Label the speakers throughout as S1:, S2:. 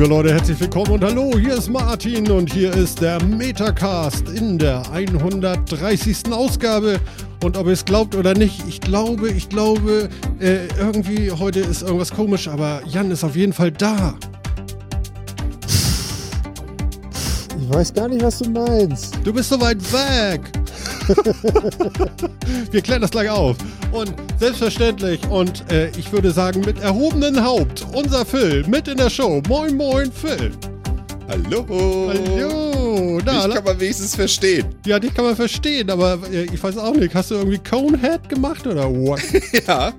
S1: Liebe Leute, herzlich willkommen und hallo, hier ist Martin und hier ist der Metacast in der 130. Ausgabe. Und ob ihr es glaubt oder nicht, ich glaube, ich glaube, äh, irgendwie heute ist irgendwas komisch, aber Jan ist auf jeden Fall da.
S2: Ich weiß gar nicht, was du meinst.
S1: Du bist so weit weg. Wir klären das gleich auf. Und selbstverständlich und äh, ich würde sagen mit erhobenem Haupt, unser Phil mit in der Show. Moin, moin, Phil.
S3: Hallo.
S1: Hallo.
S3: Na, Mich kann man wenigstens verstehen.
S1: Ja, dich kann man verstehen, aber äh, ich weiß auch nicht. Hast du irgendwie Conehead gemacht oder what?
S3: ja.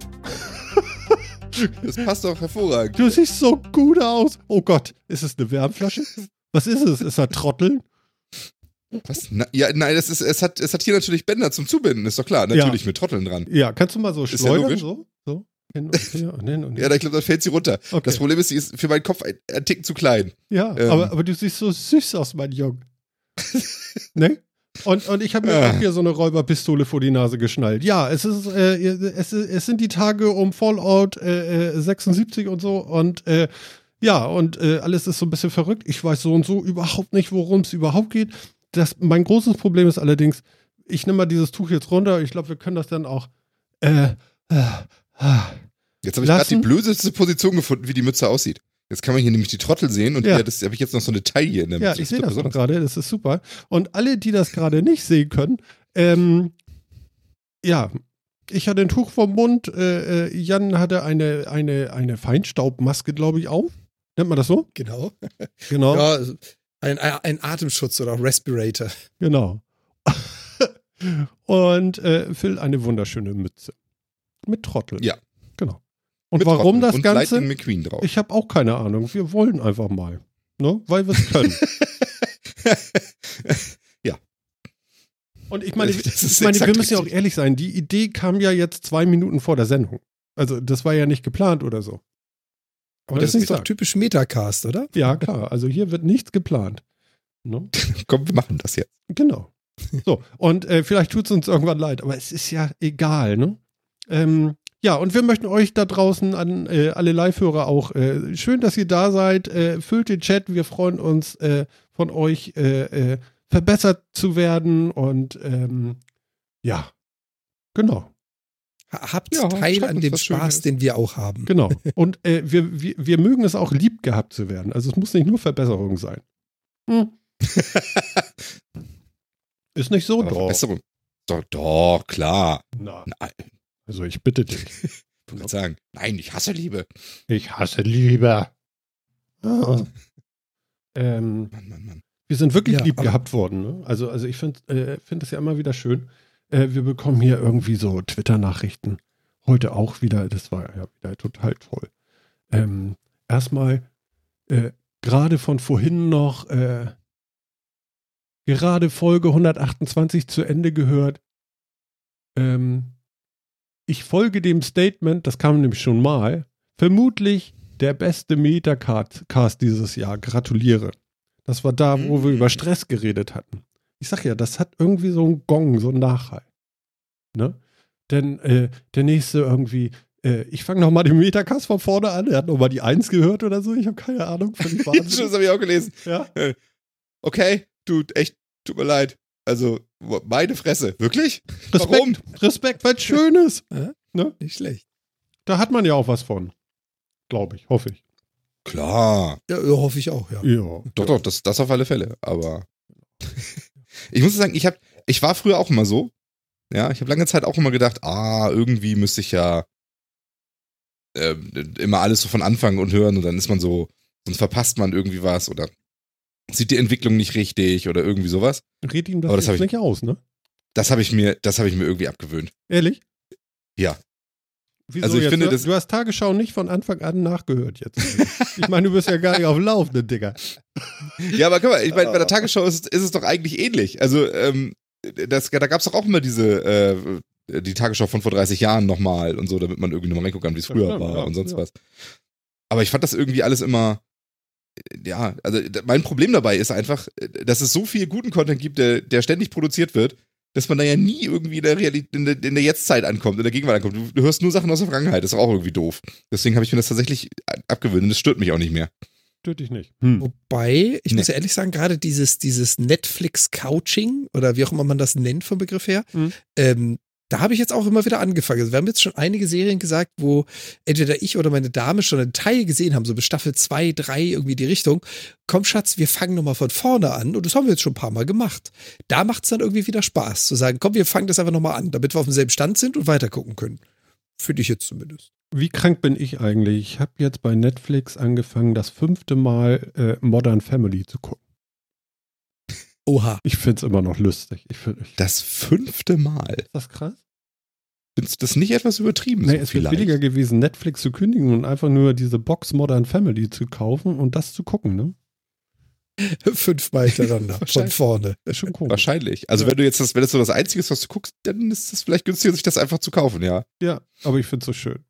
S3: Das passt doch hervorragend.
S1: Du siehst so gut aus. Oh Gott, ist es eine Wärmflasche? Was ist es? Ist er Trotteln?
S3: Was? Na, ja, nein, das ist, es, hat, es hat hier natürlich Bänder zum Zubinden, ist doch klar. Natürlich ja. mit Trotteln dran.
S1: Ja, kannst du mal so
S3: ist
S1: schleudern?
S3: Ja
S1: so? so?
S3: Hin und und hin und her. Ja, ich glaube, dann fällt sie runter. Okay. Das Problem ist, sie ist für meinen Kopf ein, ein Ticken zu klein.
S1: Ja, ähm. aber, aber du siehst so süß aus, mein Junge. ne? Und, und ich habe mir ja. auch hier so eine Räuberpistole vor die Nase geschnallt. Ja, es ist, äh, es, es sind die Tage um Fallout äh, 76 und so und äh, ja, und äh, alles ist so ein bisschen verrückt. Ich weiß so und so überhaupt nicht, worum es überhaupt geht. Das, mein großes Problem ist allerdings, ich nehme mal dieses Tuch jetzt runter. Ich glaube, wir können das dann auch. Äh, äh,
S3: äh jetzt habe ich gerade die blödeste Position gefunden, wie die Mütze aussieht. Jetzt kann man hier nämlich die Trottel sehen und ja. hier habe ich jetzt noch so eine Taille in der
S1: Mütze. Ja, ich sehe das gerade, das ist super. Und alle, die das gerade nicht sehen können, ähm, ja, ich hatte ein Tuch vom Mund, äh, äh Jan hatte eine, eine, eine Feinstaubmaske, glaube ich, auf. Nennt man das so?
S2: Genau.
S1: Genau.
S2: Ja, ein, ein Atemschutz oder Respirator.
S1: Genau. Und äh, Phil eine wunderschöne Mütze. Mit Trottel.
S3: Ja.
S1: Genau. Und Mit warum Trottel. das
S3: und
S1: Ganze?
S3: Lightning McQueen drauf.
S1: Ich habe auch keine Ahnung. Wir wollen einfach mal. Ne? Weil wir es können.
S3: ja.
S1: Und ich meine, ich meine wir müssen ja auch ehrlich sein. Die Idee kam ja jetzt zwei Minuten vor der Sendung. Also, das war ja nicht geplant oder so.
S2: Aber das, das ist doch typisch Metacast, oder?
S1: Ja, klar. Also hier wird nichts geplant.
S3: Ne? Komm, wir machen das jetzt.
S1: Genau. So, und äh, vielleicht tut es uns irgendwann leid, aber es ist ja egal, ne? Ähm, ja, und wir möchten euch da draußen an äh, alle Live-Hörer auch äh, schön, dass ihr da seid. Äh, füllt den Chat. Wir freuen uns, äh, von euch äh, verbessert zu werden. Und ähm, ja, genau.
S2: Habt ja, Teil an dem Spaß, den wir auch haben.
S1: Genau. Und äh, wir, wir, wir mögen es auch lieb gehabt zu werden. Also es muss nicht nur Verbesserung sein. Hm. Ist nicht so,
S3: Aber doch. Verbesserung. Doch, doch, klar.
S1: Na. Nein. Also ich bitte dich.
S3: Ich würde sagen, nein, ich hasse Liebe.
S1: Ich hasse Liebe. Ah. Ähm, Mann, Mann, Mann. Wir sind wirklich ja, lieb gehabt worden. Ne? Also, also ich finde äh, find das ja immer wieder schön äh, wir bekommen hier irgendwie so Twitter-Nachrichten. Heute auch wieder, das war ja wieder total toll. Ähm, erstmal, äh, gerade von vorhin noch, äh, gerade Folge 128 zu Ende gehört. Ähm, ich folge dem Statement, das kam nämlich schon mal, vermutlich der beste Metacast dieses Jahr. Gratuliere. Das war da, wo wir über Stress geredet hatten ich sag ja, das hat irgendwie so einen Gong, so einen Nachhall. Ne? Denn äh, der nächste irgendwie, äh, ich fange nochmal den Metacast von vorne an, er hat nochmal die Eins gehört oder so, ich habe keine Ahnung.
S3: Völlig das habe ich auch gelesen.
S1: Ja.
S3: Äh, okay, du, echt, tut mir leid. Also, meine Fresse, wirklich?
S1: Respekt, Warum? Respekt, weil es schön ist.
S2: ne? Nicht schlecht.
S1: Da hat man ja auch was von. Glaube ich, hoffe ich.
S3: Klar.
S2: Ja, hoffe ich auch, ja.
S1: ja.
S3: Doch, doch, das, das auf alle Fälle. Aber ich muss sagen, ich habe, ich war früher auch immer so. Ja, ich habe lange Zeit auch immer gedacht, ah, irgendwie müsste ich ja äh, immer alles so von Anfang und hören und dann ist man so, sonst verpasst man irgendwie was oder sieht die Entwicklung nicht richtig oder irgendwie sowas.
S1: Red ihm das, Aber das nicht aus, ne?
S3: Das habe ich mir, das habe ich mir irgendwie abgewöhnt.
S1: Ehrlich?
S3: Ja.
S1: Wieso also ich jetzt? finde, du, du hast Tagesschau nicht von Anfang an nachgehört jetzt. ich meine, du bist ja gar nicht auf dem Laufenden, Digga.
S3: Ja, aber guck mal, ich meine, bei der Tagesschau ist, ist es doch eigentlich ähnlich. Also, ähm, das, da gab es doch auch immer diese, äh, die Tagesschau von vor 30 Jahren nochmal und so, damit man irgendwie nochmal reingucken kann, wie es früher ja, war ja, und sonst ja. was. Aber ich fand das irgendwie alles immer, ja, also mein Problem dabei ist einfach, dass es so viel guten Content gibt, der, der ständig produziert wird, dass man da ja nie irgendwie in der, Realität, in der, in der Jetztzeit ankommt, in der Gegenwart ankommt. Du, du hörst nur Sachen aus der Vergangenheit, das ist auch irgendwie doof. Deswegen habe ich mir das tatsächlich abgewöhnt und das stört mich auch nicht mehr.
S1: stört dich nicht.
S2: Hm. Wobei, ich nee. muss ja ehrlich sagen, gerade dieses, dieses Netflix-Couching oder wie auch immer man das nennt vom Begriff her, hm. ähm, da habe ich jetzt auch immer wieder angefangen. Also wir haben jetzt schon einige Serien gesagt, wo entweder ich oder meine Dame schon einen Teil gesehen haben, so bis Staffel 2, 3, irgendwie die Richtung. Komm, Schatz, wir fangen nochmal von vorne an. Und das haben wir jetzt schon ein paar Mal gemacht. Da macht es dann irgendwie wieder Spaß, zu sagen, komm, wir fangen das einfach nochmal an, damit wir auf demselben Stand sind und weiter gucken können. Finde ich jetzt zumindest.
S1: Wie krank bin ich eigentlich? Ich habe jetzt bei Netflix angefangen, das fünfte Mal äh, Modern Family zu gucken.
S2: Oha.
S1: Ich finde es immer noch lustig. Ich find, ich
S3: das fünfte Mal.
S1: Ist das krass?
S3: Findest du das nicht etwas übertrieben?
S1: Nee, so es wäre billiger gewesen, Netflix zu kündigen und einfach nur diese Box Modern Family zu kaufen und das zu gucken, ne?
S2: Fünfmal hintereinander, von vorne.
S3: Schon komisch. Wahrscheinlich. Also ja. wenn du jetzt das, wenn das so das Einzige ist, was du guckst, dann ist es vielleicht günstiger, sich das einfach zu kaufen, ja.
S1: Ja, aber ich finde es so schön.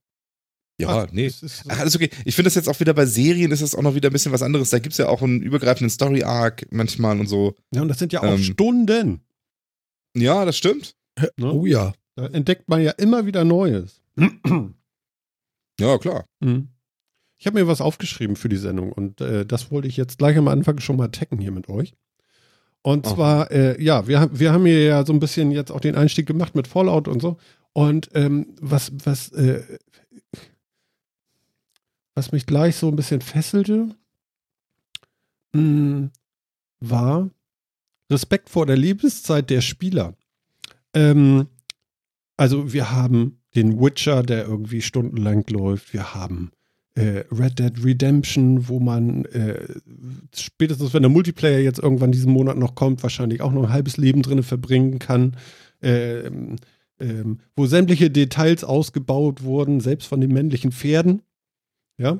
S3: Ja, Ach, nee. So Ach, alles okay. Ich finde das jetzt auch wieder bei Serien ist das auch noch wieder ein bisschen was anderes. Da gibt es ja auch einen übergreifenden Story-Arc manchmal und so.
S1: Ja, und das sind ja auch ähm, Stunden.
S3: Ja, das stimmt.
S1: Ne? Oh ja. Da entdeckt man ja immer wieder Neues.
S3: ja, klar. Mhm.
S1: Ich habe mir was aufgeschrieben für die Sendung und äh, das wollte ich jetzt gleich am Anfang schon mal taggen hier mit euch. Und Aha. zwar, äh, ja, wir, wir haben hier ja so ein bisschen jetzt auch den Einstieg gemacht mit Fallout und so. Und ähm, was, was äh, was mich gleich so ein bisschen fesselte, mm, war Respekt vor der Lebenszeit der Spieler. Ähm, also wir haben den Witcher, der irgendwie stundenlang läuft. Wir haben äh, Red Dead Redemption, wo man äh, spätestens, wenn der Multiplayer jetzt irgendwann diesen Monat noch kommt, wahrscheinlich auch noch ein halbes Leben drin verbringen kann. Ähm, ähm, wo sämtliche Details ausgebaut wurden, selbst von den männlichen Pferden. Ja.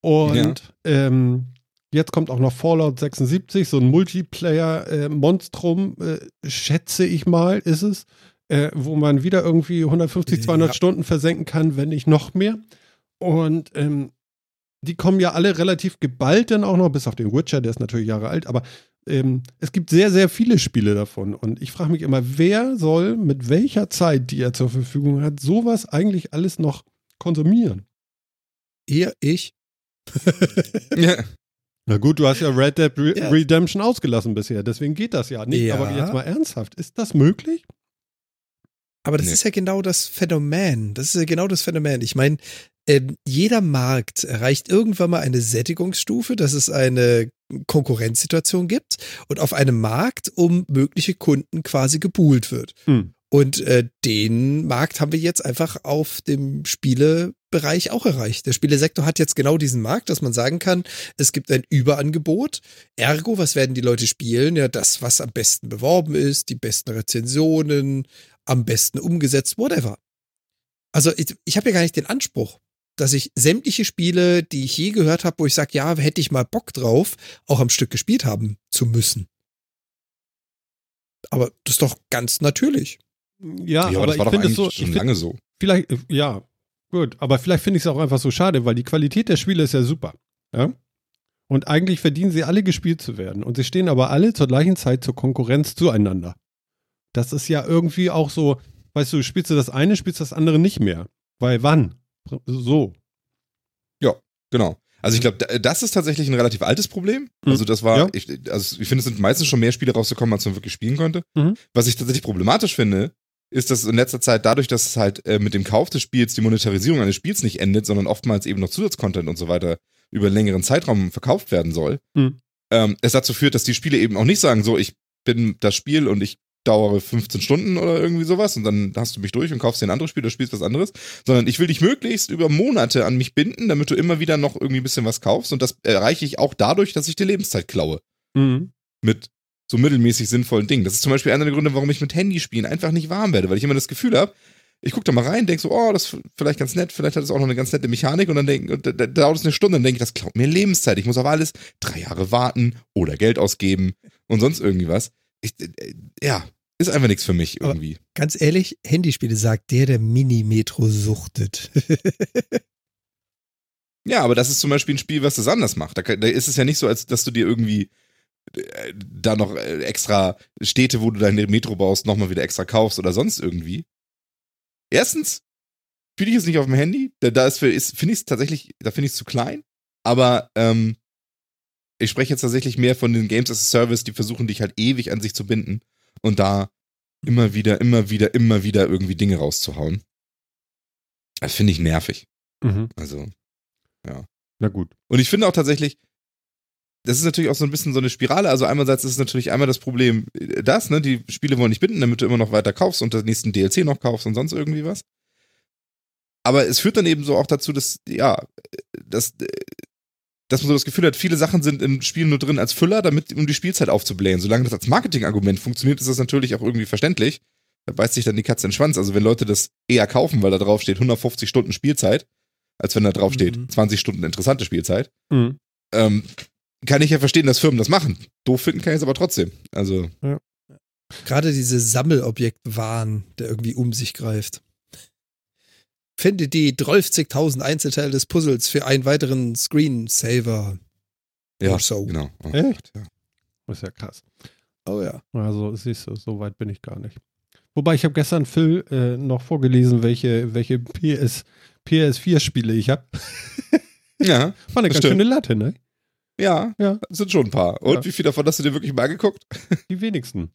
S1: Und ja. Ähm, jetzt kommt auch noch Fallout 76, so ein Multiplayer-Monstrum, äh, äh, schätze ich mal, ist es, äh, wo man wieder irgendwie 150, 200 ja. Stunden versenken kann, wenn nicht noch mehr. Und ähm, die kommen ja alle relativ geballt dann auch noch, bis auf den Witcher, der ist natürlich Jahre alt, aber ähm, es gibt sehr, sehr viele Spiele davon. Und ich frage mich immer, wer soll mit welcher Zeit, die er zur Verfügung hat, sowas eigentlich alles noch konsumieren?
S2: Eher ich.
S1: ja. Na gut, du hast ja Red Dead Re ja. Redemption ausgelassen bisher, deswegen geht das ja nicht. Ja. Aber jetzt mal ernsthaft, ist das möglich?
S2: Aber das nee. ist ja genau das Phänomen. Das ist ja genau das Phänomen. Ich meine, äh, jeder Markt erreicht irgendwann mal eine Sättigungsstufe, dass es eine Konkurrenzsituation gibt und auf einem Markt um mögliche Kunden quasi gebuhlt wird. Hm. Und äh, den Markt haben wir jetzt einfach auf dem Spielebereich auch erreicht. Der Spielesektor hat jetzt genau diesen Markt, dass man sagen kann, es gibt ein Überangebot. Ergo, was werden die Leute spielen? Ja, das, was am besten beworben ist, die besten Rezensionen, am besten umgesetzt, whatever. Also ich, ich habe ja gar nicht den Anspruch, dass ich sämtliche Spiele, die ich je gehört habe, wo ich sage, ja, hätte ich mal Bock drauf, auch am Stück gespielt haben zu müssen. Aber das ist doch ganz natürlich.
S1: Ja, ja aber, aber ich finde es so. Schon
S3: find, lange so.
S1: Vielleicht, ja, gut. Aber vielleicht finde ich es auch einfach so schade, weil die Qualität der Spiele ist ja super. Ja. Und eigentlich verdienen sie alle gespielt zu werden. Und sie stehen aber alle zur gleichen Zeit zur Konkurrenz zueinander. Das ist ja irgendwie auch so, weißt du, spielst du das eine, spielst du das andere nicht mehr. Weil wann? So.
S3: Ja, genau. Also ich glaube, das ist tatsächlich ein relativ altes Problem. Mhm. Also das war, ja. ich, also ich finde, es sind meistens schon mehr Spiele rausgekommen, als man wirklich spielen konnte. Mhm. Was ich tatsächlich problematisch finde, ist das in letzter Zeit dadurch, dass es halt äh, mit dem Kauf des Spiels die Monetarisierung eines Spiels nicht endet, sondern oftmals eben noch Zusatzcontent und so weiter über einen längeren Zeitraum verkauft werden soll, mhm. ähm, es dazu führt, dass die Spiele eben auch nicht sagen, so, ich bin das Spiel und ich dauere 15 Stunden oder irgendwie sowas und dann hast du mich durch und kaufst dir ein anderes Spiel oder spielst was anderes, sondern ich will dich möglichst über Monate an mich binden, damit du immer wieder noch irgendwie ein bisschen was kaufst und das erreiche ich auch dadurch, dass ich dir Lebenszeit klaue. Mhm. Mit so mittelmäßig sinnvollen Dingen. Das ist zum Beispiel einer der Gründe, warum ich mit Handyspielen einfach nicht warm werde, weil ich immer das Gefühl habe, ich gucke da mal rein, denke so, oh, das ist vielleicht ganz nett, vielleicht hat es auch noch eine ganz nette Mechanik und dann denke, da, da dauert es eine Stunde, dann denke ich, das klaut mir Lebenszeit. Ich muss auf alles drei Jahre warten oder Geld ausgeben und sonst irgendwie was. Ich, äh, ja, ist einfach nichts für mich irgendwie. Aber
S2: ganz ehrlich, Handyspiele sagt der, der Mini-Metro suchtet.
S3: ja, aber das ist zum Beispiel ein Spiel, was das anders macht. Da, da ist es ja nicht so, als dass du dir irgendwie äh, da noch äh, extra Städte, wo du deine Metro baust, nochmal wieder extra kaufst oder sonst irgendwie. Erstens spiele ich es nicht auf dem Handy. Da, da ist, ist finde ich es tatsächlich, da finde ich es zu klein. Aber ähm, ich spreche jetzt tatsächlich mehr von den Games as a Service, die versuchen dich halt ewig an sich zu binden und da immer wieder, immer wieder, immer wieder irgendwie Dinge rauszuhauen. Das finde ich nervig. Mhm. Also, ja.
S1: Na gut.
S3: Und ich finde auch tatsächlich, das ist natürlich auch so ein bisschen so eine Spirale. Also einerseits ist es natürlich einmal das Problem, äh, das, ne, die Spiele wollen nicht binden, damit du immer noch weiter kaufst und den nächsten DLC noch kaufst und sonst irgendwie was. Aber es führt dann eben so auch dazu, dass, ja, dass, dass man so das Gefühl hat, viele Sachen sind im Spiel nur drin als Füller, damit, um die Spielzeit aufzublähen. Solange das als Marketingargument funktioniert, ist das natürlich auch irgendwie verständlich. Da beißt sich dann die Katze in den Schwanz. Also wenn Leute das eher kaufen, weil da drauf steht 150 Stunden Spielzeit, als wenn da drauf steht mhm. 20 Stunden interessante Spielzeit, mhm. ähm, kann ich ja verstehen, dass Firmen das machen. Doof finden kann ich es aber trotzdem. Also. Ja.
S2: Gerade diese Sammelobjektwahn, der irgendwie um sich greift. Finde die 30.000 Einzelteile des Puzzles für einen weiteren Screensaver.
S3: Ja, so. genau.
S1: Oh, Echt? Ja. Das ist ja krass.
S2: Oh ja.
S1: Also siehst du, so weit bin ich gar nicht. Wobei ich habe gestern Phil äh, noch vorgelesen, welche, welche PS, PS4-Spiele ich habe.
S3: ja.
S1: War eine ganz stimmt. schöne Latte, ne?
S3: Ja, ja. sind schon ein paar. Und ja. wie viel davon hast du dir wirklich mal angeguckt?
S1: Die wenigsten.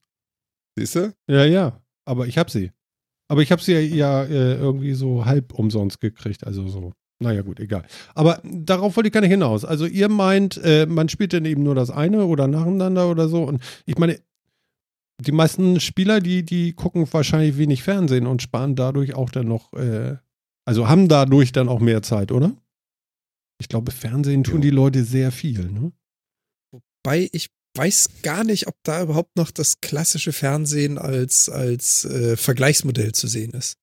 S3: Siehst du?
S1: Ja, ja. Aber ich habe sie. Aber ich habe sie ja, ja äh, irgendwie so halb umsonst gekriegt. Also so. Naja, gut, egal. Aber darauf wollte ich gar nicht hinaus. Also ihr meint, äh, man spielt dann eben nur das eine oder nacheinander oder so. Und ich meine, die meisten Spieler, die, die gucken wahrscheinlich wenig Fernsehen und sparen dadurch auch dann noch, äh, also haben dadurch dann auch mehr Zeit, oder? Ich glaube, Fernsehen tun jo. die Leute sehr viel, ne?
S2: Wobei ich weiß gar nicht, ob da überhaupt noch das klassische Fernsehen als, als äh, Vergleichsmodell zu sehen ist.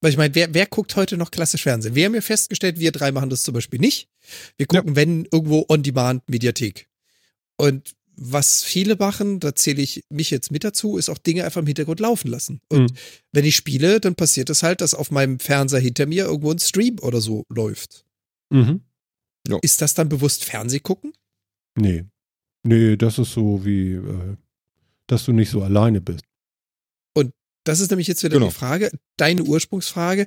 S2: Weil ich meine, wer, wer guckt heute noch klassisch Fernsehen? Wir haben ja festgestellt, wir drei machen das zum Beispiel nicht. Wir gucken, ja. wenn, irgendwo On-Demand-Mediathek. Und was viele machen, da zähle ich mich jetzt mit dazu, ist auch Dinge einfach im Hintergrund laufen lassen. Und mhm. wenn ich spiele, dann passiert es halt, dass auf meinem Fernseher hinter mir irgendwo ein Stream oder so läuft. Mhm. Ja. Ist das dann bewusst Fernseh gucken?
S1: Nee. Nee, das ist so wie, äh, dass du nicht so alleine bist.
S2: Und das ist nämlich jetzt wieder genau. die Frage, deine Ursprungsfrage.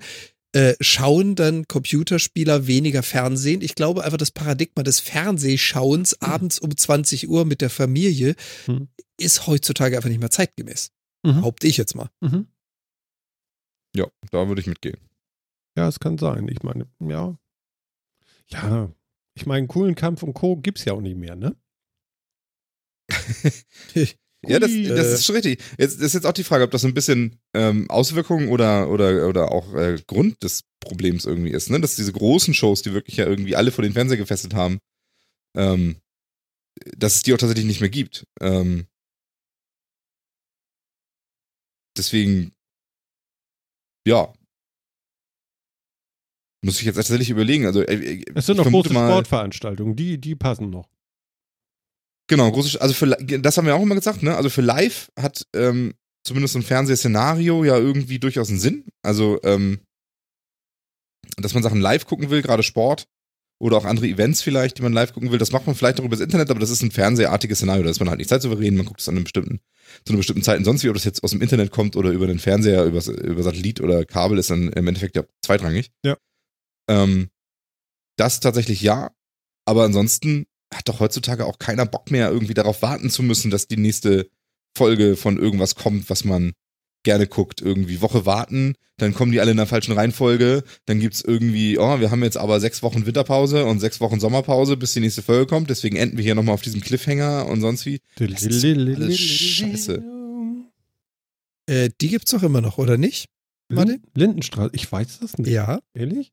S2: Äh, schauen dann Computerspieler weniger Fernsehen? Ich glaube einfach, das Paradigma des Fernsehschauens mhm. abends um 20 Uhr mit der Familie mhm. ist heutzutage einfach nicht mehr zeitgemäß. Mhm. Behaupte ich jetzt mal. Mhm.
S3: Ja, da würde ich mitgehen.
S1: Ja, es kann sein. Ich meine, ja. Ja, ich meine, coolen Kampf und Co. gibt es ja auch nicht mehr, ne?
S3: ja, das, das ist schon richtig. Jetzt das ist jetzt auch die Frage, ob das ein bisschen ähm, Auswirkungen oder, oder, oder auch äh, Grund des Problems irgendwie ist, ne? Dass diese großen Shows, die wirklich ja irgendwie alle vor den Fernseher gefesselt haben, ähm, dass es die auch tatsächlich nicht mehr gibt. Ähm, deswegen, ja, muss ich jetzt tatsächlich überlegen. Also, äh,
S1: äh es sind noch große mal, Sportveranstaltungen, die, die passen noch.
S3: Genau, große, also für, das haben wir auch immer gesagt, ne? Also für live hat ähm, zumindest so ein Fernsehszenario ja irgendwie durchaus einen Sinn. Also, ähm, dass man Sachen live gucken will, gerade Sport oder auch andere Events vielleicht, die man live gucken will, das macht man vielleicht auch übers Internet, aber das ist ein fernsehartiges Szenario, da ist man halt nicht zeitsouverän, man guckt es an einem bestimmten, zu einer bestimmten Zeit und sonst wie, ob das jetzt aus dem Internet kommt oder über den Fernseher, über, über Satellit oder Kabel, ist dann im Endeffekt ja zweitrangig.
S1: Ja.
S3: Ähm, das tatsächlich ja, aber ansonsten hat doch heutzutage auch keiner Bock mehr, irgendwie darauf warten zu müssen, dass die nächste Folge von irgendwas kommt, was man gerne guckt. Irgendwie Woche warten, dann kommen die alle in der falschen Reihenfolge, dann gibt's irgendwie, oh, wir haben jetzt aber sechs Wochen Winterpause und sechs Wochen Sommerpause, bis die nächste Folge kommt, deswegen enden wir hier nochmal auf diesem Cliffhanger und sonst wie. Das ist alles scheiße.
S2: Äh, die gibt's doch immer noch, oder nicht?
S1: Warte. Lindenstraße, ich weiß das nicht.
S2: Ja.
S1: Ehrlich?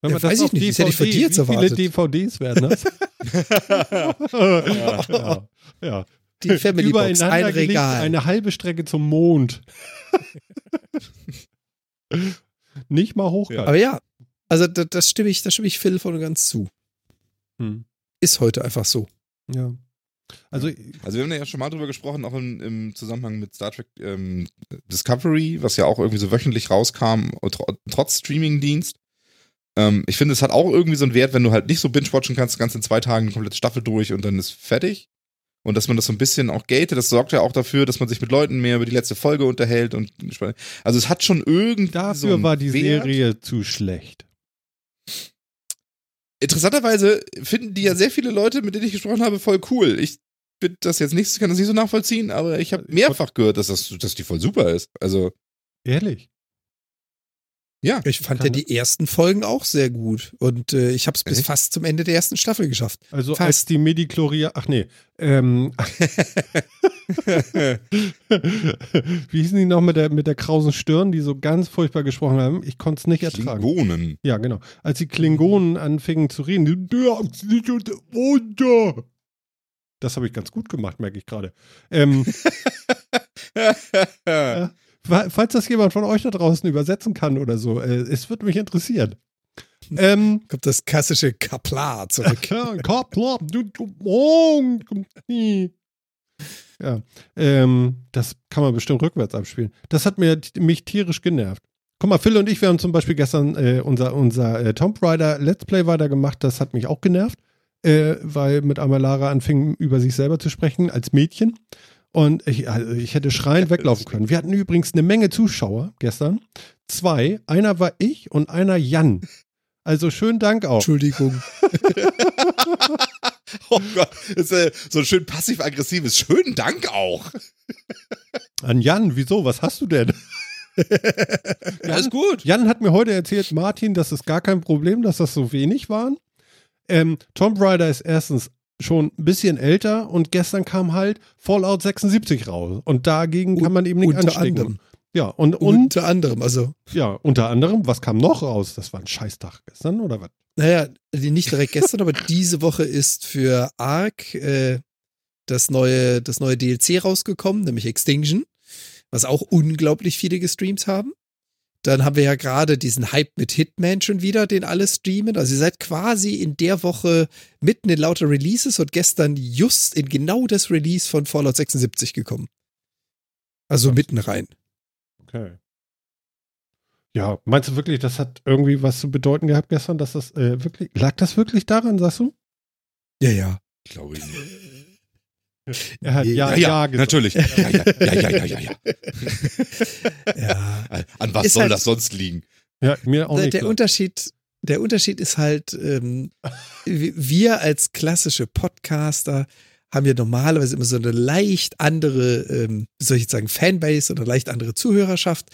S2: Wenn man ja, das weiß ich nicht, DVD, das hätte ich von dir jetzt erwartet.
S1: Wie viele DVDs werden das? ja, ja, ja.
S2: Die Family Box, ein Regal.
S1: Eine halbe Strecke zum Mond. nicht mal hochkant.
S2: Aber ja, also das, das, stimme ich, das stimme ich Phil voll ganz zu. Hm. Ist heute einfach so.
S1: Ja.
S3: Also, also wir haben ja schon mal drüber gesprochen, auch im, im Zusammenhang mit Star Trek ähm, Discovery, was ja auch irgendwie so wöchentlich rauskam, trotz Streamingdienst. Ähm, ich finde, es hat auch irgendwie so einen Wert, wenn du halt nicht so binge-watchen kannst, ganz in zwei Tagen eine komplette Staffel durch und dann ist fertig. Und dass man das so ein bisschen auch gatet, das sorgt ja auch dafür, dass man sich mit Leuten mehr über die letzte Folge unterhält und also es hat schon irgendwie
S1: Dafür so war die Wert. Serie zu schlecht.
S3: interessanterweise finden die ja sehr viele Leute, mit denen ich gesprochen habe, voll cool. Ich bin das jetzt nicht, kann das nicht so nachvollziehen, aber ich habe mehrfach gehört, dass das, dass die voll super ist. Also.
S1: Ehrlich?
S2: Ja. Ich fand ja die ersten Folgen auch sehr gut. Und äh, ich habe es bis fast zum Ende der ersten Staffel geschafft.
S1: Also fast. als die Medikloria, ach nee. Ähm, Wie hießen die noch mit der, mit der krausen Stirn, die so ganz furchtbar gesprochen haben? Ich konnte es nicht ertragen.
S3: Klingonen.
S1: Ja, genau. Als die Klingonen anfingen zu reden, das habe ich ganz gut gemacht, merke ich gerade. Ähm, äh, falls das jemand von euch da draußen übersetzen kann oder so, äh, es würde mich interessieren.
S2: Ähm, Kommt das klassische Kapla zurück.
S1: Kapla, du, du, oh, ja, ähm, das kann man bestimmt rückwärts abspielen. Das hat mir, mich tierisch genervt. Guck mal, Phil und ich, wir haben zum Beispiel gestern äh, unser, unser äh, Tomb Raider Let's Play weitergemacht. Das hat mich auch genervt, äh, weil mit einmal Lara anfing, über sich selber zu sprechen als Mädchen. Und ich, also ich hätte schreiend weglaufen können. Wir hatten übrigens eine Menge Zuschauer gestern. Zwei. Einer war ich und einer Jan. Also schönen Dank auch.
S2: Entschuldigung.
S3: oh Gott, das ist äh, so ein schön passiv-aggressives. Schönen Dank auch.
S1: An Jan, wieso? Was hast du denn?
S3: ja, ist gut.
S1: Jan hat mir heute erzählt, Martin, das ist gar kein Problem, dass das so wenig waren. Ähm, Tomb Raider ist erstens schon ein bisschen älter und gestern kam halt Fallout 76 raus. Und dagegen kann man eben nicht anstecken. Anderem. Ja, und, und
S2: unter anderem, also.
S1: Ja, unter anderem, was kam noch raus? Das war ein Scheißtag gestern, oder was?
S2: Naja, nicht direkt gestern, aber diese Woche ist für Ark äh, das neue, das neue DLC rausgekommen, nämlich Extinction, was auch unglaublich viele gestreamt haben. Dann haben wir ja gerade diesen Hype mit Hitman schon wieder, den alle streamen. Also ihr seid quasi in der Woche mitten in lauter Releases und gestern just in genau das Release von Fallout 76 gekommen. Also mitten rein.
S1: Okay. Ja, meinst du wirklich, das hat irgendwie was zu bedeuten gehabt gestern, dass das äh, wirklich, lag das wirklich daran, sagst du?
S2: Ja, ja.
S3: Ich glaube nicht.
S1: Er hat ja, ja, ja,
S3: ja natürlich. Ja, ja, ja, ja, ja, ja, ja. ja. An was ist soll halt, das sonst liegen?
S1: Ja, mir auch nicht.
S2: Der klar. Unterschied, der Unterschied ist halt, ähm, wir als klassische Podcaster haben wir normalerweise immer so eine leicht andere, ähm, wie soll ich jetzt sagen, Fanbase oder leicht andere Zuhörerschaft.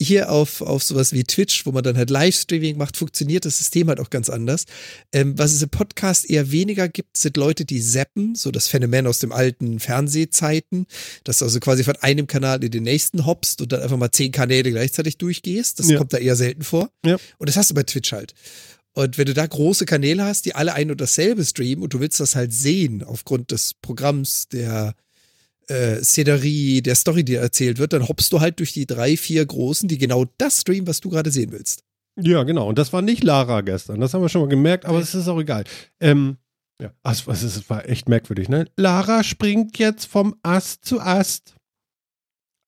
S2: Hier auf, auf sowas wie Twitch, wo man dann halt Livestreaming macht, funktioniert das System halt auch ganz anders. Ähm, was es im Podcast eher weniger gibt, sind Leute, die zappen, so das Phänomen aus dem alten Fernsehzeiten, dass du also quasi von einem Kanal in den nächsten hoppst und dann einfach mal zehn Kanäle gleichzeitig durchgehst. Das ja. kommt da eher selten vor. Ja. Und das hast du bei Twitch halt. Und wenn du da große Kanäle hast, die alle ein und dasselbe streamen und du willst das halt sehen aufgrund des Programms, der äh, Szenerie, der Story, die erzählt wird, dann hoppst du halt durch die drei, vier großen, die genau das streamen, was du gerade sehen willst.
S1: Ja, genau. Und das war nicht Lara gestern. Das haben wir schon mal gemerkt, aber es ist auch egal. Ähm, ja, also, es war echt merkwürdig, ne? Lara springt jetzt vom Ast zu Ast.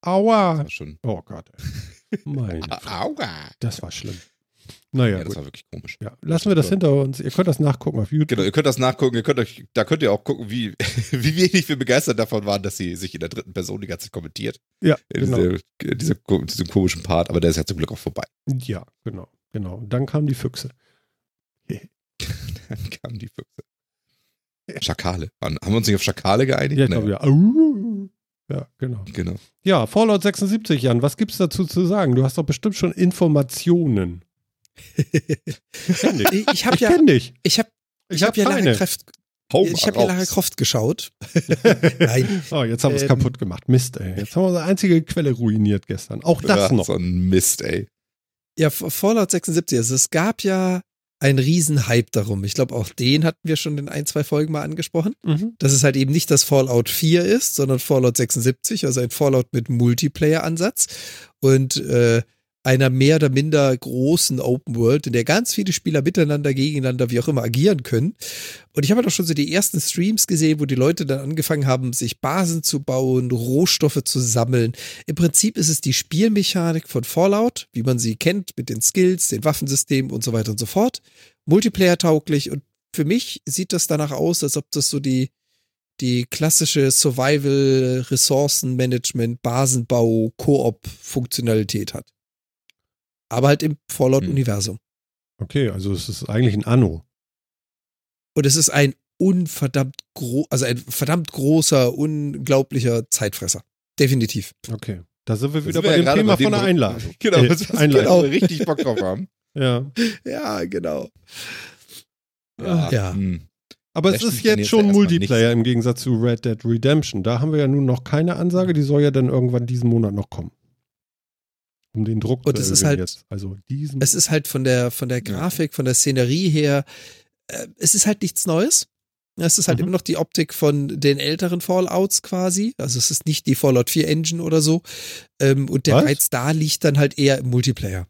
S1: Aua.
S3: Das schon.
S1: Oh Gott. Mein.
S3: Aua.
S1: Das war schlimm. Naja,
S3: ja, das gut. war wirklich komisch.
S1: Ja, lassen wir das hinter uns. Ihr könnt das nachgucken auf YouTube.
S3: Genau, ihr könnt das nachgucken. Ihr könnt euch, da könnt ihr auch gucken, wie, wie wenig wir begeistert davon waren, dass sie sich in der dritten Person die ganze Zeit kommentiert.
S1: Ja, genau.
S3: Diese, diese, diesem komischen Part, aber der ist ja zum Glück auch vorbei.
S1: Ja, genau, genau. Und dann kamen die Füchse.
S3: dann kamen die Füchse. Schakale. Haben wir uns nicht auf Schakale geeinigt?
S1: Ja, ich glaube, ja. Ja, genau.
S3: genau.
S1: Ja, Fallout 76, Jan, was gibt's dazu zu sagen? Du hast doch bestimmt schon Informationen.
S2: Ich ich habe ja,
S1: kenn dich.
S2: Ich habe ich, ich hab, hab ja Lara Croft, ich habe ja Lara Croft geschaut.
S1: Nein. Oh, jetzt haben wir es ähm, kaputt gemacht. Mist, ey. Jetzt haben wir unsere einzige Quelle ruiniert gestern. Auch das ja, noch.
S3: So ein Mist, ey.
S2: Ja, Fallout 76. Also es gab ja einen riesen Hype darum. Ich glaube, auch den hatten wir schon in ein, zwei Folgen mal angesprochen. Mhm. Dass es halt eben nicht das Fallout 4 ist, sondern Fallout 76, also ein Fallout mit Multiplayer-Ansatz. Und äh, einer mehr oder minder großen Open World, in der ganz viele Spieler miteinander, gegeneinander, wie auch immer agieren können. Und ich habe doch schon so die ersten Streams gesehen, wo die Leute dann angefangen haben, sich Basen zu bauen, Rohstoffe zu sammeln. Im Prinzip ist es die Spielmechanik von Fallout, wie man sie kennt, mit den Skills, den Waffensystemen und so weiter und so fort. Multiplayer tauglich und für mich sieht das danach aus, als ob das so die die klassische Survival, Ressourcenmanagement, Basenbau, Koop-Funktionalität hat aber halt im Fallout-Universum.
S1: Okay, also es ist eigentlich ein Anno.
S2: Und es ist ein unverdammt gro also ein verdammt großer, unglaublicher Zeitfresser. Definitiv.
S1: Okay. Da sind wir wieder bei dem Thema bei von der Einladung.
S3: Genau, äh, das Einladung. Genau. richtig Bock drauf haben.
S1: ja.
S2: Ja, genau.
S3: Ja. ja. Hm.
S1: Aber es ist jetzt schon Multiplayer im Gegensatz zu Red Dead Redemption. Da haben wir ja nun noch keine Ansage, die soll ja dann irgendwann diesen Monat noch kommen. Um den Druck
S2: Und zu es ist halt,
S1: jetzt. Also diesen
S2: es ist halt von der, von der Grafik, von der Szenerie her, äh, es ist halt nichts Neues. Es ist halt mhm. immer noch die Optik von den älteren Fallouts quasi. Also es ist nicht die Fallout 4 Engine oder so. Ähm, und der Was? Reiz da liegt dann halt eher im Multiplayer.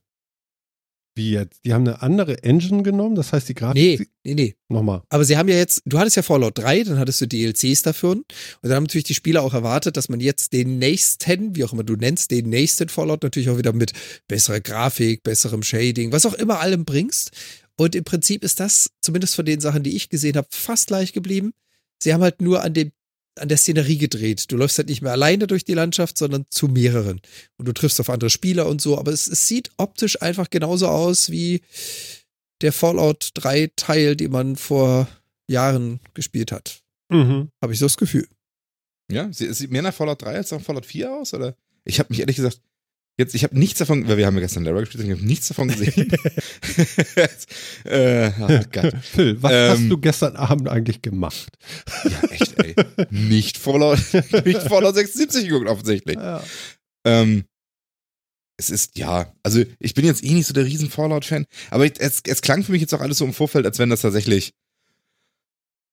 S1: Wie jetzt? Die haben eine andere Engine genommen, das heißt die Grafik.
S2: Nee, nee, nee.
S1: Nochmal.
S2: Aber sie haben ja jetzt, du hattest ja Fallout 3, dann hattest du DLCs dafür. Und dann haben natürlich die Spieler auch erwartet, dass man jetzt den nächsten, wie auch immer du nennst, den nächsten Fallout natürlich auch wieder mit besserer Grafik, besserem Shading, was auch immer allem bringst. Und im Prinzip ist das, zumindest von den Sachen, die ich gesehen habe, fast gleich geblieben. Sie haben halt nur an dem an der Szenerie gedreht. Du läufst halt nicht mehr alleine durch die Landschaft, sondern zu mehreren. Und du triffst auf andere Spieler und so. Aber es, es sieht optisch einfach genauso aus wie der Fallout 3 Teil, den man vor Jahren gespielt hat. Mhm. Habe ich so das Gefühl.
S3: Ja, sieht mehr nach Fallout 3 als nach Fallout 4 aus? Oder? Ich habe mich ehrlich gesagt Jetzt, ich habe nichts davon, weil wir haben ja gestern Lara gespielt, ich habe nichts davon gesehen.
S1: äh, oh Gott. Phil, was ähm, hast du gestern Abend eigentlich gemacht?
S3: ja, echt, ey. Nicht Fallout, nicht Fallout 76 geguckt, offensichtlich. Ja. Ähm, es ist, ja, also ich bin jetzt eh nicht so der riesen Fallout-Fan, aber es, es klang für mich jetzt auch alles so im Vorfeld, als wenn das tatsächlich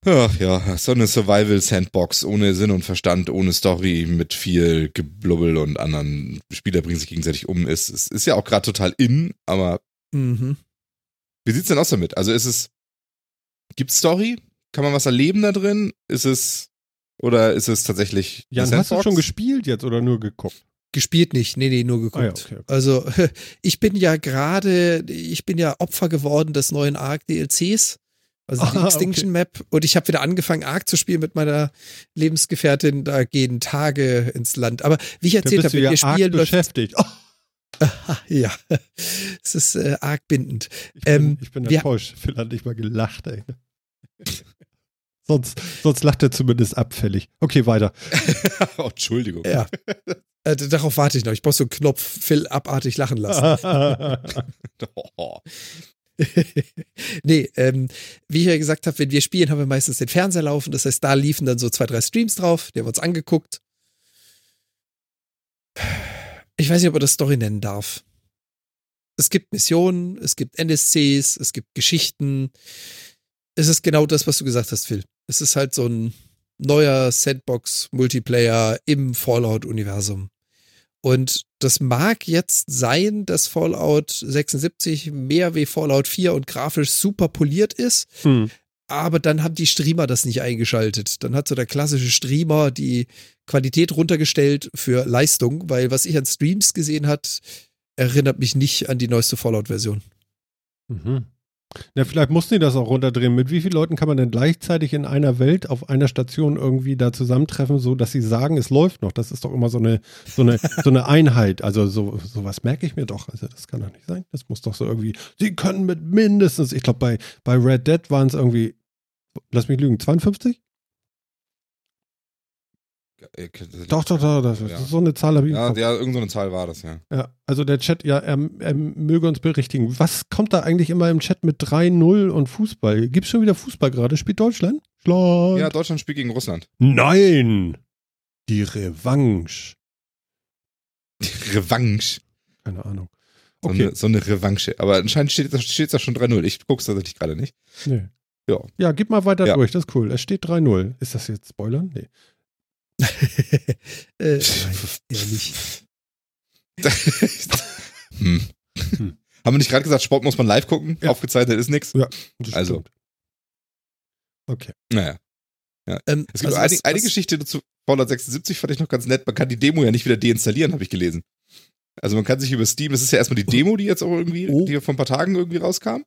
S3: Ach ja, so eine Survival-Sandbox ohne Sinn und Verstand, ohne Story, mit viel Geblubbel und anderen Spieler bringen sich gegenseitig um. Es ist, ist ja auch gerade total in, aber mhm. wie sieht's denn aus damit? Also ist es, gibt's Story? Kann man was erleben da drin? Ist es, oder ist es tatsächlich.
S1: Jan, hast du schon gespielt jetzt oder nur geguckt?
S2: Gespielt nicht, nee, nee, nur geguckt. Ah, ja, okay, okay. Also ich bin ja gerade, ich bin ja Opfer geworden des neuen Arc DLCs. Also die ah, Extinction okay. Map. Und ich habe wieder angefangen, Ark zu spielen mit meiner Lebensgefährtin. Da gehen Tage ins Land. Aber wie ich erzählt habe,
S1: ja
S2: wir spielen,
S1: beschäftigt.
S2: Oh. ja, es ist äh, arg bindend.
S1: Ich bin, ähm, ich bin enttäuscht. Phil hat nicht mal gelacht, ey. sonst, sonst lacht er zumindest abfällig. Okay, weiter.
S3: oh, Entschuldigung.
S2: Ja. Äh, darauf warte ich noch. Ich brauche so einen Knopf, Phil abartig lachen lassen. oh. nee, ähm, wie ich ja gesagt habe, wenn wir spielen, haben wir meistens den Fernseher laufen. Das heißt, da liefen dann so zwei, drei Streams drauf. Die haben wir uns angeguckt. Ich weiß nicht, ob man das Story nennen darf. Es gibt Missionen, es gibt NSCs, es gibt Geschichten. Es ist genau das, was du gesagt hast, Phil. Es ist halt so ein neuer Sandbox-Multiplayer im Fallout-Universum. Und das mag jetzt sein, dass Fallout 76 mehr wie Fallout 4 und grafisch super poliert ist. Hm. Aber dann haben die Streamer das nicht eingeschaltet. Dann hat so der klassische Streamer die Qualität runtergestellt für Leistung, weil was ich an Streams gesehen hat, erinnert mich nicht an die neueste Fallout-Version.
S1: Mhm. Ja, vielleicht mussten die das auch runterdrehen. Mit wie vielen Leuten kann man denn gleichzeitig in einer Welt auf einer Station irgendwie da zusammentreffen, so dass sie sagen, es läuft noch? Das ist doch immer so eine, so eine, so eine Einheit. Also so, sowas merke ich mir doch. Also das kann doch nicht sein. Das muss doch so irgendwie. Sie können mit mindestens, ich glaube bei, bei Red Dead waren es irgendwie, lass mich lügen, 52? Doch, doch, doch, das ja. so eine Zahl habe ich.
S3: Ja, ja irgendeine so Zahl war das, ja.
S1: Ja, also der Chat, ja, er, er möge uns berichtigen. Was kommt da eigentlich immer im Chat mit 3-0 und Fußball? Gibt es schon wieder Fußball gerade? Spielt Deutschland?
S3: Schlag. Ja, Deutschland spielt gegen Russland.
S1: Nein! Die Revanche.
S3: Die Revanche?
S1: Keine Ahnung.
S3: Okay. So, eine, so eine Revanche. Aber anscheinend steht es da schon 3-0. Ich gucke es tatsächlich gerade nicht.
S1: Nee. Ja. ja, gib mal weiter ja. durch, das ist cool. Es steht 3-0. Ist das jetzt Spoilern? Nee.
S2: äh, nein, eher nicht.
S3: hm. Hm. Haben wir nicht gerade gesagt, Sport muss man live gucken? Ja. Aufgezeichnet ist nichts?
S1: Ja,
S3: also.
S1: Stimmt. Okay.
S3: Naja. Ja. Ähm, es gibt also eine, was, eine Geschichte dazu, Fallout 76 fand ich noch ganz nett. Man kann die Demo ja nicht wieder deinstallieren, habe ich gelesen. Also man kann sich über Steam, das ist ja erstmal die Demo, die jetzt auch irgendwie, oh. die vor ein paar Tagen irgendwie rauskam.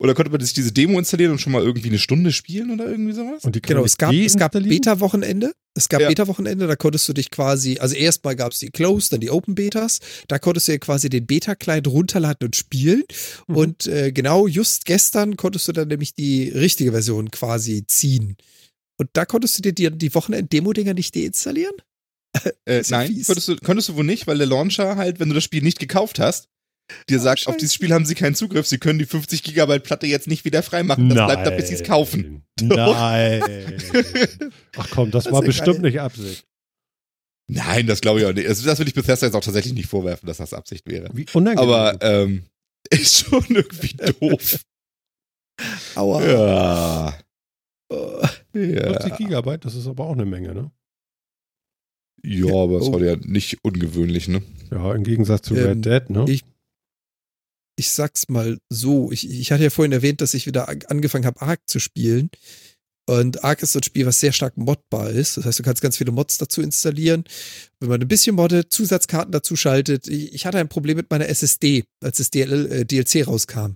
S3: Oder konnte man sich diese Demo installieren und schon mal irgendwie eine Stunde spielen oder irgendwie sowas?
S2: Und die genau, es gab, es gab Beta-Wochenende. Es gab ja. Beta-Wochenende, da konntest du dich quasi, also erstmal gab es die Close, dann die Open Betas. Da konntest du ja quasi den Beta-Client runterladen und spielen. Mhm. Und äh, genau just gestern konntest du dann nämlich die richtige Version quasi ziehen. Und da konntest du dir die, die Wochenend-Demo-Dinger nicht deinstallieren?
S3: Äh, nein, konntest du, konntest du wohl nicht, weil der Launcher halt, wenn du das Spiel nicht gekauft hast, dir oh, sagt, Scheiße. auf dieses Spiel haben sie keinen Zugriff, sie können die 50 Gigabyte Platte jetzt nicht wieder freimachen. Das Nein. bleibt da, bis sie es kaufen.
S1: Nein. Ach komm, das, das war bestimmt geil. nicht Absicht.
S3: Nein, das glaube ich auch nicht. Also, das will ich Bethesda jetzt auch tatsächlich nicht vorwerfen, dass das Absicht wäre. Wie unangenehm. Aber ähm, ist schon irgendwie doof.
S2: Aua.
S3: Ja.
S1: Oh. ja. 50 Gigabyte, das ist aber auch eine Menge, ne?
S3: Ja, aber es oh. war ja nicht ungewöhnlich, ne?
S1: Ja, im Gegensatz zu ähm, Red Dead, ne?
S2: Ich, ich sag's mal so, ich, ich hatte ja vorhin erwähnt, dass ich wieder angefangen habe, Ark zu spielen. Und Ark ist so ein Spiel, was sehr stark modbar ist. Das heißt, du kannst ganz viele Mods dazu installieren. Wenn man ein bisschen moddet, Zusatzkarten dazu schaltet. Ich hatte ein Problem mit meiner SSD, als das DL, äh, DLC rauskam.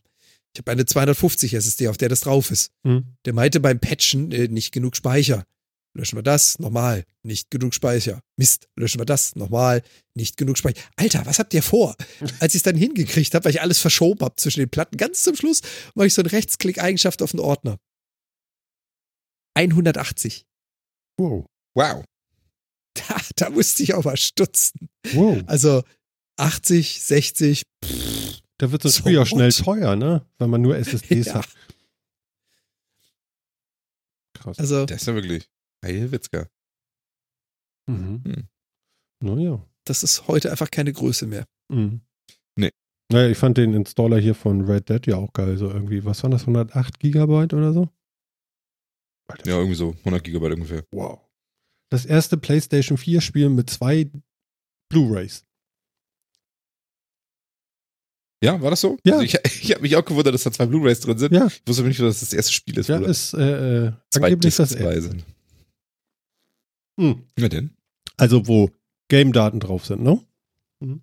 S2: Ich habe eine 250 SSD, auf der das drauf ist. Hm. Der meinte beim Patchen äh, nicht genug Speicher. Löschen wir das, nochmal, nicht genug Speicher. Mist, löschen wir das, nochmal, nicht genug Speicher. Alter, was habt ihr vor? Als ich es dann hingekriegt habe, weil ich alles verschoben habe zwischen den Platten, ganz zum Schluss mache ich so einen Rechtsklick-Eigenschaft auf den Ordner. 180.
S3: Wow. Wow.
S2: Da, da musste ich auch mal stutzen.
S1: Wow.
S2: Also 80, 60.
S1: Pff, da wird das so Spiel auch schnell teuer, ne? Wenn man nur SSDs ja. hat.
S3: Krass. Also, das ist ja wirklich. Heilwitzka.
S1: Mhm. Hm. Naja.
S2: Das ist heute einfach keine Größe mehr.
S1: Mhm.
S3: Nee.
S1: Naja, ich fand den Installer hier von Red Dead ja auch geil. So irgendwie, was waren das, 108 Gigabyte oder so?
S3: Alter. Ja, irgendwie so, 100 Gigabyte ungefähr.
S1: Wow. Das erste PlayStation 4 Spiel mit zwei Blu-Rays.
S3: Ja, war das so?
S1: Ja.
S3: Also ich, ich habe mich auch gewundert, dass da zwei Blu-Rays drin sind.
S1: Ja.
S3: Ich wusste nicht, dass das das erste Spiel ist.
S1: Ja, ist äh, äh, angeblich das erste.
S3: Hm. Ja, denn?
S1: Also, wo Game-Daten drauf sind, ne?
S2: Mhm.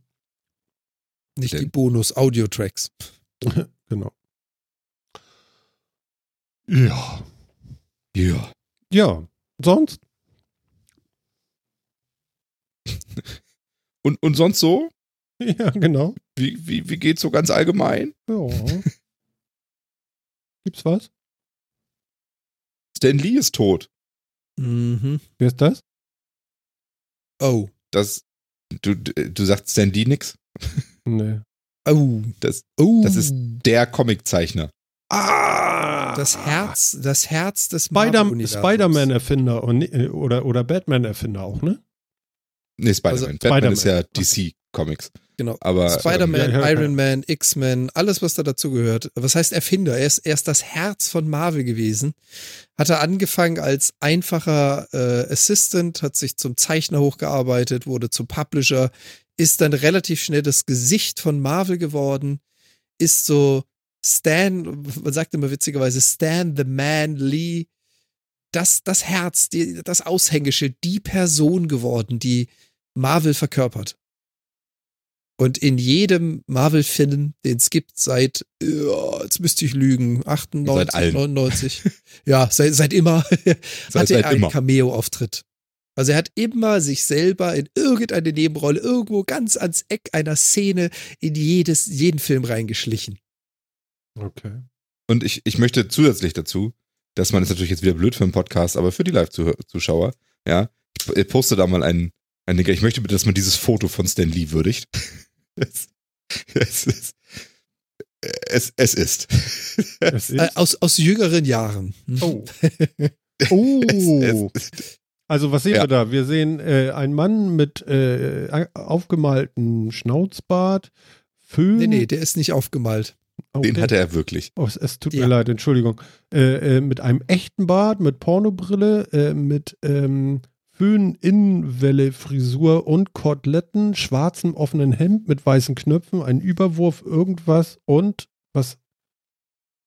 S2: Nicht denn? die Bonus-Audio-Tracks.
S1: genau. Ja.
S3: Ja.
S1: Ja. Sonst?
S3: und, und sonst so?
S1: Ja, genau.
S3: Wie, wie, wie geht's so ganz allgemein?
S1: Ja. Gibt's was?
S3: Stan Lee ist tot.
S2: Mhm.
S1: Wer ist das?
S2: Oh.
S3: Das, du, du sagst Lee nix?
S1: Nee.
S2: Oh.
S3: Das, oh. das ist der Comiczeichner.
S2: Ah! Das Herz, das Herz des
S1: Spider-Man-Erfinder Spider oder, oder Batman-Erfinder auch, ne?
S3: Nee, Spider-Man. Also, Batman Spider ist ja DC Comics.
S2: Genau.
S3: Aber
S2: Spider-Man, ja, Iron Man, X-Men, alles, was da dazu gehört. Was heißt Erfinder? Er ist erst das Herz von Marvel gewesen. Hat er angefangen als einfacher äh, Assistant, hat sich zum Zeichner hochgearbeitet, wurde zum Publisher, ist dann relativ schnell das Gesicht von Marvel geworden, ist so Stan, man sagt immer witzigerweise Stan the Man Lee, das, das Herz, die, das Aushängeschild, die Person geworden, die Marvel verkörpert. Und in jedem Marvel-Film, den es gibt, seit, ja, jetzt müsste ich lügen, 98, 99, ja, seit, seit immer, seit, hatte er einen Cameo-Auftritt. Also er hat immer sich selber in irgendeine Nebenrolle irgendwo ganz ans Eck einer Szene in jedes, jeden Film reingeschlichen.
S1: Okay.
S3: Und ich, ich möchte zusätzlich dazu, dass man ist natürlich jetzt wieder blöd für einen Podcast, aber für die Live-Zuschauer, ja, ich poste da mal einen, einen Link. Ich möchte bitte, dass man dieses Foto von Stan Lee würdigt. Es, es, ist, es, es ist.
S2: Es ist. Äh, aus, aus jüngeren Jahren.
S1: Oh. oh. Also was sehen ja. wir da? Wir sehen äh, einen Mann mit äh, aufgemaltem Schnauzbart, Föhn.
S2: Nee, nee, der ist nicht aufgemalt.
S3: Oh, Den hatte er wirklich.
S1: Oh, es, es tut ja. mir leid, Entschuldigung. Äh, äh, mit einem echten Bart, mit Pornobrille, äh, mit ähm, Föhn-Innenwelle-Frisur und Koteletten, schwarzem offenen Hemd mit weißen Knöpfen, ein Überwurf, irgendwas und was,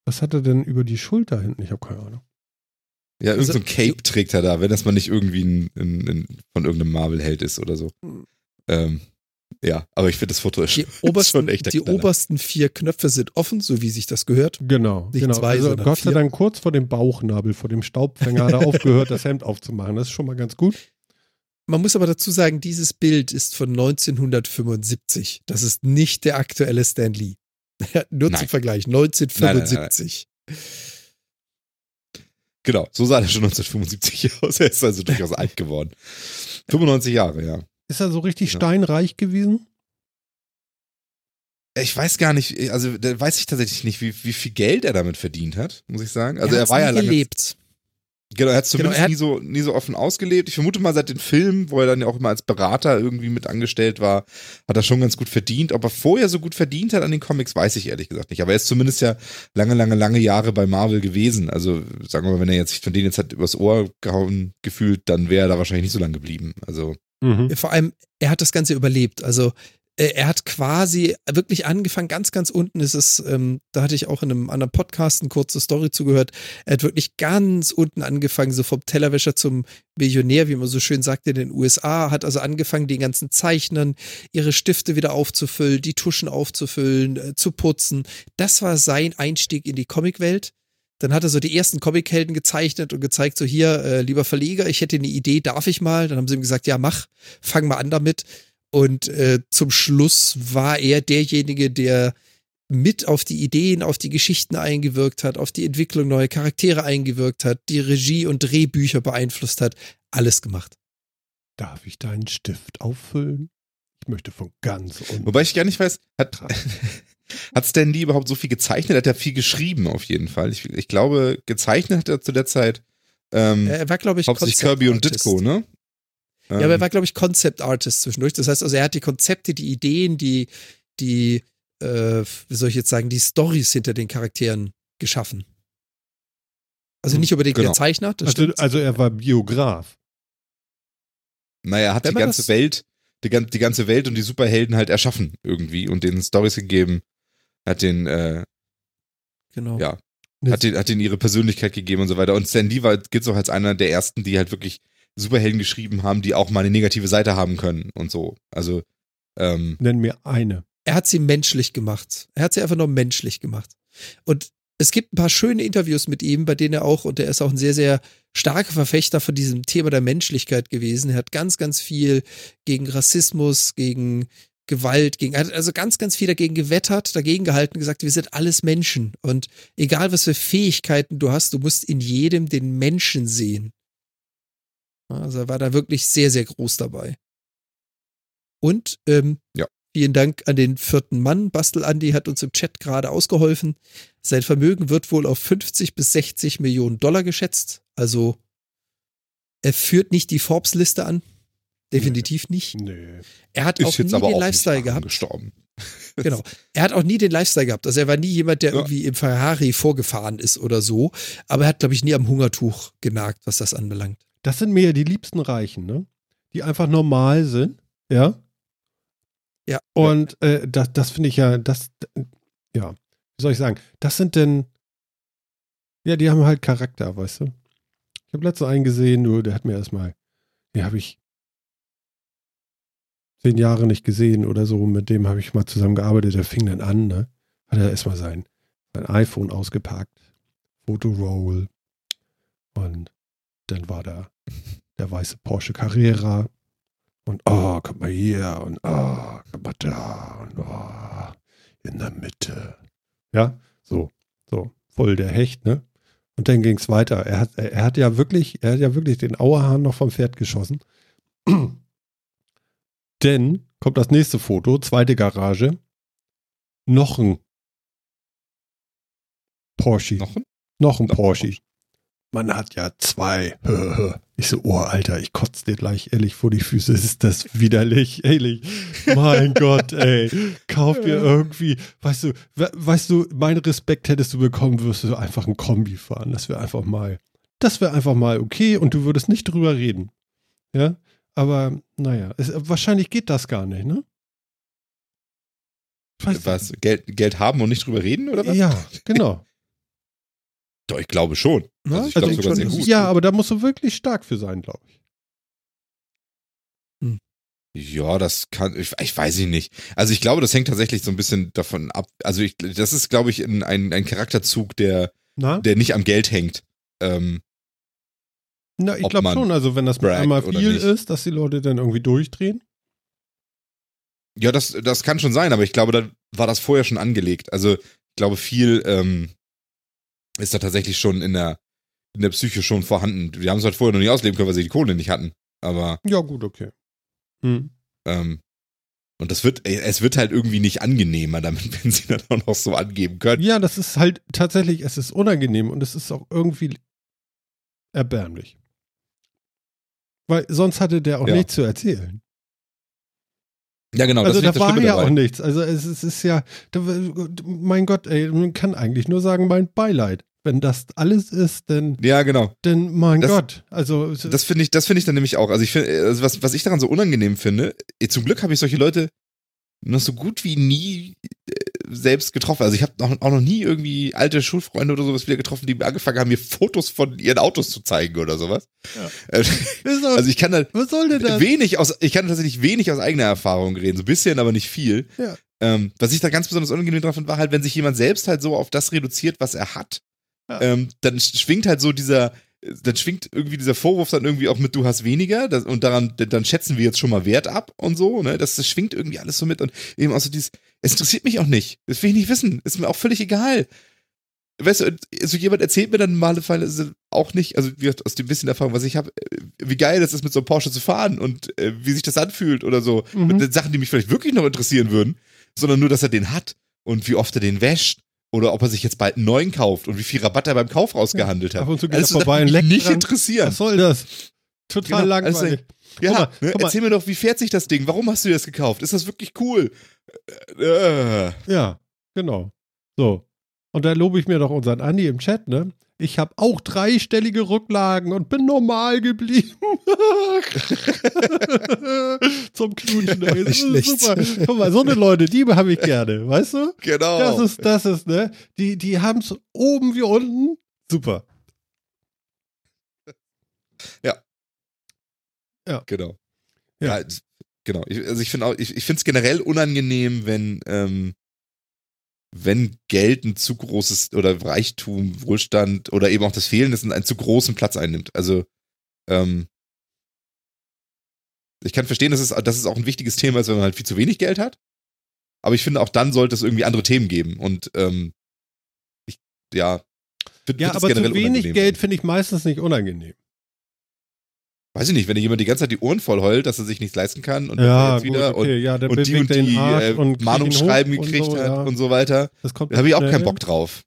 S1: was hat er denn über die Schulter hinten? Ich habe keine Ahnung.
S3: Ja, irgendein so Cape trägt er da, wenn das mal nicht irgendwie ein, ein, ein, von irgendeinem Marvel-Held ist oder so. Hm. Ähm, Ja, aber ich finde das Foto
S2: die obersten, schon echt Die Knaller. obersten vier Knöpfe sind offen, so wie sich das gehört.
S1: Genau. Nicht genau. Zwei, also Gott sei Dank kurz vor dem Bauchnabel, vor dem Staubfänger hat er aufgehört, das Hemd aufzumachen. Das ist schon mal ganz gut.
S2: Man muss aber dazu sagen, dieses Bild ist von 1975. Das ist nicht der aktuelle Stan Lee. Nur nein. zum Vergleich, 1975. Nein, nein,
S3: genau, so sah er schon 1975 aus. Er ist also durchaus alt geworden. 95 Jahre, ja.
S1: Ist er so richtig ja. steinreich gewesen?
S3: Ich weiß gar nicht, also da weiß ich tatsächlich nicht, wie, wie viel Geld er damit verdient hat, muss ich sagen. Also er, er war ja lange.
S2: Gelebt.
S3: Genau, er hat zumindest genau, er hat nie, so, nie so offen ausgelebt. Ich vermute mal, seit dem Film, wo er dann ja auch immer als Berater irgendwie mit angestellt war, hat er schon ganz gut verdient. Ob er vorher so gut verdient hat an den Comics, weiß ich ehrlich gesagt nicht. Aber er ist zumindest ja lange, lange, lange Jahre bei Marvel gewesen. Also sagen wir mal, wenn er jetzt sich von denen jetzt hat übers Ohr gehauen gefühlt, dann wäre er da wahrscheinlich nicht so lange geblieben. Also.
S2: Mhm. Vor allem, er hat das Ganze überlebt. Also äh, er hat quasi wirklich angefangen, ganz, ganz unten ist es, ähm, da hatte ich auch in einem anderen Podcast eine kurze Story zugehört, er hat wirklich ganz unten angefangen, so vom Tellerwäscher zum Millionär, wie man so schön sagt in den USA, hat also angefangen, den ganzen Zeichnern ihre Stifte wieder aufzufüllen, die Tuschen aufzufüllen, äh, zu putzen. Das war sein Einstieg in die Comicwelt. Dann hat er so die ersten Comichelden gezeichnet und gezeigt, so hier, äh, lieber Verleger, ich hätte eine Idee, darf ich mal? Dann haben sie ihm gesagt, ja, mach, fang mal an damit. Und äh, zum Schluss war er derjenige, der mit auf die Ideen, auf die Geschichten eingewirkt hat, auf die Entwicklung neuer Charaktere eingewirkt hat, die Regie und Drehbücher beeinflusst hat, alles gemacht.
S1: Darf ich deinen Stift auffüllen? Ich möchte von ganz unten.
S3: Wobei ich gar nicht weiß, hat, hat Stan Lee überhaupt so viel gezeichnet? Er hat ja viel geschrieben auf jeden Fall. Ich, ich glaube, gezeichnet hat er zu der Zeit ähm,
S2: er war, glaube ich,
S3: hauptsächlich Kirby und Ditko, ne?
S2: Ja, aber er ähm. war, glaube ich, Concept Artist zwischendurch. Das heißt also, er hat die Konzepte, die Ideen, die, die, äh, wie soll ich jetzt sagen, die Stories hinter den Charakteren geschaffen. Also nicht über den genau. Zeichner.
S1: Also, also, er war Biograf.
S3: Naja, er hat die ganze Welt, die, die, ganze Welt und die Superhelden halt erschaffen irgendwie und denen Stories gegeben. Hat den, äh,
S2: genau.
S3: Ja. Hat den, hat denen ihre Persönlichkeit gegeben und so weiter. Und Stan Lee war, gilt auch als einer der ersten, die halt wirklich Superhelden geschrieben haben, die auch mal eine negative Seite haben können und so. Also ähm,
S1: nenn mir eine.
S2: Er hat sie menschlich gemacht. Er hat sie einfach nur menschlich gemacht. Und es gibt ein paar schöne Interviews mit ihm, bei denen er auch, und er ist auch ein sehr, sehr starker Verfechter von diesem Thema der Menschlichkeit gewesen. Er hat ganz, ganz viel gegen Rassismus, gegen Gewalt, gegen, er hat also ganz, ganz viel dagegen gewettert, dagegen gehalten, gesagt, wir sind alles Menschen. Und egal was für Fähigkeiten du hast, du musst in jedem den Menschen sehen. Also er war da wirklich sehr, sehr groß dabei. Und ähm,
S3: ja.
S2: vielen Dank an den vierten Mann. Bastel Andi hat uns im Chat gerade ausgeholfen. Sein Vermögen wird wohl auf 50 bis 60 Millionen Dollar geschätzt. Also er führt nicht die Forbes-Liste an. Definitiv
S1: nee.
S2: nicht.
S1: Nee.
S2: Er hat Ist auch nie den Lifestyle gehabt.
S3: Gestorben.
S2: genau. Er hat auch nie den Lifestyle gehabt. Also er war nie jemand, der ja. irgendwie im Ferrari vorgefahren ist oder so. Aber er hat, glaube ich, nie am Hungertuch genagt, was das anbelangt.
S1: Das sind mir ja die liebsten Reichen, ne? Die einfach normal sind, ja?
S2: Ja.
S1: Und äh, das, das finde ich ja, das, ja, wie soll ich sagen, das sind denn, ja, die haben halt Charakter, weißt du? Ich habe letztens einen gesehen, nur der hat mir erstmal, den habe ich zehn Jahre nicht gesehen oder so, mit dem habe ich mal zusammengearbeitet, der fing dann an, ne? Hat er erstmal sein, sein iPhone ausgepackt, Fotoroll und dann war da der weiße Porsche Carrera und oh, guck mal hier und oh, guck mal da und oh, in der Mitte. Ja, so, so, voll der Hecht, ne? Und dann ging es weiter. Er hat, er hat ja wirklich, er hat ja wirklich den Auerhahn noch vom Pferd geschossen. Denn kommt das nächste Foto, zweite Garage. Noch ein Porsche.
S3: Noch ein?
S1: Noch ein Porsche man hat ja zwei. Ich so, oh Alter, ich kotze dir gleich ehrlich vor die Füße. Ist das widerlich, ehrlich. Mein Gott, ey. Kauf dir irgendwie, weißt du, weißt du, meinen Respekt hättest du bekommen, wirst du einfach ein Kombi fahren. Das wäre einfach mal, das wäre einfach mal okay und du würdest nicht drüber reden. Ja, aber naja, es, wahrscheinlich geht das gar nicht, ne?
S3: Was? Geld, Geld haben und nicht drüber reden, oder was?
S1: Ja, genau.
S3: Doch, ich glaube schon.
S1: Also ich also glaube sogar sehr gut. Ja, aber da musst du wirklich stark für sein, glaube ich.
S2: Hm.
S3: Ja, das kann, ich, ich weiß ich nicht. Also ich glaube, das hängt tatsächlich so ein bisschen davon ab. Also ich, das ist, glaube ich, ein, ein, ein Charakterzug, der,
S1: Na?
S3: der nicht am Geld hängt. Ähm,
S1: Na, ich glaube schon, also wenn das mit einmal viel
S3: nicht.
S1: ist, dass die Leute dann irgendwie durchdrehen.
S3: ja, das, das kann schon sein, aber ich glaube, da war das vorher schon angelegt. Also ich glaube, viel ähm, ist da tatsächlich schon in der, in der Psyche schon vorhanden. Wir haben es halt vorher noch nie ausleben können, weil sie die Kohle nicht hatten. Aber
S1: Ja, gut, okay. Hm.
S3: ähm, und das wird, es wird halt irgendwie nicht angenehmer damit, wenn sie dann auch noch so angeben können.
S1: Ja, das ist halt tatsächlich, es ist unangenehm und es ist auch irgendwie erbärmlich. Weil sonst hatte der auch
S3: Ja.
S1: nichts zu erzählen.
S3: Ja, genau.
S1: also
S3: das
S1: da war ja
S3: dabei.
S1: auch nichts. Also es, es ist ja, da, mein Gott, ey, man kann eigentlich nur sagen, mein Beileid. Wenn das alles ist, dann,
S3: Ja, genau.
S1: dann mein
S3: Das-
S1: Gott. Also
S3: Das finde ich, das finde ich dann nämlich auch. Also ich finde, also was, was ich daran so unangenehm finde, eh, zum Glück habe ich solche Leute noch so gut wie nie selbst getroffen. Also ich habe auch, auch noch nie irgendwie alte Schulfreunde oder sowas wieder getroffen, die angefangen haben, mir Fotos von ihren Autos zu zeigen oder sowas.
S1: Ja.
S3: Äh, Also ich kann da
S1: was soll denn das?
S3: wenig aus, ich kann tatsächlich wenig aus eigener Erfahrung reden, so ein bisschen, aber nicht viel.
S1: Ja.
S3: Ähm, was ich da ganz besonders unangenehm drauf fand, war halt, wenn sich jemand selbst halt so auf das reduziert, was er hat,
S1: Ja.
S3: ähm, dann schwingt halt so dieser, dann schwingt irgendwie dieser Vorwurf dann irgendwie auch mit, du hast weniger das, und daran, dann schätzen wir jetzt schon mal Wert ab und so, ne? Das, das schwingt irgendwie alles so mit und eben auch so dieses, es interessiert mich auch nicht, das will ich nicht wissen, ist mir auch völlig egal. Weißt du, so jemand erzählt mir dann normalerweise auch nicht, also wie gesagt, aus dem bisschen Erfahrung, was ich habe, wie geil das ist, mit so einem Porsche zu fahren und äh, wie sich das anfühlt oder so.
S1: Mhm.
S3: Mit den Sachen, die mich vielleicht wirklich noch interessieren würden, sondern nur, dass er den hat und wie oft er den wäscht oder ob er sich jetzt bald einen neuen kauft und wie viel Rabatt er beim Kauf rausgehandelt hat.
S1: Ab und zu geht
S3: Alles
S1: er
S3: so
S1: vorbei und leckt
S3: nicht
S1: dran.
S3: interessieren.
S1: Was soll das? Total
S3: Genau, alles
S1: langweilig.
S3: Ja,
S1: Guck mal,
S3: ne?
S1: guck mal.
S3: erzähl mir doch, wie fährt sich das Ding? Warum hast du das gekauft? Ist das wirklich cool? Äh,
S1: Ja, genau. So. Und da lobe ich mir doch unseren Andi im Chat, ne? Ich habe auch dreistellige Rücklagen und bin normal geblieben. Zum Knutschen. Ey. Das ist super. Guck mal, so eine Leute, die habe ich gerne, weißt du?
S3: genau.
S1: Das ist, das ist, ne? Die, die haben es oben wie unten. Super.
S3: Genau.
S1: Ja.
S3: Ja, genau. Ich, also ich finde auch, ich, ich finde es generell unangenehm, wenn, ähm, wenn Geld ein zu großes oder Reichtum, Wohlstand oder eben auch das Fehlen dessen einen zu großen Platz einnimmt. Also ähm, ich kann verstehen, dass es, dass es auch ein wichtiges Thema ist, wenn man halt viel zu wenig Geld hat. Aber ich finde, auch dann sollte es irgendwie andere Themen geben. Und ähm, ich, ja, find,
S1: Ja,
S3: find
S1: aber zu
S3: generell
S1: wenig
S3: unangenehm.
S1: Geld finde ich meistens nicht unangenehm.
S3: Weiß ich nicht, wenn dir jemand die ganze Zeit die Ohren voll heult, dass er sich nichts leisten kann und
S1: Ja,
S3: jetzt
S1: gut,
S3: wieder
S1: okay, ja, der
S3: und die und die äh,
S1: und
S3: Mahnungsschreiben
S1: und
S3: gekriegt
S1: so,
S3: hat
S1: ja.
S3: und so weiter. Da habe ich auch keinen Bock drauf.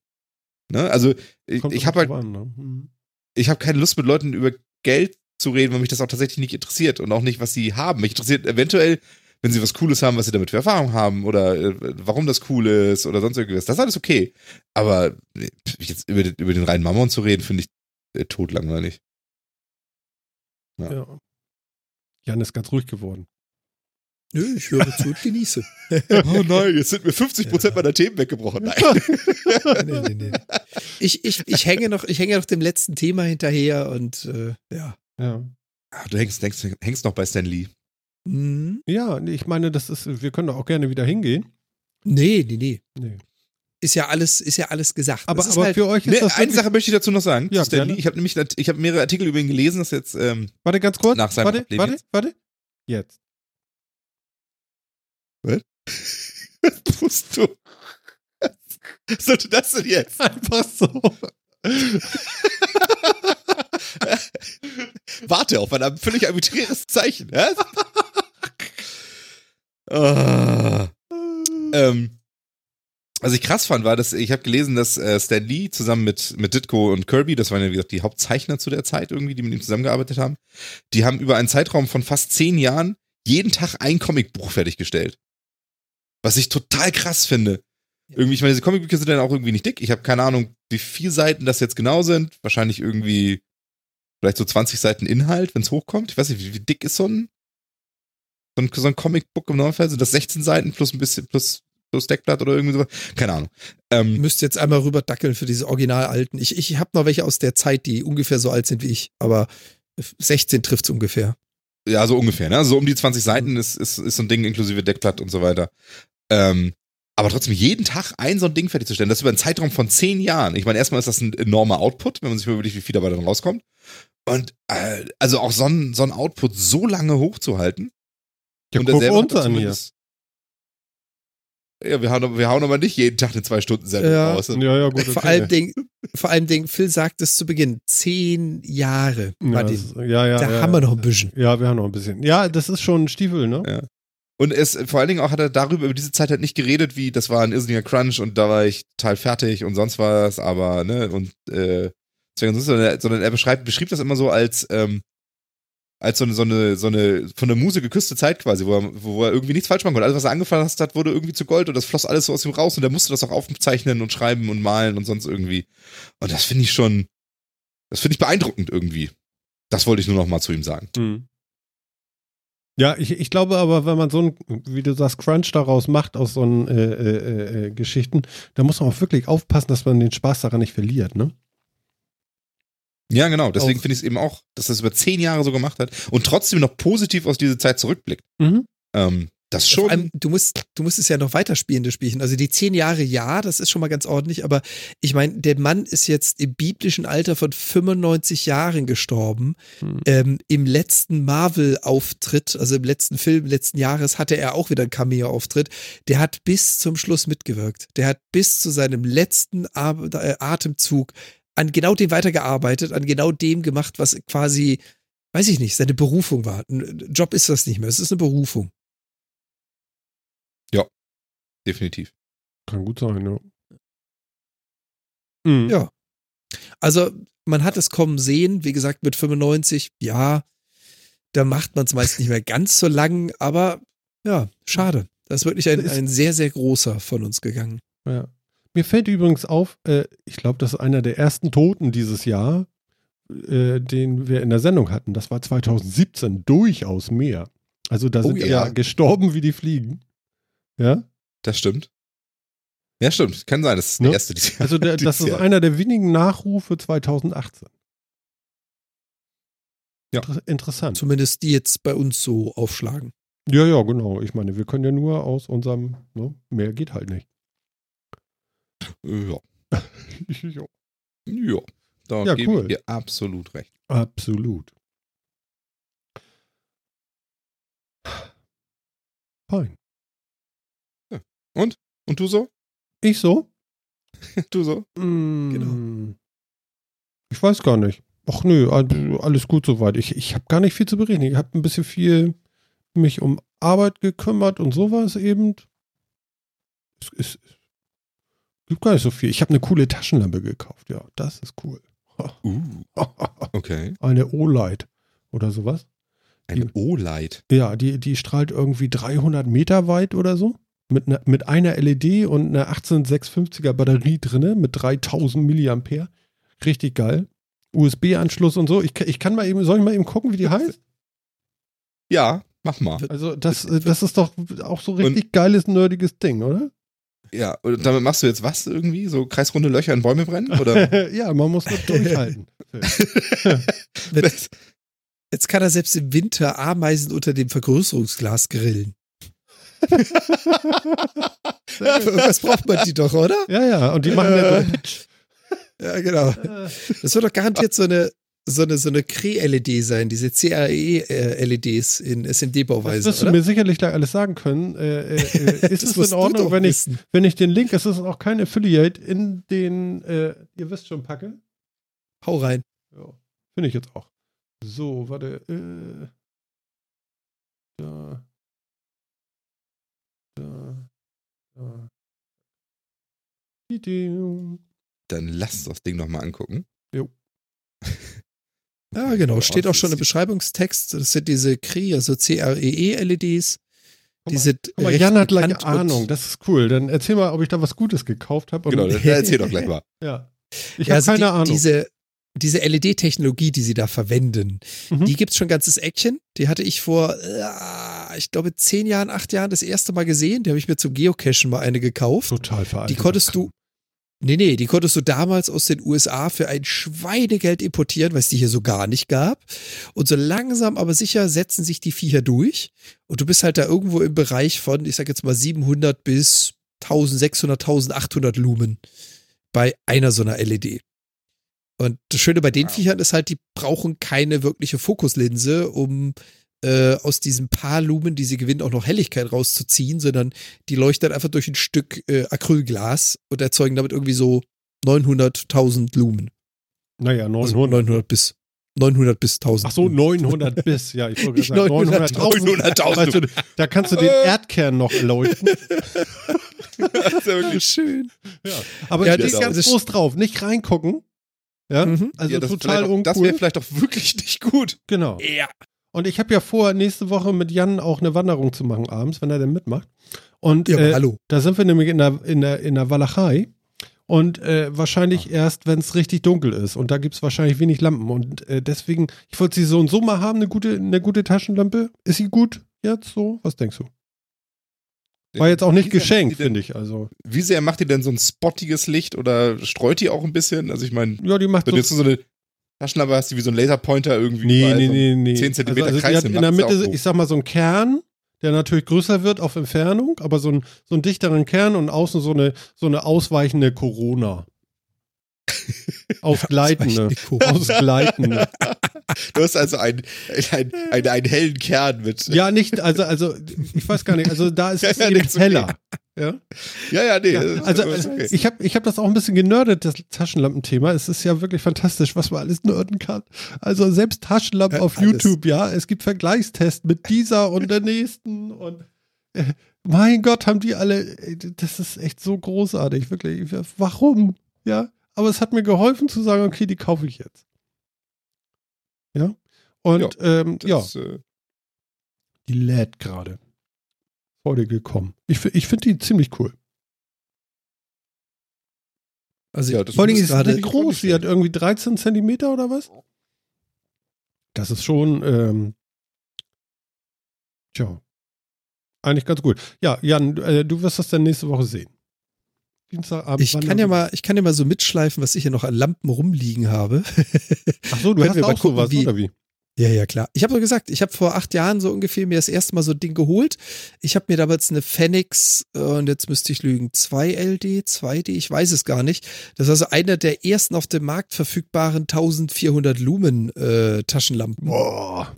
S3: Ne? Also ich, ich habe halt,
S1: an, ne? Mhm.
S3: ich habe keine Lust mit Leuten über Geld zu reden, weil mich das auch tatsächlich nicht interessiert und auch nicht, was sie haben. Mich interessiert eventuell, wenn sie was Cooles haben, was sie damit für Erfahrung haben oder äh, warum das cool ist oder sonst irgendwas. Das ist alles okay. Aber jetzt über den, über den reinen Mammon zu reden, finde ich äh, totlangweilig. Ja.
S1: Ja. Jan ist ganz ruhig geworden.
S2: Nö, ich höre zu und genieße.
S3: oh nein, jetzt sind mir 50 Prozent meiner Themen weggebrochen. Nein.
S2: nee, nee, nee. Ich, ich, ich hänge noch, ich hänge noch dem letzten Thema hinterher und äh, ja.
S1: Ja.
S3: Ah, Du hängst, hängst, hängst noch bei Stan Lee.
S2: Hm,
S1: Ja, ich meine, das ist, wir können doch auch gerne wieder hingehen.
S2: Nee, nee, nee.
S1: Nee.
S2: Ist ja alles, ist ja alles gesagt.
S1: Aber, aber
S2: halt,
S1: für euch ist
S3: Nee,
S1: das
S3: eine Sache möchte ich dazu noch sagen.
S1: Ja,
S3: Stan. Lee. Ich habe nämlich ich habe mehrere Artikel über ihn gelesen, das jetzt ähm,
S1: Warte ganz kurz.
S3: Nach seinem
S1: warte,
S3: Ableben
S1: warte,
S3: jetzt?
S1: warte. Jetzt.
S3: Was tust du? Was sollte das denn jetzt?
S1: Einfach so.
S3: Warte auf ein völlig arbiträres Zeichen. hä? Ah. ähm, was ich krass fand, war, dass ich habe gelesen, dass äh, Stan Lee zusammen mit, mit Ditko und Kirby, das waren ja wie gesagt die Hauptzeichner zu der Zeit irgendwie, die mit ihm zusammengearbeitet haben, die haben über einen Zeitraum von fast zehn Jahren jeden Tag ein Comicbuch fertiggestellt. Was ich total krass finde. Irgendwie, ich meine, diese Comicbücher sind dann auch irgendwie nicht dick. Ich habe keine Ahnung, wie viele Seiten das jetzt genau sind. Wahrscheinlich irgendwie vielleicht so 20 Seiten Inhalt, wenn es hochkommt. Ich weiß nicht, wie, wie dick ist so ein, so ein, so ein Comicbook im Normalfall? Sind das 16 Seiten plus ein bisschen, plus, plus Deckblatt oder irgendwie sowas? Keine Ahnung. Ähm,
S2: müsst jetzt einmal rüber dackeln für diese original alten. Ich, ich habe noch welche aus der Zeit, die ungefähr so alt sind wie ich, aber 16 trifft's ungefähr.
S3: Ja, so ungefähr, ne? So um die 20 Seiten ist, ist, ist so ein Ding inklusive Deckblatt und so weiter. Ähm, aber trotzdem jeden Tag ein so ein Ding fertigzustellen, das über einen Zeitraum von zehn Jahren. Ich meine, erstmal ist das ein enormer Output, wenn man sich mal überlegt, wie viel dabei dann rauskommt. Und äh, also auch so ein, so ein Output so lange hochzuhalten.
S1: Ja,
S3: und
S1: guck uns an hier.
S3: Ja, wir hauen, wir hauen aber nicht jeden Tag eine Zwei-Stunden-Sendung
S2: Ja.
S3: raus.
S1: Ja, ja, gut. Okay.
S2: Vor allem Ding, vor allem Ding, Phil sagt es zu Beginn, zehn Jahre.
S1: ja,
S2: Martin.
S1: das, ja, ja,
S2: da
S1: ja,
S2: haben wir noch ein bisschen.
S1: Ja, wir haben noch ein bisschen. Ja, das ist schon ein Stiefel, ne?
S3: Ja. Und es, vor allen Dingen auch hat er darüber, über diese Zeit halt nicht geredet, wie, das war ein irrsinniger Crunch und da war ich total fertig und sonst was, aber, ne, und, äh, deswegen, sondern er, sondern er beschreibt, beschrieb das immer so als, ähm, als so eine, so eine, so eine von der Muse geküsste Zeit quasi, wo er, wo er irgendwie nichts falsch machen konnte. Alles, was er angefangen hat, wurde irgendwie zu Gold und das floss alles so aus ihm raus und er musste das auch aufzeichnen und schreiben und malen und sonst irgendwie. Und das finde ich schon, das finde ich beeindruckend irgendwie. Das wollte ich nur noch mal zu ihm sagen.
S1: Hm. Ja, ich, ich glaube aber, wenn man so ein, wie du sagst, Crunch daraus macht aus so einen äh, äh, äh, Geschichten, da muss man auch wirklich aufpassen, dass man den Spaß daran nicht verliert, ne?
S3: Ja, genau. Deswegen finde ich es eben auch, dass er es über zehn Jahre so gemacht hat und trotzdem noch positiv aus dieser Zeit zurückblickt.
S1: Mhm.
S3: Ähm, das schon.
S2: allem, du musst, du musst es ja noch weiterspielen, das Spielchen. Also die zehn Jahre, ja, das ist schon mal ganz ordentlich, aber ich meine, der Mann ist jetzt im biblischen Alter von 95 Jahren gestorben.
S1: Hm.
S2: Ähm, Im letzten Marvel-Auftritt, also im letzten Film letzten Jahres, hatte er auch wieder einen Cameo-Auftritt. Der hat bis zum Schluss mitgewirkt. Der hat bis zu seinem letzten äh, Atemzug an genau dem weitergearbeitet, an genau dem gemacht, was quasi, weiß ich nicht, seine Berufung war. Ein Job ist das nicht mehr, es ist eine Berufung.
S3: Definitiv.
S1: Kann gut sein, ja. Mhm.
S2: Ja. Also, man hat es kommen sehen, wie gesagt, mit 95, ja, da macht man es meist nicht mehr ganz so lang, aber ja, schade. Das ist wirklich ein, ein sehr, sehr großer von uns gegangen.
S1: Ja. Mir fällt übrigens auf, äh, ich glaube, das ist einer der ersten Toten dieses Jahr, äh, den wir in der Sendung hatten. Das war 2017, durchaus mehr. Also da
S3: Oh
S1: sind
S3: ja.
S1: ja gestorben wie die Fliegen. Ja,
S3: Das stimmt. Ja, stimmt. Kann sein. Das ist
S1: Ne?
S3: der erste dieses Jahr.
S1: also der, das ist
S3: Jahr.
S1: einer der wenigen Nachrufe 2018.
S3: Ja.
S1: Inter interessant.
S2: Zumindest die jetzt bei uns so aufschlagen.
S1: Ja, ja, genau. Ich meine, wir können ja nur aus unserem, ne, mehr geht halt nicht.
S3: Ja.
S1: ja.
S3: Ja. Da
S1: Ja,
S3: gebe
S1: cool.
S3: ich dir absolut recht.
S1: Absolut. Fein.
S3: Und du so?
S1: Ich so?
S3: Du so?
S1: Genau. Ich weiß gar nicht. Ach nö, all- alles gut soweit. Ich, ich habe gar nicht viel zu berichten. Ich habe ein bisschen viel mich um Arbeit gekümmert und sowas eben. Es, es gibt gar nicht so viel. Ich habe eine coole Taschenlampe gekauft. Ja, das ist cool.
S3: Uh, okay.
S1: Eine O-Light oder sowas.
S3: Ein O-Light.
S1: Ja, die, die strahlt irgendwie 300 Meter weit oder so. Mit, ne, mit einer LED und einer 18650er Batterie drinne mit 3000 Milliampere. Richtig geil. USB-Anschluss und so. Ich, kann- ich kann mal eben, soll ich mal eben gucken, wie die heißt?
S3: Ja, mach mal.
S1: Also, das, das ist doch auch so richtig geiles, nerdiges Ding, oder?
S3: Ja, und damit machst du jetzt was irgendwie? So kreisrunde Löcher in Bäume brennen? Oder?
S1: ja, man muss nur durchhalten.
S2: Jetzt, jetzt kann er selbst im Winter Ameisen unter dem Vergrößerungsglas grillen. Was braucht man die doch, oder?
S1: ja, ja, und die machen ja so Pitch.
S2: Ja, genau. Das wird doch garantiert so eine so eine so eine Cree-LED sein, diese CAE-LEDs in
S1: Das
S2: SMD-Bauweise.
S1: wirst du
S2: oder?
S1: mir sicherlich gleich alles sagen können. Äh, äh, äh, ist
S2: Das
S1: es in
S2: du
S1: Ordnung, wenn ich, wenn ich den Link, es ist auch kein Affiliate, in den, äh, ihr wisst schon, packe?
S2: Hau rein.
S1: Ja, finde ich jetzt auch. So, warte. Äh, da. Da. Da.
S3: Dann lass uns das Ding nochmal angucken.
S2: Ja, genau. Steht auch schon im. Beschreibungstext. Das sind diese Cree, also CREE-LEDs. Die sind
S1: mal, Jan hat gleich
S2: und-
S1: Ahnung, das ist cool. Dann erzähl mal, ob ich da was Gutes gekauft habe.
S3: Genau, dann erzähl doch gleich mal.
S1: Ja. Ich
S2: Ja,
S1: habe
S2: also
S1: keine
S2: die,
S1: Ahnung.
S2: Diese, diese LED-Technologie, die sie da verwenden,
S1: Mhm.
S2: die gibt's schon ganzes Action. Die hatte ich vor, äh, ich glaube, zehn Jahren, acht Jahren das erste Mal gesehen. Die habe ich mir zum Geocachen mal eine gekauft.
S1: Total veraltet.
S2: Die konntest du, Nee, nee, die konntest du damals aus den USA für ein Schweinegeld importieren, weil es die hier so gar nicht gab. Und so langsam aber sicher setzen sich die Viecher durch. Und du bist halt da irgendwo im Bereich von, ich sag jetzt mal 700 bis 1600, 1800 Lumen bei einer so einer LED. Und das Schöne bei den Viechern ist halt, die brauchen keine wirkliche Fokuslinse, um äh, aus diesem paar Lumen, die sie gewinnen, auch noch Helligkeit rauszuziehen, sondern die leuchten einfach durch ein Stück äh, Acrylglas und erzeugen damit irgendwie so 900.000 Lumen.
S1: Naja, 900.
S2: Also 900 bis 900 bis 1000.
S1: Ach so, 900 bis, ja, ich wollte sagen
S2: 900.000.
S1: 900.000. Weißt du, da kannst du den Erdkern noch erleuchten.
S3: Das ist ja wirklich
S2: schön.
S1: Ja. Aber
S2: Ja,
S1: steht
S2: das-
S1: ganz groß drauf, nicht reingucken. Ja,
S2: Mhm.
S1: also
S3: ja, das
S1: total
S3: auch-
S1: uncool.
S3: Das wäre vielleicht auch wirklich nicht gut.
S1: genau.
S2: Ja.
S1: Und ich habe ja vor, nächste Woche mit Jan auch eine Wanderung zu machen abends, wenn er denn mitmacht. Und
S2: Ja,
S1: äh,
S2: hallo.
S1: da sind wir nämlich in der, in der, in der Walachei. Und äh, wahrscheinlich erst, wenn es richtig dunkel ist. Und da gibt es wahrscheinlich wenig Lampen. Und äh, deswegen, ich wollte sie so und so mal haben, eine gute, eine gute Taschenlampe. Ist sie gut jetzt so? Was denkst du? War jetzt auch nicht geschenkt, finde ich. Also,
S3: Wie sehr macht die denn so ein spottiges Licht oder streut die auch ein bisschen? Also ich meine,
S1: ja, die macht so.
S3: jetzt so eine Taschenlampe hast, die wie so ein Laserpointer irgendwie
S1: Nee, nee, nee, nee.
S3: 10 Zentimeter
S1: also, also
S3: Kreis
S1: hat in der Mitte, ich sag mal, so ein Kern, der natürlich größer wird auf Entfernung, aber so ein, so einen dichteren Kern und außen so eine, so eine ausweichende Corona. Ausgleitende. Ausgleitende.
S3: Du hast also einen, einen, einen, einen hellen Kern mit.
S1: Ja, nicht, also, also, ich weiß gar nicht, also da ist es
S3: Ja,
S1: eben
S3: nichts
S1: heller. Ja,
S3: ja, ja, nee.
S1: ja. Also, also
S3: okay.
S1: ich habe ich hab das auch ein bisschen genördet, das Taschenlampenthema. Es ist ja wirklich fantastisch, was man alles nörden kann. Also selbst Taschenlampen
S2: Ja,
S1: auf
S2: alles.
S1: YouTube, ja. Es gibt Vergleichstests mit dieser und der nächsten und äh, mein Gott, haben die alle, äh, das ist echt so großartig, wirklich. Warum? Ja, aber es hat mir geholfen zu sagen, okay, die kaufe ich jetzt. Ja. Und ähm, ja,
S3: Das, äh,
S1: die lädt gerade. Heute gekommen. Ich, ich finde die ziemlich cool.
S2: Also
S3: Ja,
S1: Vor allem ist sie groß. Sie hat irgendwie 13 Zentimeter oder was? Das ist schon, ähm, tja, eigentlich ganz gut. Ja, Jan, äh, du wirst das dann nächste Woche sehen. Dienstagabend.
S2: ich kann ja mal, ich kann ja mal so mitschleifen, was ich hier noch an Lampen rumliegen habe.
S1: Ach so, du hast auch
S2: gucken,
S1: sowas,
S2: wie-
S1: oder wie?
S2: Ja, ja, klar. Ich habe so gesagt, ich habe vor acht Jahren so ungefähr mir das erste Mal so ein Ding geholt. Ich habe mir damals eine Phoenix, äh, und jetzt müsste ich lügen, 2LD, 2D, ich weiß es gar nicht. Das war so einer der ersten auf dem Markt verfügbaren 1400 Lumen äh, Taschenlampen.
S1: Boah.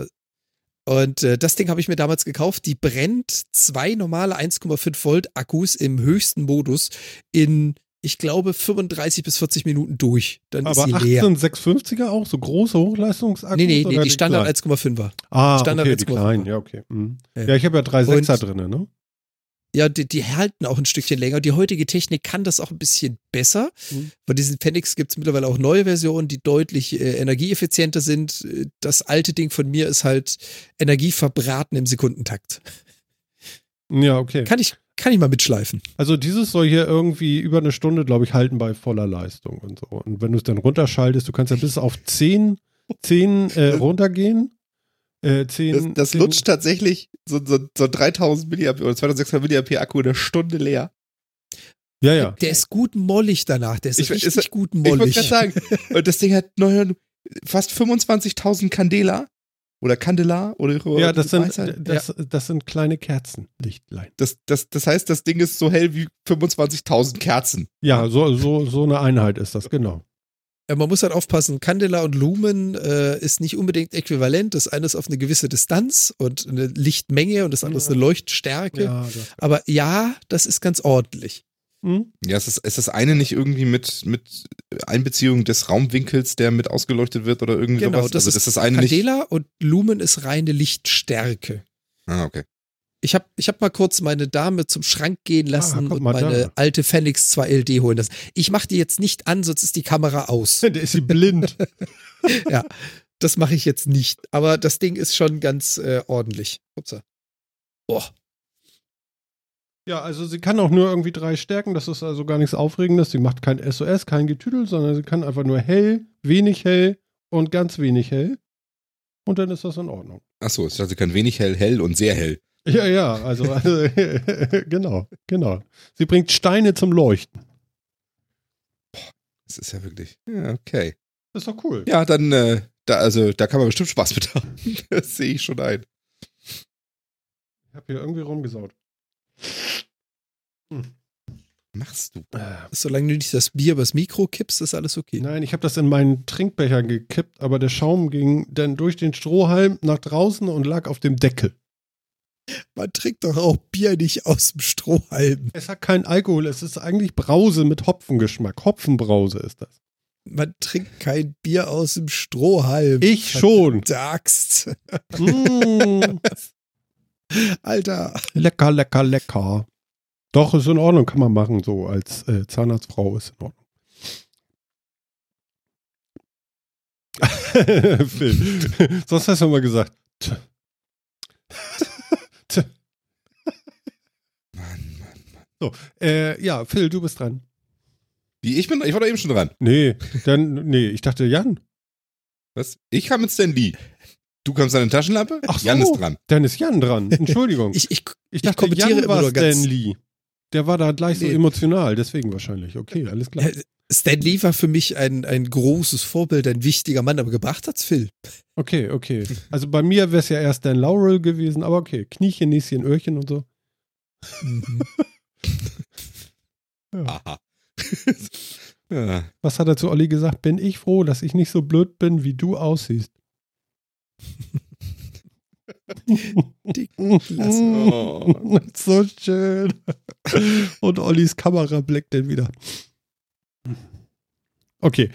S2: Und äh, das Ding habe ich mir damals gekauft. Die brennt zwei normale 1,5 Volt Akkus im höchsten Modus in, ich glaube, 35 bis 40 Minuten durch. Dann
S1: Aber
S2: ist sie leer.
S1: 18650er auch, so große Hochleistungsakkus?
S2: Nee, nee, nee, die Standard
S1: kleinen?
S2: 1,5er.
S1: Ah,
S2: Standard
S1: okay, die
S2: 1,5er.
S1: kleinen, ja, okay. Mhm.
S2: Ja.
S1: Ja, ich habe ja drei Sechser drin, ne?
S2: Ja, die, die halten auch ein Stückchen länger. Die heutige Technik kann das auch ein bisschen besser.
S1: Mhm.
S2: Von diesen Phoenix gibt es mittlerweile auch neue Versionen, die deutlich äh, energieeffizienter sind. Das alte Ding von mir ist halt Energie verbraten im Sekundentakt.
S1: Ja, okay.
S2: Kann ich, kann ich mal mitschleifen.
S1: Also dieses soll hier irgendwie über eine Stunde, glaube ich, halten bei voller Leistung und so. Und wenn du es dann runterschaltest, du kannst ja bis auf 10, 10 äh, runtergehen. Äh, 10,
S3: das, das
S1: 10
S3: lutscht tatsächlich so, so, so 3000 mAh oder 2600 mAh Akku in einer Stunde leer.
S1: Ja, ja.
S2: Der ist gut mollig danach. Der ist
S3: Ich-
S2: richtig
S3: ist-
S2: gut
S3: Ich wollte
S2: mollig.
S3: gerade sagen, und das Ding hat neun- fast 25.000 Candela oder Candela oder
S1: Ja, das sind,
S3: das?
S1: das, das sind kleine Kerzenlichtlein.
S3: Das, das, das heißt, das Ding ist so hell wie 25.000 Kerzen.
S1: Ja, so, so, so eine Einheit ist das, genau.
S2: Ja, man muss halt aufpassen, Candela und Lumen äh, ist nicht unbedingt äquivalent. Das eine ist auf eine gewisse Distanz und eine Lichtmenge und das andere ist eine Leuchtstärke.
S1: Ja, das,
S2: Aber ja, das ist ganz ordentlich.
S1: Hm?
S3: Ja, ist das, ist das eine nicht irgendwie mit, mit Einbeziehung des Raumwinkels, der mit ausgeleuchtet wird oder irgendwie
S2: Genau,
S3: sowas?
S2: das
S3: also
S2: ist
S3: das ist das eine nicht.
S2: Candela und Lumen ist reine Lichtstärke.
S3: Ah, okay.
S2: Ich habe ich hab mal kurz meine Dame zum Schrank gehen lassen
S1: guck
S2: und meine
S1: da.
S2: alte Phoenix 2LD holen lassen. Ich mache die jetzt nicht an, sonst ist die Kamera aus.
S1: Der ist sie blind.
S2: ja, das mache ich jetzt nicht. Aber das Ding ist schon ganz äh, ordentlich. Upsa. Boah.
S1: Ja, also sie kann auch nur irgendwie drei Stärken, das ist also gar nichts Aufregendes. Sie macht kein SOS, kein Getüdel, sondern sie kann einfach nur hell, wenig hell und ganz wenig hell. Und dann ist das in Ordnung.
S3: Achso, ich dachte, sie kann wenig hell, hell und sehr hell.
S1: Ja, ja, also, also genau, genau. Sie bringt Steine zum Leuchten.
S3: Das ist ja wirklich. Ja, okay.
S1: Das ist doch cool.
S3: Ja, dann, äh, da, also, da kann man bestimmt Spaß mit haben. Das sehe ich schon ein.
S1: Ich habe hier irgendwie rumgesaut.
S3: Hm. Machst du?
S2: Äh. Solange du nicht das Bier übers Mikro kippst, ist alles okay.
S1: Nein, ich habe das in meinen Trinkbecher gekippt, aber der Schaum ging dann durch den Strohhalm nach draußen und lag auf dem Deckel.
S2: Man trinkt doch auch Bier nicht aus dem Strohhalm.
S1: Es hat keinen Alkohol, es ist eigentlich Brause mit Hopfengeschmack. Hopfenbrause ist das.
S2: Man trinkt kein Bier aus dem Strohhalm.
S1: Ich schon.
S2: Sagst. Mm. Alter.
S1: Lecker, lecker, lecker. Doch, ist in Ordnung, kann man machen, so als äh, Zahnarztfrau ist in Ordnung. Phil, sonst hast du mal gesagt. T. T.
S3: Mann, Mann, Mann.
S1: So, äh, ja, Phil, du bist dran.
S3: Wie, ich bin, ich war doch eben schon dran.
S1: Nee, dann, nee, ich dachte Jan.
S3: Was? Ich kam mit Stan Lee. Du kommst an eine Taschenlampe?
S1: Ach so,
S3: Jan ist dran.
S1: Dann ist Jan dran. Entschuldigung.
S2: ich, ich,
S1: ich dachte,
S2: ich kommentiere
S1: Jan war Stan Lee. Der war da gleich so
S2: Nee.
S1: emotional, deswegen wahrscheinlich. Okay, alles klar.
S2: Stan Lee war für mich ein, ein großes Vorbild, ein wichtiger Mann, aber gebracht hat's Phil.
S1: Okay, okay. Also bei mir wäre es ja erst Dan Laurel gewesen, aber okay. Kniechen, Näschen, Öhrchen und so.
S2: Mhm.
S3: Aha. ja.
S1: Was hat er zu Olli gesagt? Bin ich froh, dass ich nicht so blöd bin, wie du aussiehst.
S2: Die Klasse.
S3: Oh.
S1: so schön. Und Ollis Kamera blickt dann wieder. Okay.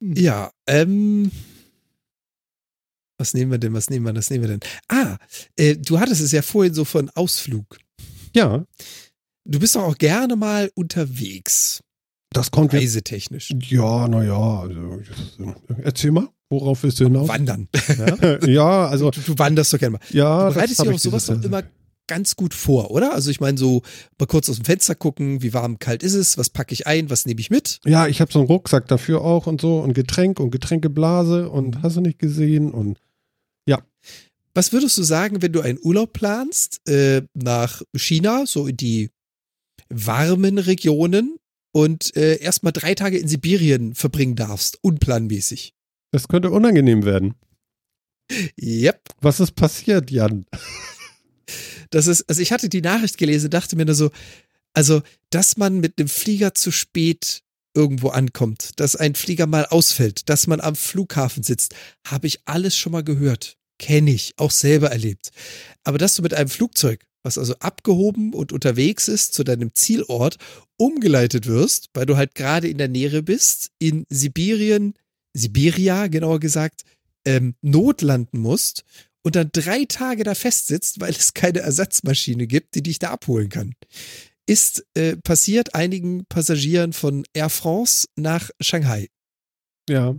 S2: Ja, ähm. Was nehmen wir denn? Was nehmen wir? Was nehmen wir denn? Ah, äh, du hattest es ja vorhin so von Ausflug.
S1: Ja,
S2: Du bist doch auch gerne mal unterwegs,
S1: das kommt
S2: reisetechnisch.
S1: Ja, naja. Also, das- erzähl mal, worauf willst du hinaus?
S2: Wandern.
S1: Ja, ja also,
S2: Du, du wanderst doch gerne mal.
S1: ja.
S2: Du bereitest dich
S1: ich
S2: auf sowas doch immer ganz gut vor, oder? Also ich meine, so mal kurz aus dem Fenster gucken, wie warm, kalt ist es, was packe ich ein, was nehme ich mit?
S1: Ja, ich habe so einen Rucksack dafür auch und so und Getränk und Getränkeblase
S2: Mhm.
S1: und hast du nicht gesehen und
S2: Was würdest du sagen, wenn du einen Urlaub planst äh, nach China, so in die warmen Regionen und äh, erstmal drei Tage in Sibirien verbringen darfst, unplanmäßig?
S1: Das könnte unangenehm werden.
S2: Yep.
S1: Was ist passiert, Jan?
S2: Das ist, also ich hatte die Nachricht gelesen, dachte mir nur so, also, dass man mit einem Flieger zu spät irgendwo ankommt, dass ein Flieger mal ausfällt, dass man am Flughafen sitzt, habe ich alles schon mal gehört. Kenne ich, auch selber erlebt. Aber dass du mit einem Flugzeug, was also abgehoben und unterwegs ist zu deinem Zielort, umgeleitet wirst, weil du halt gerade in der Nähe bist, in Sibirien, Sibiria genauer gesagt, ähm, notlanden musst und dann drei Tage da festsitzt, weil es keine Ersatzmaschine gibt, die dich da abholen kann. Ist äh, passiert einigen Passagieren von Air France nach Shanghai.
S1: Ja.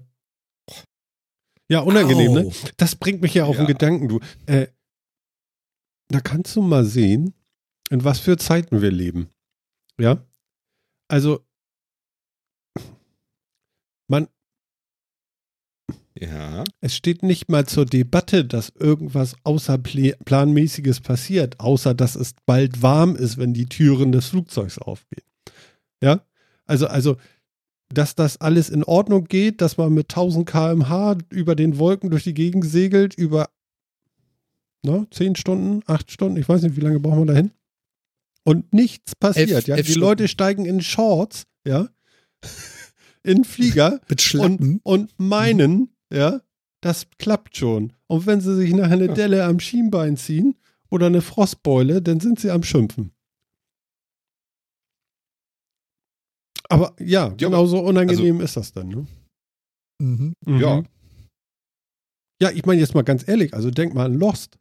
S1: Ja, unangenehm, ne?
S2: Au.
S1: Das bringt mich ja auf
S3: Ja.
S1: den Gedanken, du. Äh, da kannst du mal sehen, in was für Zeiten wir leben. Ja? Also, man,
S3: Ja.
S1: es steht nicht mal zur Debatte, dass irgendwas außerplanmäßiges passiert, außer dass es bald warm ist, wenn die Türen des Flugzeugs aufgehen. Ja? Also, also, dass das alles in Ordnung geht, dass man mit 1000 km/h über den Wolken durch die Gegend segelt, über ne, 10 Stunden, 8 Stunden, ich weiß nicht, wie lange brauchen wir dahin? Und nichts passiert.
S2: Elf-
S1: ja?
S2: elf
S1: Die
S2: Stunden.
S1: Leute steigen in Shorts, ja, in Flieger
S2: Mit Schlappen.
S1: und, und meinen, ja, das klappt schon. Und wenn sie sich nachher eine
S3: Ja.
S1: Delle am Schienbein ziehen oder eine Frostbeule, dann sind sie am Schimpfen. Aber ja, genauso unangenehm ist das dann. Ne?
S2: Mhm.
S3: Ja.
S1: Ja, ich meine jetzt mal ganz ehrlich, also denk mal an Lost.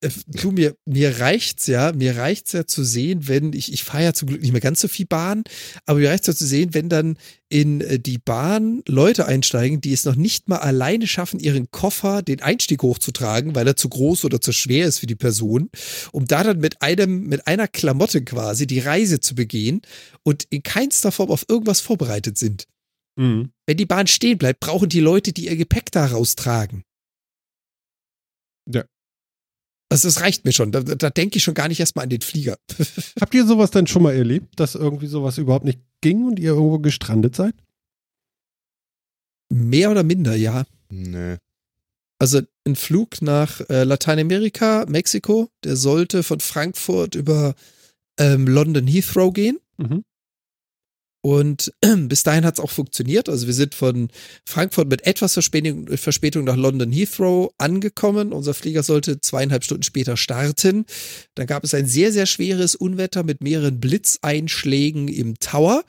S2: Äh, Du, mir, mir reicht's ja, mir reicht's ja zu sehen, wenn, ich, ich fahre ja zum Glück nicht mehr ganz so viel Bahn, aber mir reicht's ja zu sehen, wenn dann in äh, die Bahn Leute einsteigen, die es noch nicht mal alleine schaffen, ihren Koffer, den Einstieg hochzutragen, weil er zu groß oder zu schwer ist für die Person, um da dann mit einem, mit einer Klamotte quasi die Reise zu begehen und in keinster Form auf irgendwas vorbereitet sind.
S1: Mhm.
S2: Wenn die Bahn stehen bleibt, brauchen die Leute, die ihr Gepäck da raustragen.
S1: Ja.
S2: Also das reicht mir schon. Da, da denke ich schon gar nicht erstmal an den Flieger.
S1: Habt ihr sowas denn schon mal erlebt, dass irgendwie sowas überhaupt nicht ging und ihr irgendwo gestrandet seid?
S2: Mehr oder minder, ja.
S3: Nee.
S2: Also ein Flug nach äh, Lateinamerika, Mexiko, der sollte von Frankfurt über ähm, London Heathrow gehen.
S1: Mhm.
S2: Und bis dahin hat es auch funktioniert. Also wir sind von Frankfurt mit etwas Verspätung, Verspätung nach London Heathrow angekommen. Unser Flieger sollte zweieinhalb Stunden später starten. Dann gab es ein sehr, sehr schweres Unwetter mit mehreren Blitzeinschlägen im Tower.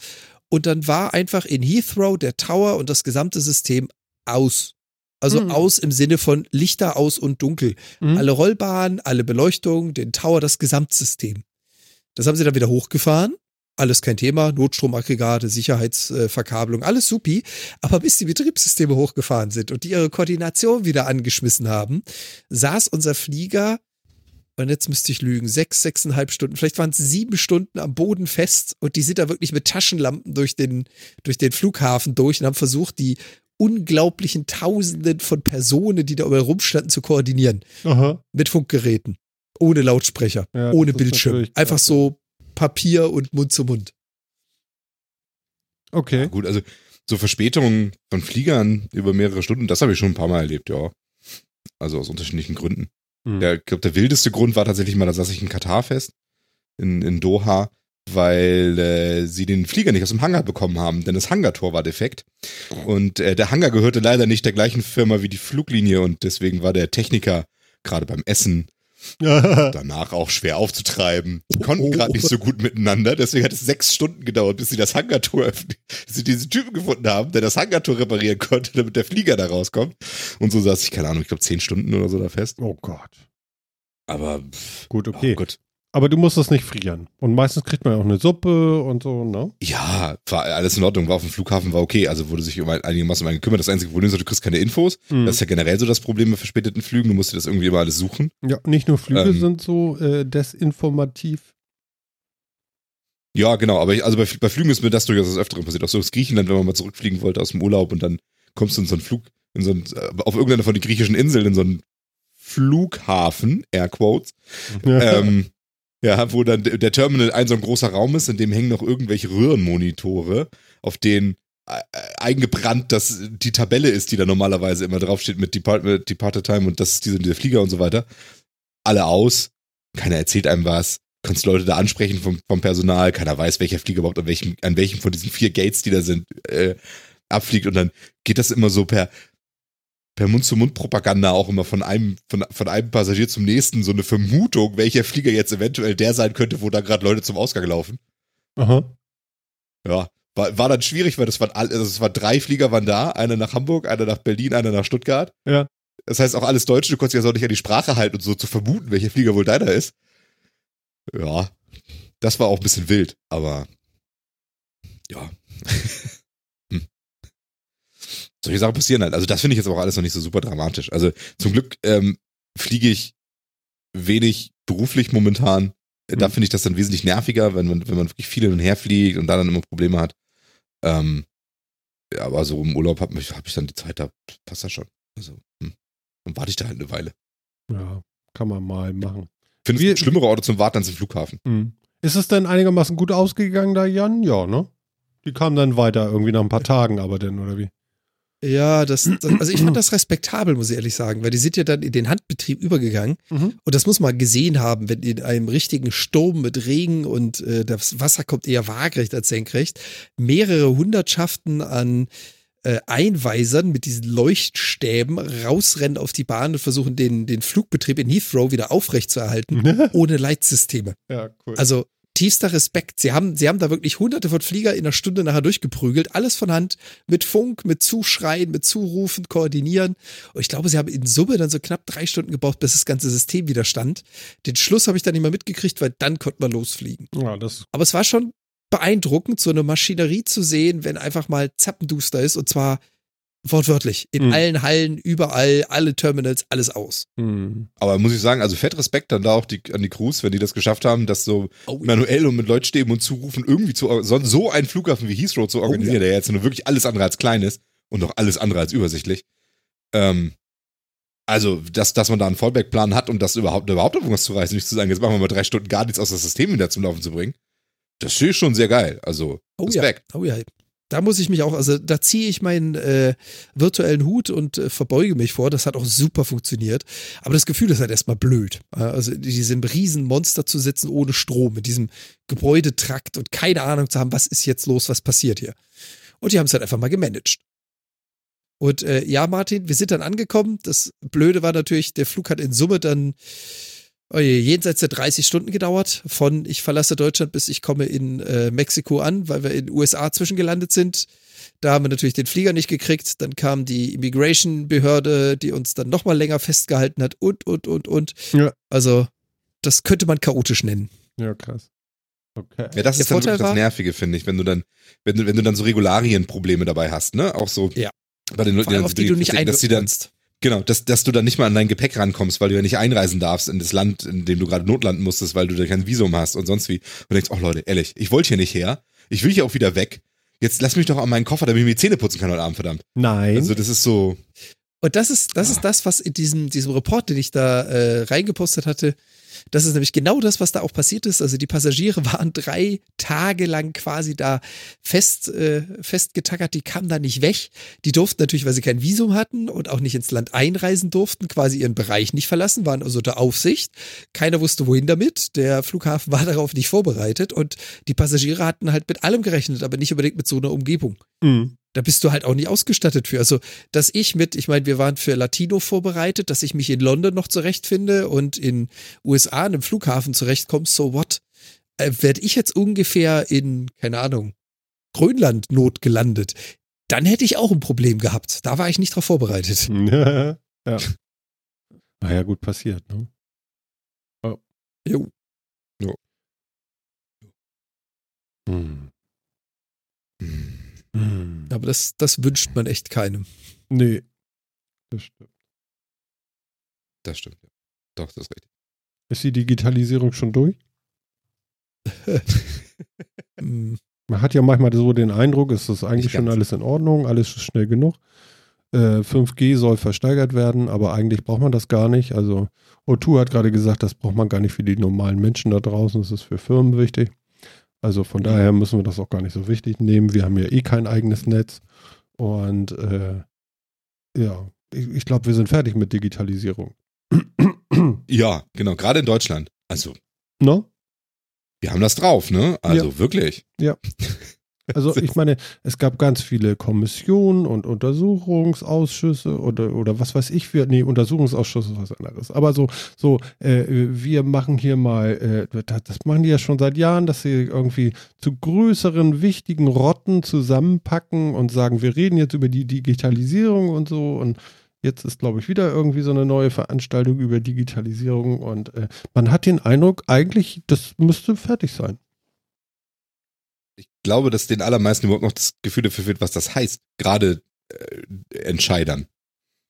S2: Und dann war einfach in Heathrow der Tower und das gesamte System aus. Also
S1: Mhm.
S2: aus im Sinne von Lichter aus und dunkel.
S1: Mhm.
S2: Alle Rollbahnen, alle Beleuchtung, den Tower, das Gesamtsystem. Das haben sie dann wieder hochgefahren. Alles kein Thema, Notstromaggregate, Sicherheitsverkabelung, alles supi. Aber bis die Betriebssysteme hochgefahren sind und die ihre Koordination wieder angeschmissen haben, saß unser Flieger, und jetzt müsste ich lügen, sechs, sechseinhalb Stunden, vielleicht waren es sieben Stunden am Boden fest und die sind da wirklich mit Taschenlampen durch den, durch den Flughafen durch und haben versucht, die unglaublichen Tausenden von Personen, die da überall rumstanden, zu koordinieren
S1: Aha.
S2: mit Funkgeräten. Ohne Lautsprecher,
S1: Ja,
S2: ohne Bildschirm. Einfach so Papier und Mund zu Mund.
S1: Okay.
S3: Ja, gut, also so Verspätungen von Fliegern über mehrere Stunden, das habe ich schon ein paar Mal erlebt, ja. Also aus unterschiedlichen Gründen.
S1: Hm.
S3: Der, ich glaube, der wildeste Grund war tatsächlich mal, da saß ich in Katar fest, in, in Doha, weil äh, sie den Flieger nicht aus dem Hangar bekommen haben, denn das Hangartor war defekt. Und äh, der Hangar gehörte leider nicht der gleichen Firma wie die Fluglinie und deswegen war der Techniker gerade beim Essen danach auch schwer aufzutreiben. Die konnten
S2: Oh.
S3: gerade nicht so gut miteinander, deswegen hat es sechs Stunden gedauert, bis sie das Hangartor öffnen, bis sie diesen Typen gefunden haben, der das Hangartor reparieren konnte, damit der Flieger da rauskommt. Und so saß ich, keine Ahnung, ich glaube zehn Stunden oder so da fest.
S1: oh Gott.
S3: Aber pff,
S1: Gut, okay.
S3: oh Gott.
S1: Aber du musst das nicht frieren. Und meistens kriegt man ja auch eine Suppe und so, ne?
S3: Ja, war alles in Ordnung, war auf dem Flughafen, war okay, also wurde sich um ein- einigermaßen um einen gekümmert. Das einzige Problem ist, du kriegst keine Infos.
S1: Mhm.
S3: Das ist ja generell so das Problem mit verspäteten Flügen, du musst dir das irgendwie immer alles suchen.
S1: Ja, nicht nur Flüge
S3: Ähm.
S1: sind so äh, desinformativ.
S3: Ja, genau, aber ich, also bei, bei Flügen ist mir das durchaus des Öfteren passiert. Auch so aus Griechenland, wenn man mal zurückfliegen wollte aus dem Urlaub und dann kommst du in so einen Flug, in so einen, äh, auf irgendeiner von den griechischen Inseln, in so einen Flughafen, Airquotes, ähm, ja, wo dann der Terminal ein so ein großer Raum ist, in dem hängen noch irgendwelche Röhrenmonitore, auf denen äh, eingebrannt dass die Tabelle ist, die da normalerweise immer draufsteht mit Depart Departed Time und das ist diese, dieser Flieger und so weiter. Alle aus, keiner erzählt einem was, kannst Leute da ansprechen vom, vom Personal, keiner weiß, welcher Flieger überhaupt an welchem, an welchem von diesen vier Gates, die da sind, äh, abfliegt und dann geht das immer so per per Mund-zu-Mund-Propaganda auch immer von einem, von, von einem Passagier zum nächsten so eine Vermutung, welcher Flieger jetzt eventuell der sein könnte, wo da gerade Leute zum Ausgang laufen.
S1: Aha.
S3: Ja. War, war dann schwierig, weil das waren alle, also es waren drei Flieger waren da, einer nach Hamburg, einer nach Berlin, einer nach Stuttgart.
S1: Ja.
S3: Das heißt auch alles Deutsche, du konntest ja so nicht an die Sprache halten und so zu vermuten, welcher Flieger wohl deiner ist. Ja. Das war auch ein bisschen wild, aber ja. Solche Sachen passieren halt. Also das finde ich jetzt auch alles noch nicht so super dramatisch. Also zum Glück ähm, fliege ich wenig beruflich momentan. Da
S1: Mhm.
S3: finde ich das dann wesentlich nerviger, wenn man, wenn man wirklich viel hin und her fliegt und da dann immer Probleme hat. Ähm, ja, aber so im Urlaub habe hab ich dann die Zeit, da passt das schon. Also, hm. dann warte ich da halt eine Weile.
S1: Ja, kann man mal machen.
S3: Findest du schlimmere Orte zum Warten als im Flughafen?
S1: Hm. Ist es denn einigermaßen gut ausgegangen da, Jan? Ja, ne? Die kamen dann weiter, irgendwie nach ein paar Tagen, aber denn, oder wie?
S2: Ja, das, das, also ich fand das respektabel, muss ich ehrlich sagen, weil die sind ja dann in den Handbetrieb übergegangen
S1: Mhm.
S2: und das muss man gesehen haben, wenn in einem richtigen Sturm mit Regen und äh, das Wasser kommt eher waagrecht als senkrecht, mehrere Hundertschaften an äh, Einweisern mit diesen Leuchtstäben rausrennen auf die Bahn und versuchen den, den Flugbetrieb in Heathrow wieder aufrechtzuerhalten, ohne Leitsysteme.
S1: ja, cool.
S2: Also tiefster Respekt. Sie haben, sie haben da wirklich hunderte von Flieger in einer Stunde nachher durchgeprügelt. Alles von Hand, mit Funk, mit Zuschreien, mit Zurufen, koordinieren. Und ich glaube, sie haben in Summe dann so knapp drei Stunden gebraucht, bis das ganze System wieder stand. Den Schluss habe ich dann nicht mehr mitgekriegt, weil dann konnte man losfliegen.
S1: ja, das
S2: Aber es war schon beeindruckend, so eine Maschinerie zu sehen, wenn einfach mal zappenduster ist. Und zwar wortwörtlich. In
S1: Mhm.
S2: allen Hallen, überall, alle Terminals, alles aus.
S1: hm.
S3: Aber muss ich sagen, also fett Respekt dann da auch die, an die Crews, wenn die das geschafft haben, das so
S2: Oh,
S3: manuell und mit Leutstäben und Zurufen irgendwie zu so, so einen Flughafen wie Heathrow zu organisieren,
S2: Oh, ja.
S3: der jetzt nur wirklich alles andere als klein ist und auch alles andere als übersichtlich. Ähm, Also, dass, dass man da einen Fallback-Plan hat und das überhaupt, überhaupt irgendwas zu reißen, nicht zu sagen, jetzt machen wir mal drei Stunden gar nichts aus das System wieder zum Laufen zu bringen. Das ist schon sehr geil. Also,
S2: oh Respekt. Ja. Oh ja. Da muss ich mich auch, also da ziehe ich meinen äh, virtuellen Hut und äh, verbeuge mich vor. Das hat auch super funktioniert. Aber das Gefühl ist halt erstmal blöd. Also in diesem riesen Monster zu sitzen ohne Strom, mit diesem Gebäudetrakt und keine Ahnung zu haben, was ist jetzt los, was passiert hier. Und die haben es halt einfach mal gemanagt. Und äh, ja, Martin, wir sind dann angekommen. Das Blöde war natürlich, der Flug hat in Summe dann jenseits der 30 Stunden gedauert. Von ich verlasse Deutschland bis ich komme in äh, Mexiko an, weil wir in den USA zwischengelandet sind. Da haben wir natürlich den Flieger nicht gekriegt. Dann kam die Immigration-Behörde, die uns dann nochmal länger festgehalten hat und, und, und, und. Ja. Also, das könnte man chaotisch nennen.
S1: Ja, krass.
S3: Okay. Ja, das der ist dann Vorteil wirklich das Nervige, finde ich, wenn du dann, wenn du, wenn du dann so Regularienprobleme dabei hast, ne? Auch so.
S2: Ja.
S3: Bei den Leuten,
S2: auf die, die du nicht dass die dann,
S3: Genau, dass, dass du dann nicht mal an dein Gepäck rankommst, weil du ja nicht einreisen darfst in das Land, in dem du gerade notlanden musstest, weil du da kein Visum hast und sonst wie. Und denkst, oh Leute, ehrlich, ich wollte hier nicht her. Ich will hier auch wieder weg. Jetzt lass mich doch an meinen Koffer, damit ich mir die Zähne putzen kann heute Abend, verdammt.
S1: Nein.
S3: Also das ist so.
S2: Und das ist, das ah. ist das, was in diesem, diesem Report, den ich da äh, reingepostet hatte, das ist nämlich genau das, was da auch passiert ist. Also die Passagiere waren drei Tage lang quasi da fest, äh, festgetackert, die kamen da nicht weg. Die durften natürlich, weil sie kein Visum hatten und auch nicht ins Land einreisen durften, quasi ihren Bereich nicht verlassen, waren also unter Aufsicht. Keiner wusste, wohin damit. Der Flughafen war darauf nicht vorbereitet und die Passagiere hatten halt mit allem gerechnet, aber nicht unbedingt mit so einer Umgebung. Mhm da bist du halt auch nicht ausgestattet für. Also, dass ich mit, ich meine, wir waren für Latino vorbereitet, dass ich mich in London noch zurechtfinde und in USA an einem Flughafen zurechtkomme, so what? Äh, Werde ich jetzt ungefähr in, keine Ahnung, Grönland not gelandet, dann hätte ich auch ein Problem gehabt. Da war ich nicht drauf vorbereitet.
S1: Ja. ja. Naja, gut passiert, ne?
S2: Oh. Jo.
S3: Jo.
S1: Hm.
S2: Hm. Aber das, das wünscht man echt keinem.
S1: Nee. Das stimmt.
S3: Das stimmt, ja. Doch, das ist richtig.
S1: Ist die Digitalisierung schon durch? Hm. Man hat ja manchmal so den Eindruck, es ist eigentlich schon alles in Ordnung, alles ist schnell genug. Äh, 5G soll versteigert werden, aber eigentlich braucht man das gar nicht. Also O2 hat gerade gesagt, das braucht man gar nicht für die normalen Menschen da draußen, das ist für Firmen wichtig. Also von daher müssen wir das auch gar nicht so wichtig nehmen. Wir haben ja eh kein eigenes Netz. Und äh, ja, ich, ich glaube, wir sind fertig mit Digitalisierung.
S3: Ja, genau, gerade in Deutschland. Also.
S1: No?
S3: Wir haben das drauf, ne? Also
S1: ja.
S3: wirklich.
S1: Ja. Also ich meine, es gab ganz viele Kommissionen und Untersuchungsausschüsse oder, oder was weiß ich für, nee, Untersuchungsausschüsse ist was anderes. Aber so, so, äh, wir machen hier mal, äh, das, das machen die ja schon seit Jahren, dass sie irgendwie zu größeren, wichtigen Rotten zusammenpacken und sagen, wir reden jetzt über die Digitalisierung und so. Und Jetzt ist, glaube ich, wieder irgendwie so eine neue Veranstaltung über Digitalisierung. Und äh, man hat den Eindruck, eigentlich, das müsste fertig sein
S3: glaube, dass den allermeisten überhaupt noch das Gefühl dafür wird, was das heißt, gerade äh, Entscheidern.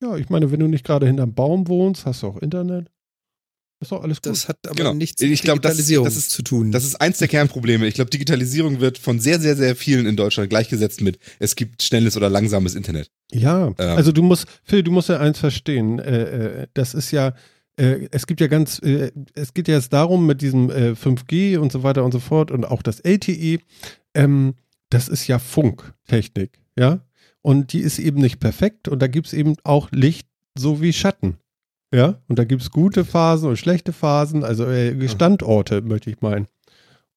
S1: Ja, ich meine, wenn du nicht gerade hinterm Baum wohnst, hast du auch Internet. Ist doch alles gut.
S2: Das hat aber
S3: genau.
S2: nichts
S3: mit ich glaub, Digitalisierung das, das ist, zu tun. Das ist eins der Kernprobleme. Ich glaube, Digitalisierung wird von sehr, sehr, sehr vielen in Deutschland gleichgesetzt mit, es gibt schnelles oder langsames Internet.
S1: Ja, ähm. also du musst, Phil, du musst ja eins verstehen. Äh, äh, das ist ja, äh, es gibt ja ganz, äh, es geht ja jetzt darum mit diesem äh, 5G und so weiter und so fort und auch das LTE, ähm, das ist ja Funktechnik, ja. Und die ist eben nicht perfekt und da gibt es eben auch Licht sowie Schatten. Ja, und da gibt es gute Phasen und schlechte Phasen, also äh, Standorte, möchte ich meinen.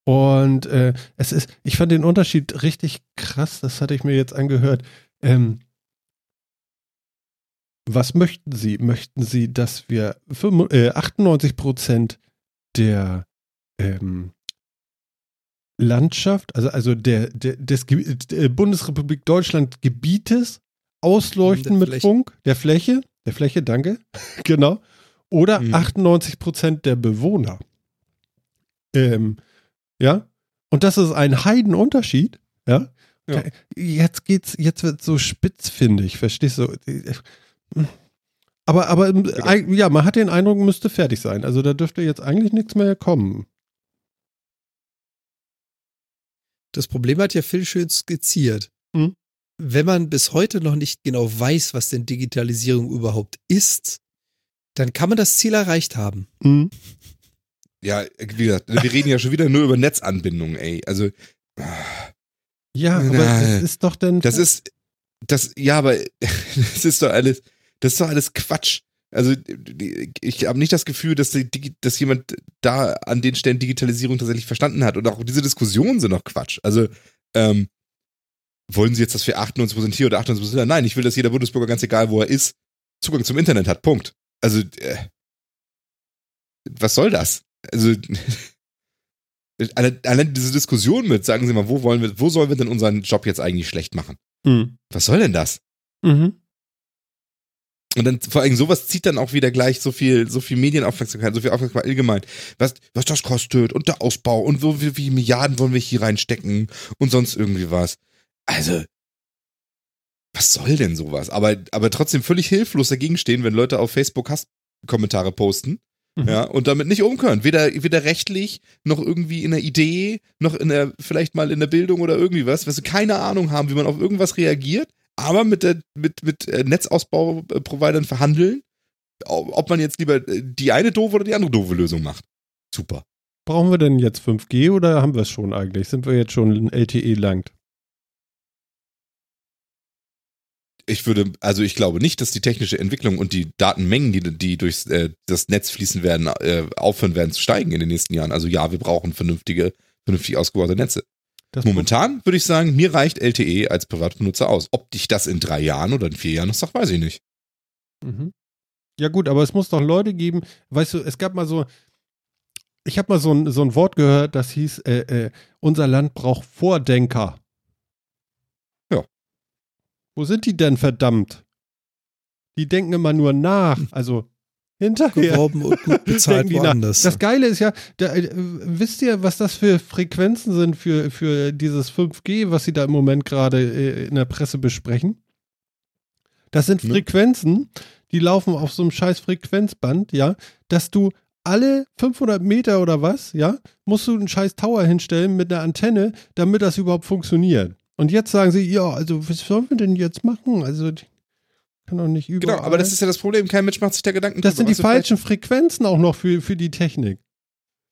S1: Und äh, es ist, ich fand den Unterschied richtig krass, das hatte ich mir jetzt angehört. Ähm, was möchten Sie? Möchten Sie, dass wir 95, äh, 98 Prozent der ähm, Landschaft, also, also der, der, des der Bundesrepublik Deutschland Gebietes ausleuchten mit Funk, der Fläche, der Fläche, danke, genau, oder mhm. 98 Prozent der Bewohner. Ähm, ja, und das ist ein Heidenunterschied, ja. ja. Jetzt geht's, jetzt wird so spitzfindig, verstehst du? Aber, aber ja, man hat den Eindruck, müsste fertig sein. Also da dürfte jetzt eigentlich nichts mehr kommen.
S2: Das Problem hat ja Phil schön skizziert. Hm? Wenn man bis heute noch nicht genau weiß, was denn Digitalisierung überhaupt ist, dann kann man das Ziel erreicht haben.
S1: Mhm.
S3: Ja, wie gesagt, wir reden ja schon wieder nur über Netzanbindungen, ey. Also.
S1: Ja, aber das ist doch dann.
S3: Das ist, das, ja, aber das ist doch alles, das ist doch alles Quatsch. Also ich habe nicht das Gefühl, dass, die, dass jemand da an den Stellen Digitalisierung tatsächlich verstanden hat. Und auch diese Diskussionen sind doch Quatsch. Also ähm, wollen Sie jetzt, dass wir 98% hier oder 98% da? Nein, ich will, dass jeder Bundesbürger, ganz egal wo er ist, Zugang zum Internet hat. Punkt. Also äh, was soll das? Also allein diese Diskussion mit, sagen Sie mal, wo wollen wir, wo sollen wir denn unseren Job jetzt eigentlich schlecht machen?
S1: Mhm.
S3: Was soll denn das?
S1: Mhm.
S3: Und dann vor allem sowas zieht dann auch wieder gleich so viel, so viel Medienaufmerksamkeit, so viel Aufmerksamkeit allgemein. Was, was das kostet und der Ausbau und wo, wie, wie Milliarden wollen wir hier reinstecken und sonst irgendwie was. Also, was soll denn sowas? Aber, aber trotzdem völlig hilflos dagegen stehen, wenn Leute auf Facebook Hasskommentare posten. Mhm. Ja, und damit nicht umkönnen. Weder, weder rechtlich, noch irgendwie in der Idee, noch in der, vielleicht mal in der Bildung oder irgendwie was, was sie keine Ahnung haben, wie man auf irgendwas reagiert, aber mit, der, mit, mit äh, Netzausbau-Providern verhandeln, ob man jetzt lieber äh, die eine doofe oder die andere doofe Lösung macht. Super.
S1: Brauchen wir denn jetzt 5G oder haben wir es schon eigentlich? Sind wir jetzt schon LTE langt?
S3: Ich würde, also ich glaube nicht, dass die technische Entwicklung und die Datenmengen, die, die durch äh, das Netz fließen werden, äh, aufhören werden zu steigen in den nächsten Jahren. Also ja, wir brauchen vernünftige, vernünftig ausgebaute Netze. Das Momentan würde ich sagen, mir reicht LTE als Privatbenutzer aus. Ob dich das in drei Jahren oder in vier Jahren noch sagt, weiß ich nicht.
S1: Mhm. Ja gut, aber es muss doch Leute geben, weißt du, es gab mal so, ich habe mal so ein, so ein Wort gehört, das hieß, äh, äh, unser Land braucht Vordenker.
S3: Ja.
S1: Wo sind die denn verdammt? Die denken immer nur nach. Also hinterher.
S2: Geworben und gut bezahlt woanders.
S1: Das Geile ist ja, da, äh, wisst ihr, was das für Frequenzen sind für, für dieses 5G, was sie da im Moment gerade äh, in der Presse besprechen? Das sind Frequenzen, die laufen auf so einem scheiß Frequenzband, ja, dass du alle 500 Meter oder was, ja, musst du einen scheiß Tower hinstellen mit einer Antenne, damit das überhaupt funktioniert. Und jetzt sagen sie, ja, also was sollen wir denn jetzt machen? Also kann doch nicht überall.
S3: Genau, aber das ist ja das Problem. Kein Mensch macht sich da Gedanken
S1: Das sind die falschen Frequenzen auch noch für, für die Technik.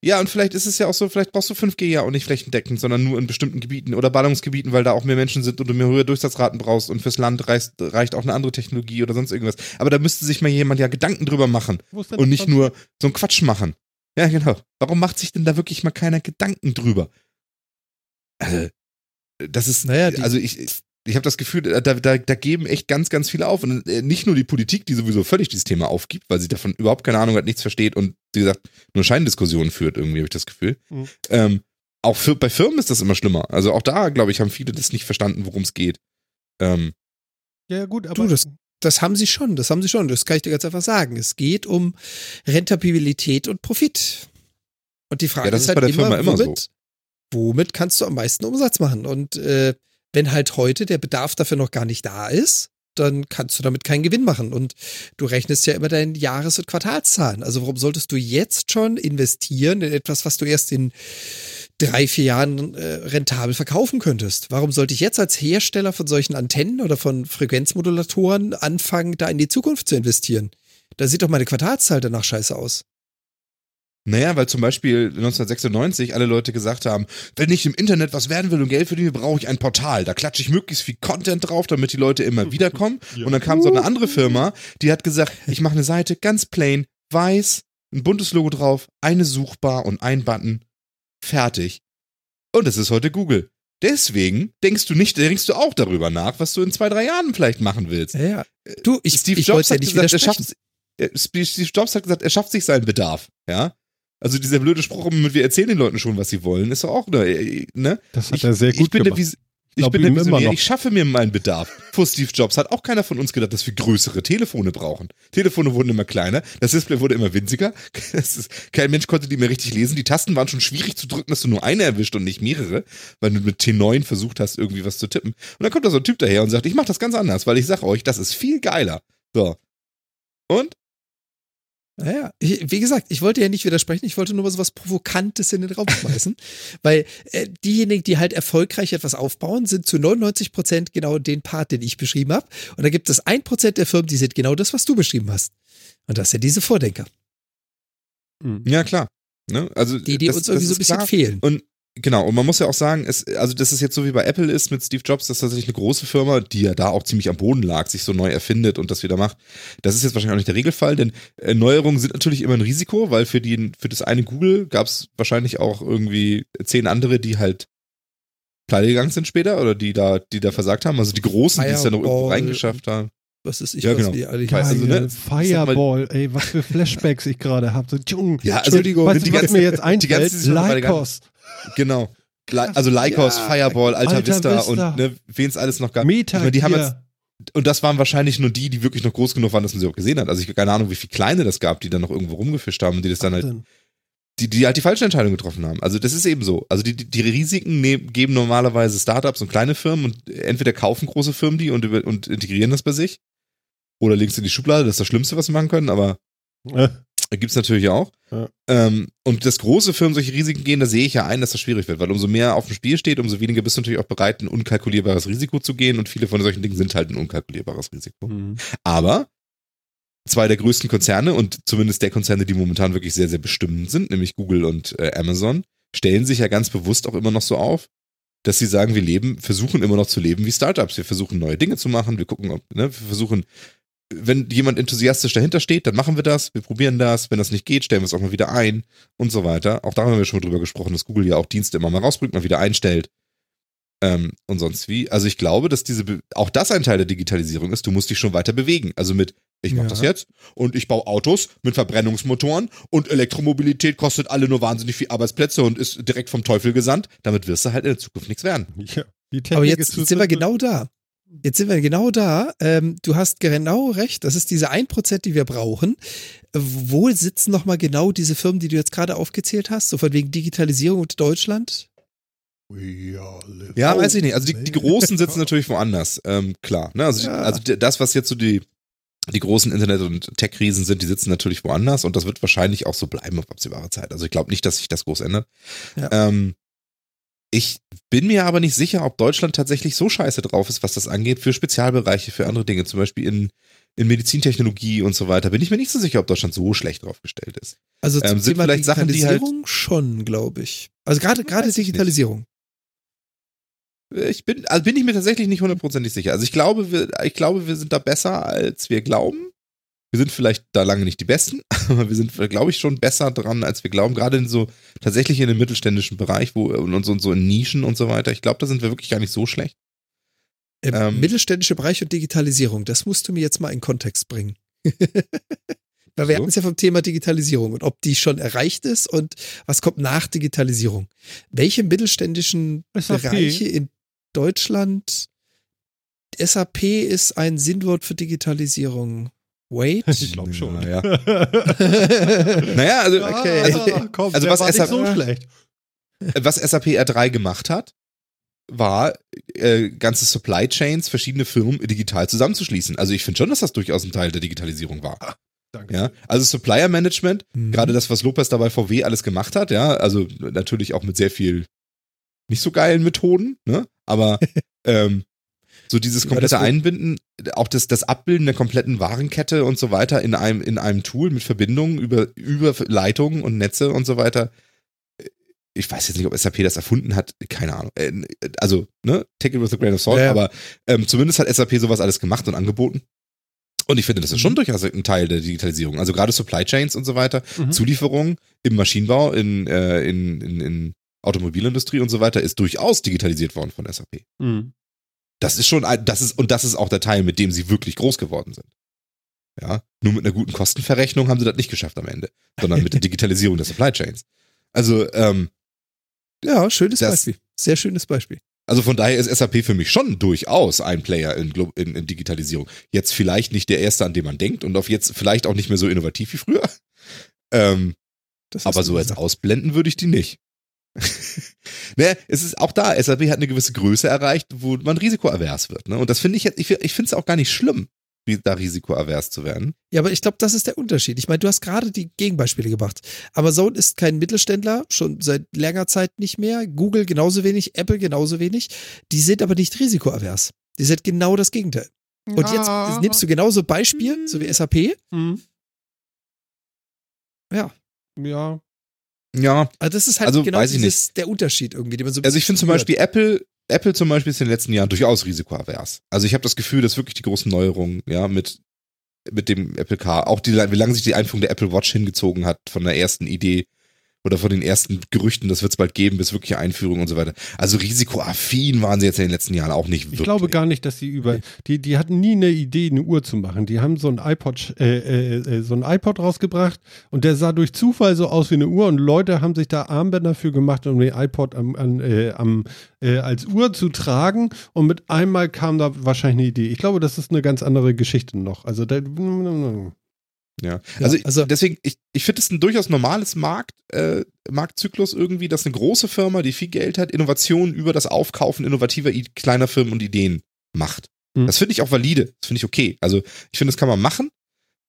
S3: Ja, und vielleicht ist es ja auch so, vielleicht brauchst du 5G ja auch nicht flächendeckend, sondern nur in bestimmten Gebieten oder Ballungsgebieten, weil da auch mehr Menschen sind und du mehr höhere Durchsatzraten brauchst und fürs Land reicht, reicht auch eine andere Technologie oder sonst irgendwas. Aber da müsste sich mal jemand ja Gedanken drüber machen und nicht nur so einen Quatsch machen. Ja, genau. Warum macht sich denn da wirklich mal keiner Gedanken drüber? Also, das ist, naja, also ich, ich habe das Gefühl, da, da, da geben echt ganz, ganz viele auf. Und äh, nicht nur die Politik, die sowieso völlig dieses Thema aufgibt, weil sie davon überhaupt keine Ahnung hat, nichts versteht und, wie gesagt, nur Scheindiskussionen führt, irgendwie, habe ich das Gefühl. Mhm. Ähm, auch für, bei Firmen ist das immer schlimmer. Also auch da, glaube ich, haben viele das nicht verstanden, worum es geht. Ähm,
S1: ja, gut, aber.
S2: Du, das, das haben sie schon, das haben sie schon. Das kann ich dir ganz einfach sagen. Es geht um Rentabilität und Profit. Und die Frage ja, das ist, ist halt bei der immer, Firma immer womit, so. Womit kannst du am meisten Umsatz machen? Und äh, wenn halt heute der Bedarf dafür noch gar nicht da ist, dann kannst du damit keinen Gewinn machen. Und du rechnest ja immer deine Jahres- und Quartalszahlen. Also warum solltest du jetzt schon investieren in etwas, was du erst in drei, vier Jahren äh, rentabel verkaufen könntest? Warum sollte ich jetzt als Hersteller von solchen Antennen oder von Frequenzmodulatoren anfangen, da in die Zukunft zu investieren? Da sieht doch meine Quartalszahl danach scheiße aus.
S3: Naja, weil zum Beispiel 1996 alle Leute gesagt haben, wenn ich im Internet was werden will und Geld verdiene, brauche ich ein Portal. Da klatsche ich möglichst viel Content drauf, damit die Leute immer wiederkommen. Ja. Und dann kam so eine andere Firma, die hat gesagt, ich mache eine Seite ganz plain, weiß, ein buntes Logo drauf, eine Suchbar und ein Button. Fertig. Und das ist heute Google. Deswegen denkst du nicht, denkst du auch darüber nach, was du in zwei, drei Jahren vielleicht machen willst.
S2: Ja, Du, ich, Steve ich Jobs ja nicht gesagt, er schafft,
S3: Steve Jobs hat gesagt, er schafft sich seinen Bedarf. Ja. Also dieser blöde Spruch, wir erzählen den Leuten schon, was sie wollen, ist doch auch ne. ne?
S1: Das hat ich, er sehr gut
S3: ich bin
S1: gemacht.
S3: Der, ich, ich bin der Visionär, ich schaffe mir meinen Bedarf. Vor Steve Jobs hat auch keiner von uns gedacht, dass wir größere Telefone brauchen. Telefone wurden immer kleiner, das Display wurde immer winziger. Ist, kein Mensch konnte die mehr richtig lesen. Die Tasten waren schon schwierig zu drücken, dass du nur eine erwischt und nicht mehrere, weil du mit T9 versucht hast, irgendwie was zu tippen. Und dann kommt da so ein Typ daher und sagt, ich mach das ganz anders, weil ich sag euch, das ist viel geiler. So. Und
S2: naja, ich, wie gesagt, ich wollte ja nicht widersprechen, ich wollte nur mal so was Provokantes in den Raum schmeißen, weil äh, diejenigen, die halt erfolgreich etwas aufbauen, sind zu 99 Prozent genau den Part, den ich beschrieben habe. Und da gibt es ein Prozent der Firmen, die sind genau das, was du beschrieben hast. Und das sind diese Vordenker.
S3: Mhm. Ja, klar. Ne? Also,
S2: die, die das, uns irgendwie so ein bisschen klar. fehlen.
S3: Und Genau, und man muss ja auch sagen, es, also dass es jetzt so wie bei Apple ist mit Steve Jobs, dass tatsächlich eine große Firma, die ja da auch ziemlich am Boden lag, sich so neu erfindet und das wieder macht. Das ist jetzt wahrscheinlich auch nicht der Regelfall, denn äh, Neuerungen sind natürlich immer ein Risiko, weil für, die, für das eine Google gab es wahrscheinlich auch irgendwie zehn andere, die halt pleite gegangen sind später oder die da, die da versagt haben. Also die Großen, die es ja noch irgendwo reingeschafft haben.
S2: Was ist ich,
S3: ja,
S2: was
S3: genau.
S2: wir alle
S1: Geil, also, ne, Fireball, ey, was für Flashbacks ich gerade habe. So,
S3: ja, also,
S1: Entschuldigung, weißt du, was mir jetzt einfällt?
S3: Lycos. Genau. Also Lycos, ja, Fireball, Alta, Alta Vista, Vista, und ne, wen es alles noch gab.
S1: Meta,
S3: meine, die haben jetzt, und das waren wahrscheinlich nur die, die wirklich noch groß genug waren, dass man sie auch gesehen hat. Also ich habe keine Ahnung, wie viele kleine das gab, die dann noch irgendwo rumgefischt haben und die das dann halt, die, die halt die falsche Entscheidung getroffen haben. Also das ist eben so. Also die, die Risiken ne, geben normalerweise Startups und kleine Firmen und entweder kaufen große Firmen die und, und integrieren das bei sich oder legst du in die Schublade, das ist das Schlimmste, was sie machen können, aber äh. Gibt's natürlich auch. Ja. Ähm, und dass große Firmen solche Risiken gehen, da sehe ich ja ein, dass das schwierig wird, weil umso mehr auf dem Spiel steht, umso weniger bist du natürlich auch bereit, ein unkalkulierbares Risiko zu gehen und viele von solchen Dingen sind halt ein unkalkulierbares Risiko. Mhm. Aber zwei der größten Konzerne und zumindest der Konzerne, die momentan wirklich sehr, sehr bestimmend sind, nämlich Google und äh, Amazon, stellen sich ja ganz bewusst auch immer noch so auf, dass sie sagen, wir leben, versuchen immer noch zu leben wie Startups. Wir versuchen neue Dinge zu machen, wir gucken, ob, ne, wir versuchen wenn jemand enthusiastisch dahinter steht, dann machen wir das, wir probieren das. Wenn das nicht geht, stellen wir es auch mal wieder ein und so weiter. Auch da haben wir schon drüber gesprochen, dass Google ja auch Dienste immer mal rausbringt, mal wieder einstellt. Ähm, und sonst wie. Also ich glaube, dass diese, Be auch das ein Teil der Digitalisierung ist. Du musst dich schon weiter bewegen. Also mit, ich mach ja. das jetzt und ich baue Autos mit Verbrennungsmotoren und Elektromobilität kostet alle nur wahnsinnig viel Arbeitsplätze und ist direkt vom Teufel gesandt. Damit wirst du halt in der Zukunft nichts werden.
S2: Ja. Aber jetzt sind wir genau da. Jetzt sind wir genau da. Ähm, du hast genau recht. Das ist diese 1%, die wir brauchen. Wo sitzen nochmal genau diese Firmen, die du jetzt gerade aufgezählt hast? So von wegen Digitalisierung und Deutschland?
S3: Ja, weiß ich nicht. Also die, die Großen sitzen natürlich woanders. Ähm, klar. Ne? Also, ja. also das, was jetzt so die, die großen Internet- und Tech-Riesen sind, die sitzen natürlich woanders und das wird wahrscheinlich auch so bleiben auf absehbare Zeit. Also ich glaube nicht, dass sich das groß ändert. Ja. Ähm, ich bin mir aber nicht sicher, ob Deutschland tatsächlich so scheiße drauf ist, was das angeht, für Spezialbereiche, für andere Dinge, zum Beispiel in, in Medizintechnologie und so weiter. Bin ich mir nicht so sicher, ob Deutschland so schlecht drauf gestellt ist.
S2: Also zum ähm, sind Thema vielleicht Sachen, die halt schon, glaube ich. Also gerade gerade Digitalisierung.
S3: Ich bin, also bin ich mir tatsächlich nicht hundertprozentig sicher. Also ich glaube, wir, ich glaube, wir sind da besser, als wir glauben. Wir sind vielleicht da lange nicht die Besten, aber wir sind, glaube ich, schon besser dran, als wir glauben. Gerade in so, tatsächlich in dem mittelständischen Bereich, wo, und so, und so in Nischen und so weiter. Ich glaube, da sind wir wirklich gar nicht so schlecht.
S2: Ähm, ähm, mittelständische Bereich und Digitalisierung, das musst du mir jetzt mal in Kontext bringen. Weil wir so? hatten es ja vom Thema Digitalisierung und ob die schon erreicht ist und was kommt nach Digitalisierung. Welche mittelständischen SAP. Bereiche in Deutschland SAP ist ein Sinnwort für Digitalisierung. Wait?
S1: Ich glaube schon.
S3: Naja, naja also, okay. also, komm, also was, SAP, so schlecht. was SAP R3 gemacht hat, war äh, ganze Supply Chains, verschiedene Firmen digital zusammenzuschließen. Also ich finde schon, dass das durchaus ein Teil der Digitalisierung war. Ah, danke. Ja, also Supplier Management, mhm. gerade das, was Lopez dabei VW alles gemacht hat, ja, also natürlich auch mit sehr viel nicht so geilen Methoden, ne? Aber ähm, so dieses komplette ja, Einbinden, auch das, das Abbilden der kompletten Warenkette und so weiter in einem, in einem Tool mit Verbindungen über, über Leitungen und Netze und so weiter. Ich weiß jetzt nicht, ob SAP das erfunden hat, keine Ahnung. Äh, also, ne, take it with a grain of salt, ja, ja. aber ähm, zumindest hat SAP sowas alles gemacht und angeboten. Und ich finde, das ist schon mhm. durchaus ein Teil der Digitalisierung. Also gerade Supply Chains und so weiter, mhm. Zulieferungen im Maschinenbau, in, äh, in, in, in Automobilindustrie und so weiter, ist durchaus digitalisiert worden von SAP. Mhm. Das ist schon, das ist, und das ist auch der Teil, mit dem sie wirklich groß geworden sind. Ja, nur mit einer guten Kostenverrechnung haben sie das nicht geschafft am Ende, sondern mit der Digitalisierung der Supply Chains. Also, ähm,
S2: ja, schönes das, Beispiel. Sehr schönes Beispiel.
S3: Also von daher ist SAP für mich schon durchaus ein Player in, in, in, Digitalisierung. Jetzt vielleicht nicht der erste, an den man denkt und auf jetzt vielleicht auch nicht mehr so innovativ wie früher. Ähm, aber so als ausblenden würde ich die nicht. Ne, es ist auch da, SAP hat eine gewisse Größe erreicht, wo man risikoavers wird. Ne? Und das finde ich jetzt, ich, ich finde es auch gar nicht schlimm, da risikoavers zu werden.
S2: Ja, aber ich glaube, das ist der Unterschied. Ich meine, du hast gerade die Gegenbeispiele gebracht. Amazon ist kein Mittelständler, schon seit längerer Zeit nicht mehr. Google genauso wenig, Apple genauso wenig. Die sind aber nicht risikoavers. Die sind genau das Gegenteil. Und jetzt nimmst du genauso Beispiel, so wie SAP. Mhm. Ja.
S1: Ja.
S3: Ja.
S2: Also das ist halt
S3: Also,
S2: genau
S3: weiß ich
S2: dieses, der Unterschied irgendwie, den man so
S3: Also ich finde zum. Beispiel Apple, Apple zum Beispiel ist in den letzten Jahren durchaus risikoavers. Also ich habe das Gefühl, dass wirklich die großen Neuerungen, ja, mit, mit dem Apple Car, auch die, wie lange sich die Einführung der Apple Watch hingezogen hat, von der ersten Idee oder von den ersten Gerüchten, das wird es bald geben, bis wirkliche Einführung und so weiter. Also risikoaffin waren sie jetzt in den letzten Jahren auch nicht
S1: Ich
S3: wirklich.
S1: glaube gar nicht, dass sie über. Die, die hatten nie eine Idee, eine Uhr zu machen. Die haben so ein iPod, äh, äh, äh, so ein iPod rausgebracht und der sah durch Zufall so aus wie eine Uhr und Leute haben sich da Armbänder für gemacht, um den iPod am, an, äh, am, äh, als Uhr zu tragen und mit einmal kam da wahrscheinlich eine Idee. Ich glaube, das ist eine ganz andere Geschichte noch. Also da,
S3: Ja.
S2: Ja,
S3: Also,
S2: also-
S3: deswegen, ich, ich finde es ein durchaus normales Markt, äh, Marktzyklus irgendwie, dass eine große Firma, die viel Geld hat, Innovationen über das Aufkaufen innovativer I kleiner Firmen und Ideen macht.
S1: Hm.
S3: Das finde ich auch valide. Das finde ich okay. Also ich finde, das kann man machen.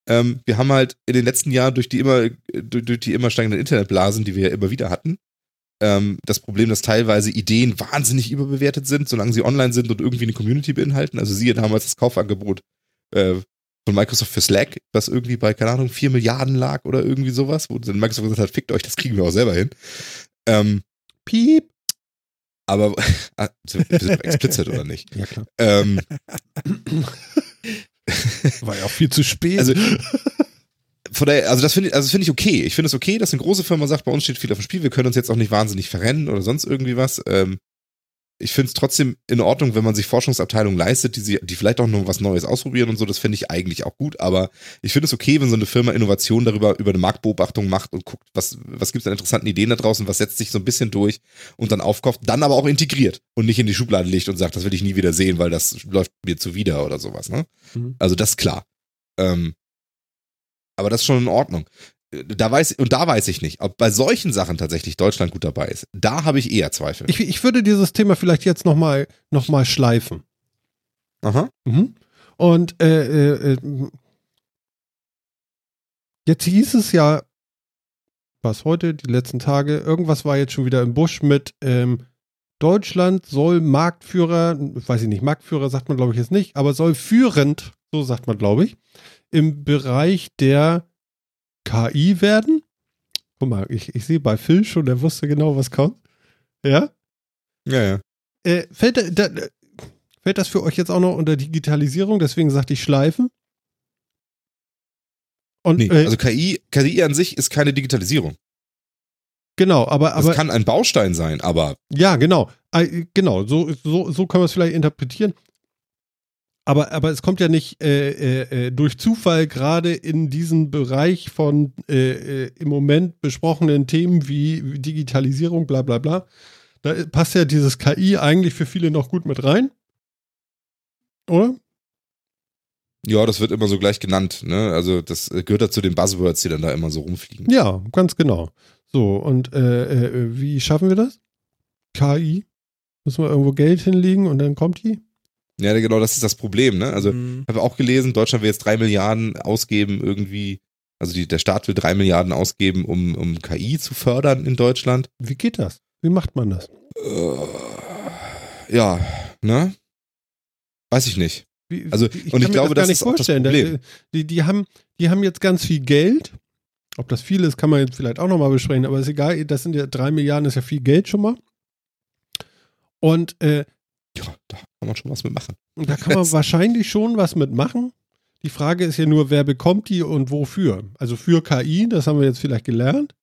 S3: Ähm, wir haben halt in den letzten Jahren durch die immer, durch, durch die immer steigenden Internetblasen, die wir ja immer wieder hatten, ähm, das Problem, dass teilweise Ideen wahnsinnig überbewertet sind, solange sie online sind und irgendwie eine Community beinhalten. Also siehe damals das Kaufangebot äh, von Microsoft für Slack, was irgendwie bei, keine Ahnung, 4 Milliarden lag oder irgendwie sowas, wo dann Microsoft gesagt hat, fickt euch, das kriegen wir auch selber hin. Ähm,
S1: piep.
S3: aber ah, sind wir sind explicit oder nicht?
S1: Ja, klar.
S3: Ähm,
S1: War ja auch viel zu spät.
S3: also von der, also das finde ich, also das finde ich okay. Ich finde es okay, dass eine große Firma sagt, bei uns steht viel auf dem Spiel, wir können uns jetzt auch nicht wahnsinnig verrennen oder sonst irgendwie was. Ähm, ich finde es trotzdem in Ordnung, wenn man sich Forschungsabteilungen leistet, die, sie, die vielleicht auch noch was Neues ausprobieren und so, das finde ich eigentlich auch gut, aber ich finde es okay, wenn so eine Firma Innovation darüber, über eine Marktbeobachtung macht und guckt, was, was gibt es an interessanten Ideen da draußen, was setzt sich so ein bisschen durch und dann aufkauft, dann aber auch integriert und nicht in die Schublade legt und sagt, das will ich nie wieder sehen, weil das läuft mir zuwider oder sowas, ne?
S1: Mhm.
S3: Also das ist klar. Ähm, aber das ist schon in Ordnung. Da weiß, und da weiß ich nicht, ob bei solchen Sachen tatsächlich Deutschland gut dabei ist. Da habe ich eher Zweifel.
S1: ich, ich würde dieses Thema vielleicht jetzt nochmal noch mal schleifen.
S3: Aha.
S1: Mhm. Und äh, äh, äh, jetzt hieß es ja, was heute, die letzten Tage, irgendwas war jetzt schon wieder im Busch mit ähm, Deutschland soll Marktführer, weiß ich nicht, Marktführer sagt man glaube ich jetzt nicht, aber soll führend, so sagt man glaube ich, im Bereich der KI werden. Guck mal, ich, ich sehe bei Phil schon, der wusste genau, was kommt. Ja?
S3: Ja, ja.
S1: Äh, fällt, da, fällt das für euch jetzt auch noch unter Digitalisierung? Deswegen sagte ich Schleifen. Und
S3: Nee,
S1: äh,
S3: also KI, KI an sich ist keine Digitalisierung.
S1: genau, aber,
S3: Das
S1: aber
S3: kann ein Baustein sein, aber
S1: ja, genau, Äh, genau, so, so, so kann man es vielleicht interpretieren. Aber, aber es kommt ja nicht äh, äh, äh, durch Zufall gerade in diesen Bereich von äh, äh, im Moment besprochenen Themen wie Digitalisierung, bla bla bla. Da passt ja dieses KI eigentlich für viele noch gut mit rein. Oder?
S3: ja, das wird immer so gleich genannt. Ne? Also das äh, gehört ja zu den Buzzwords, die dann da immer so rumfliegen.
S1: Ja, ganz genau. So, und wie schaffen wir das? KI? Müssen wir irgendwo Geld hinlegen und dann kommt die?
S3: Ja, genau, das ist das Problem. Ne? Also
S2: Mhm.
S3: habe auch gelesen, Deutschland will jetzt drei Milliarden ausgeben irgendwie. Also die, der Staat will drei Milliarden ausgeben, um, um KI zu fördern in Deutschland.
S1: Wie geht das? Wie macht man das?
S3: Äh, ja, ne? Weiß ich nicht.
S1: Wie,
S3: Also,
S1: ich
S3: und
S1: kann
S3: ich
S1: mir
S3: glaube,
S1: das gar
S3: das
S1: nicht
S3: ist auch das
S1: vorstellen.
S3: Problem.
S1: Da- Die, die, haben, die haben jetzt ganz viel Geld. Ob das viel ist, kann man jetzt vielleicht auch nochmal besprechen, aber ist egal. Das sind ja drei Milliarden, ist ja viel Geld schon mal. Und äh,
S3: Ja, da kann man schon was mitmachen.
S1: Und da kann man wahrscheinlich schon was mitmachen. Die Frage ist ja nur, wer bekommt die und wofür? Also für KI, das haben wir jetzt vielleicht gelernt.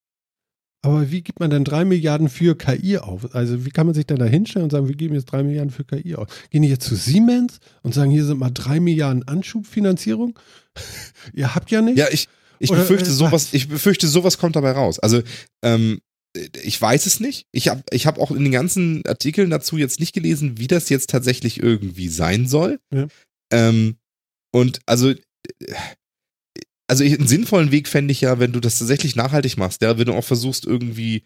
S1: Aber wie gibt man denn drei Milliarden für KI auf? Also wie kann man sich denn da hinstellen und sagen, wir geben jetzt drei Milliarden für KI auf? Gehen die jetzt zu Siemens und sagen, hier sind mal drei Milliarden Anschubfinanzierung? Ihr habt ja nicht.
S3: Ja, ich, ich
S1: Oder,
S3: befürchte,
S1: äh,
S3: sowas,
S1: was?
S3: ich befürchte, sowas kommt dabei raus. Also, ähm, ich weiß es nicht. Ich habe ich hab auch in den ganzen Artikeln dazu jetzt nicht gelesen, wie das jetzt tatsächlich irgendwie sein soll.
S1: Ja.
S3: Ähm, und also, äh, also einen sinnvollen Weg fände ich ja, wenn du das tatsächlich nachhaltig machst, ja, wenn du auch versuchst, irgendwie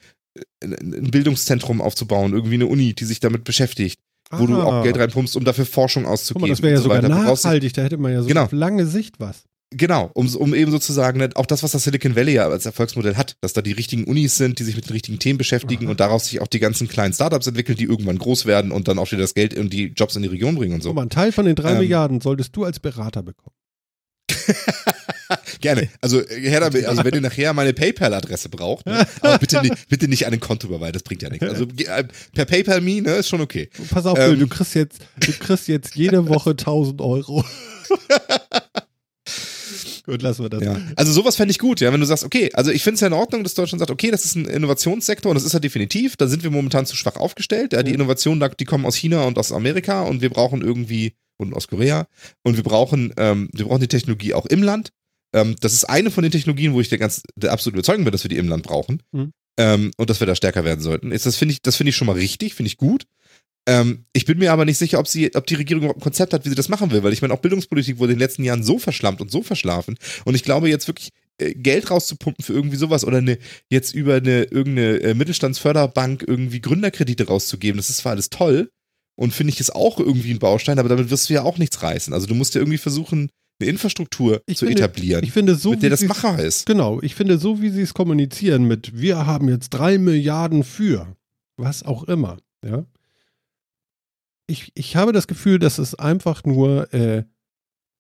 S3: ein ein Bildungszentrum aufzubauen, irgendwie eine Uni, die sich damit beschäftigt, wo du
S1: Ah.
S3: auch Geld reinpumpst, um dafür Forschung auszugeben.
S1: mal, das wäre ja
S3: und so
S1: sogar nachhaltig, da hätte man ja so
S3: Genau.
S1: auf lange Sicht was.
S3: Genau, um, um eben sozusagen auch das, was das Silicon Valley ja als Erfolgsmodell hat, dass da die richtigen Unis sind, die sich mit den richtigen Themen beschäftigen
S1: Aha.
S3: und daraus sich auch die ganzen kleinen Startups entwickeln, die irgendwann groß werden und dann auch wieder das Geld und die Jobs in die Region bringen und so.
S1: Guck mal, einen Teil von den drei
S3: Ähm.
S1: Milliarden solltest du als Berater bekommen.
S3: Gerne. Also, Herr damit, also wenn ihr nachher meine PayPal-Adresse braucht, ne? aber bitte nicht, bitte nicht an ein Konto überweisen, das bringt ja nichts. Also äh, per PayPal Me, ne, ist schon okay.
S1: Pass auf, ähm, du kriegst jetzt, du kriegst jetzt jede Woche 1000 Euro.
S3: Gut, lassen wir das. Ja. Also sowas fände ich gut, ja, wenn du sagst, okay, also ich finde es ja in Ordnung, dass Deutschland sagt, okay, das ist ein Innovationssektor und das ist ja definitiv, da sind wir momentan zu schwach aufgestellt. Ja, die Innovationen, die kommen aus China und aus Amerika und wir brauchen irgendwie, und aus Korea, und wir brauchen, ähm, wir brauchen die Technologie auch im Land. Ähm, das ist eine von den Technologien, wo ich der ganz der absolut überzeugt bin, dass wir die im Land brauchen. Mhm. Ähm, und dass wir da stärker werden sollten. Ist, das finde ich, das finde ich schon mal richtig, finde ich gut. Ähm, ich bin mir aber nicht sicher, ob sie, ob die Regierung überhaupt ein Konzept hat, wie sie das machen will, weil ich meine, auch Bildungspolitik wurde in den letzten Jahren so verschlammt und so verschlafen. Und ich glaube, jetzt wirklich äh, Geld rauszupumpen für irgendwie sowas oder eine, jetzt über eine irgendeine äh, Mittelstandsförderbank irgendwie Gründerkredite rauszugeben, das ist zwar alles toll und finde ich ist auch irgendwie ein Baustein, aber damit wirst du ja auch nichts reißen. Also du musst ja irgendwie versuchen, eine Infrastruktur
S1: ich
S3: zu
S1: finde,
S3: etablieren,
S1: ich finde, so,
S3: mit der das machbar ist.
S1: Genau, ich finde, so wie sie es kommunizieren mit, wir haben jetzt drei Milliarden für, was auch immer, ja, ich, ich habe das Gefühl, dass es einfach nur, äh,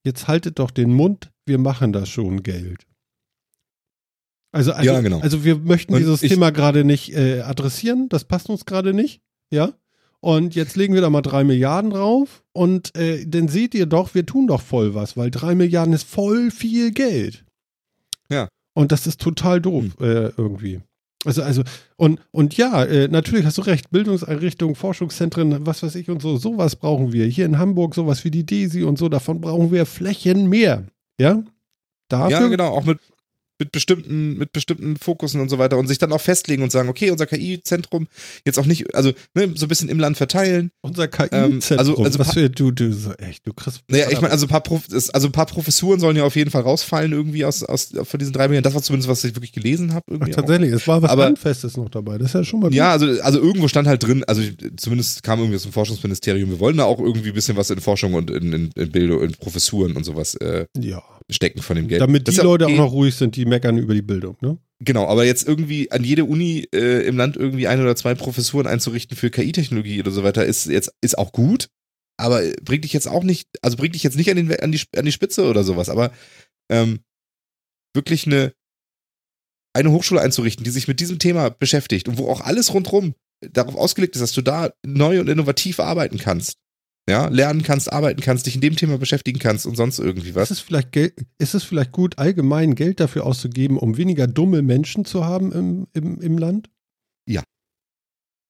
S1: jetzt haltet doch den Mund, wir machen das schon Geld. Also, also,
S3: ja, genau.
S1: also wir möchten Und dieses Thema gerade nicht äh, adressieren, das passt uns gerade nicht, ja. Und jetzt legen wir da mal drei Milliarden drauf und äh, dann seht ihr doch, wir tun doch voll was, weil drei Milliarden ist voll viel Geld.
S3: Ja.
S1: Und das ist total doof hm. äh, irgendwie. Also, also, und, und ja, äh, natürlich hast du recht, Bildungseinrichtungen, Forschungszentren, was weiß ich und so, sowas brauchen wir. Hier in Hamburg sowas wie die DESI und so, davon brauchen wir Flächen mehr. Ja?
S3: Dafür, ja, genau, auch mit mit bestimmten, mit bestimmten Fokussen und so weiter und sich dann auch festlegen und sagen, okay, unser KI-Zentrum jetzt auch nicht, also ne, so ein bisschen im Land verteilen.
S1: Unser KI-Zentrum. Ähm,
S3: also, also
S1: was für, du, du, so, echt, du kriegst.
S3: Naja, ich meine, also ein paar Prof, also ein paar Professuren sollen ja auf jeden Fall rausfallen irgendwie aus, aus von diesen drei Millionen. Das war zumindest, was ich wirklich gelesen habe.
S1: Ach, tatsächlich, auch. es war was Aber, Handfestes noch dabei. Das ist ja schon mal.
S3: Gut. Ja, also, also irgendwo stand halt drin, also zumindest kam irgendwie aus dem Forschungsministerium, wir wollen da auch irgendwie ein bisschen was in Forschung und in, in, in Bildung, in Professuren und sowas äh,
S1: ja.
S3: Stecken von dem Geld.
S1: Damit die Leute auch noch ruhig sind, die meckern über die Bildung. Bildung, ne?
S3: Genau, aber jetzt irgendwie an jede Uni äh, im Land irgendwie ein oder zwei Professuren einzurichten für KI-Technologie oder so weiter, ist jetzt ist auch gut, aber bringt dich jetzt auch nicht, also bringt dich jetzt nicht an, den, an, die, an die Spitze oder sowas, aber ähm, wirklich eine, eine Hochschule einzurichten, die sich mit diesem Thema beschäftigt und wo auch alles rundrum darauf ausgelegt ist, dass du da neu und innovativ arbeiten kannst ja, lernen kannst, arbeiten kannst, dich in dem Thema beschäftigen kannst und sonst irgendwie was.
S1: Ist es vielleicht, Geld, ist es vielleicht gut, allgemein Geld dafür auszugeben, um weniger dumme Menschen zu haben im, im, im Land?
S3: Ja.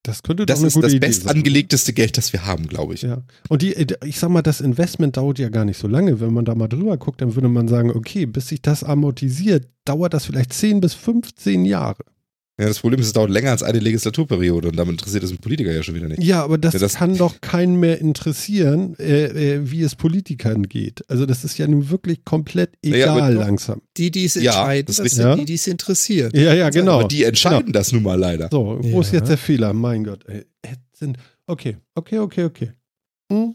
S1: Das könnte
S3: das
S1: doch eine
S3: gute Idee sein. Das ist das bestangelegteste Geld, das wir haben, glaube ich.
S1: Ja. Und die, ich sag mal, das Investment dauert ja gar nicht so lange. Wenn man da mal drüber guckt, dann würde man sagen, okay, bis sich das amortisiert, dauert das vielleicht 10 bis 15 Jahre.
S3: Ja, das Problem ist, es dauert länger als eine Legislaturperiode und damit interessiert es einen Politiker ja schon wieder nicht.
S1: Ja, aber das, ja, das kann doch keinen mehr interessieren, äh, äh, wie es Politikern geht. Also das ist ja nun wirklich komplett egal ja, langsam.
S2: Die, die es entscheiden,
S3: das,
S2: das sind ja? die, die es interessiert.
S1: Ja, ja, genau.
S3: Aber die entscheiden genau. das nun mal leider.
S1: So, wo ist jetzt der Fehler? Mein Gott. Ey. Okay, okay, okay, okay. Hm?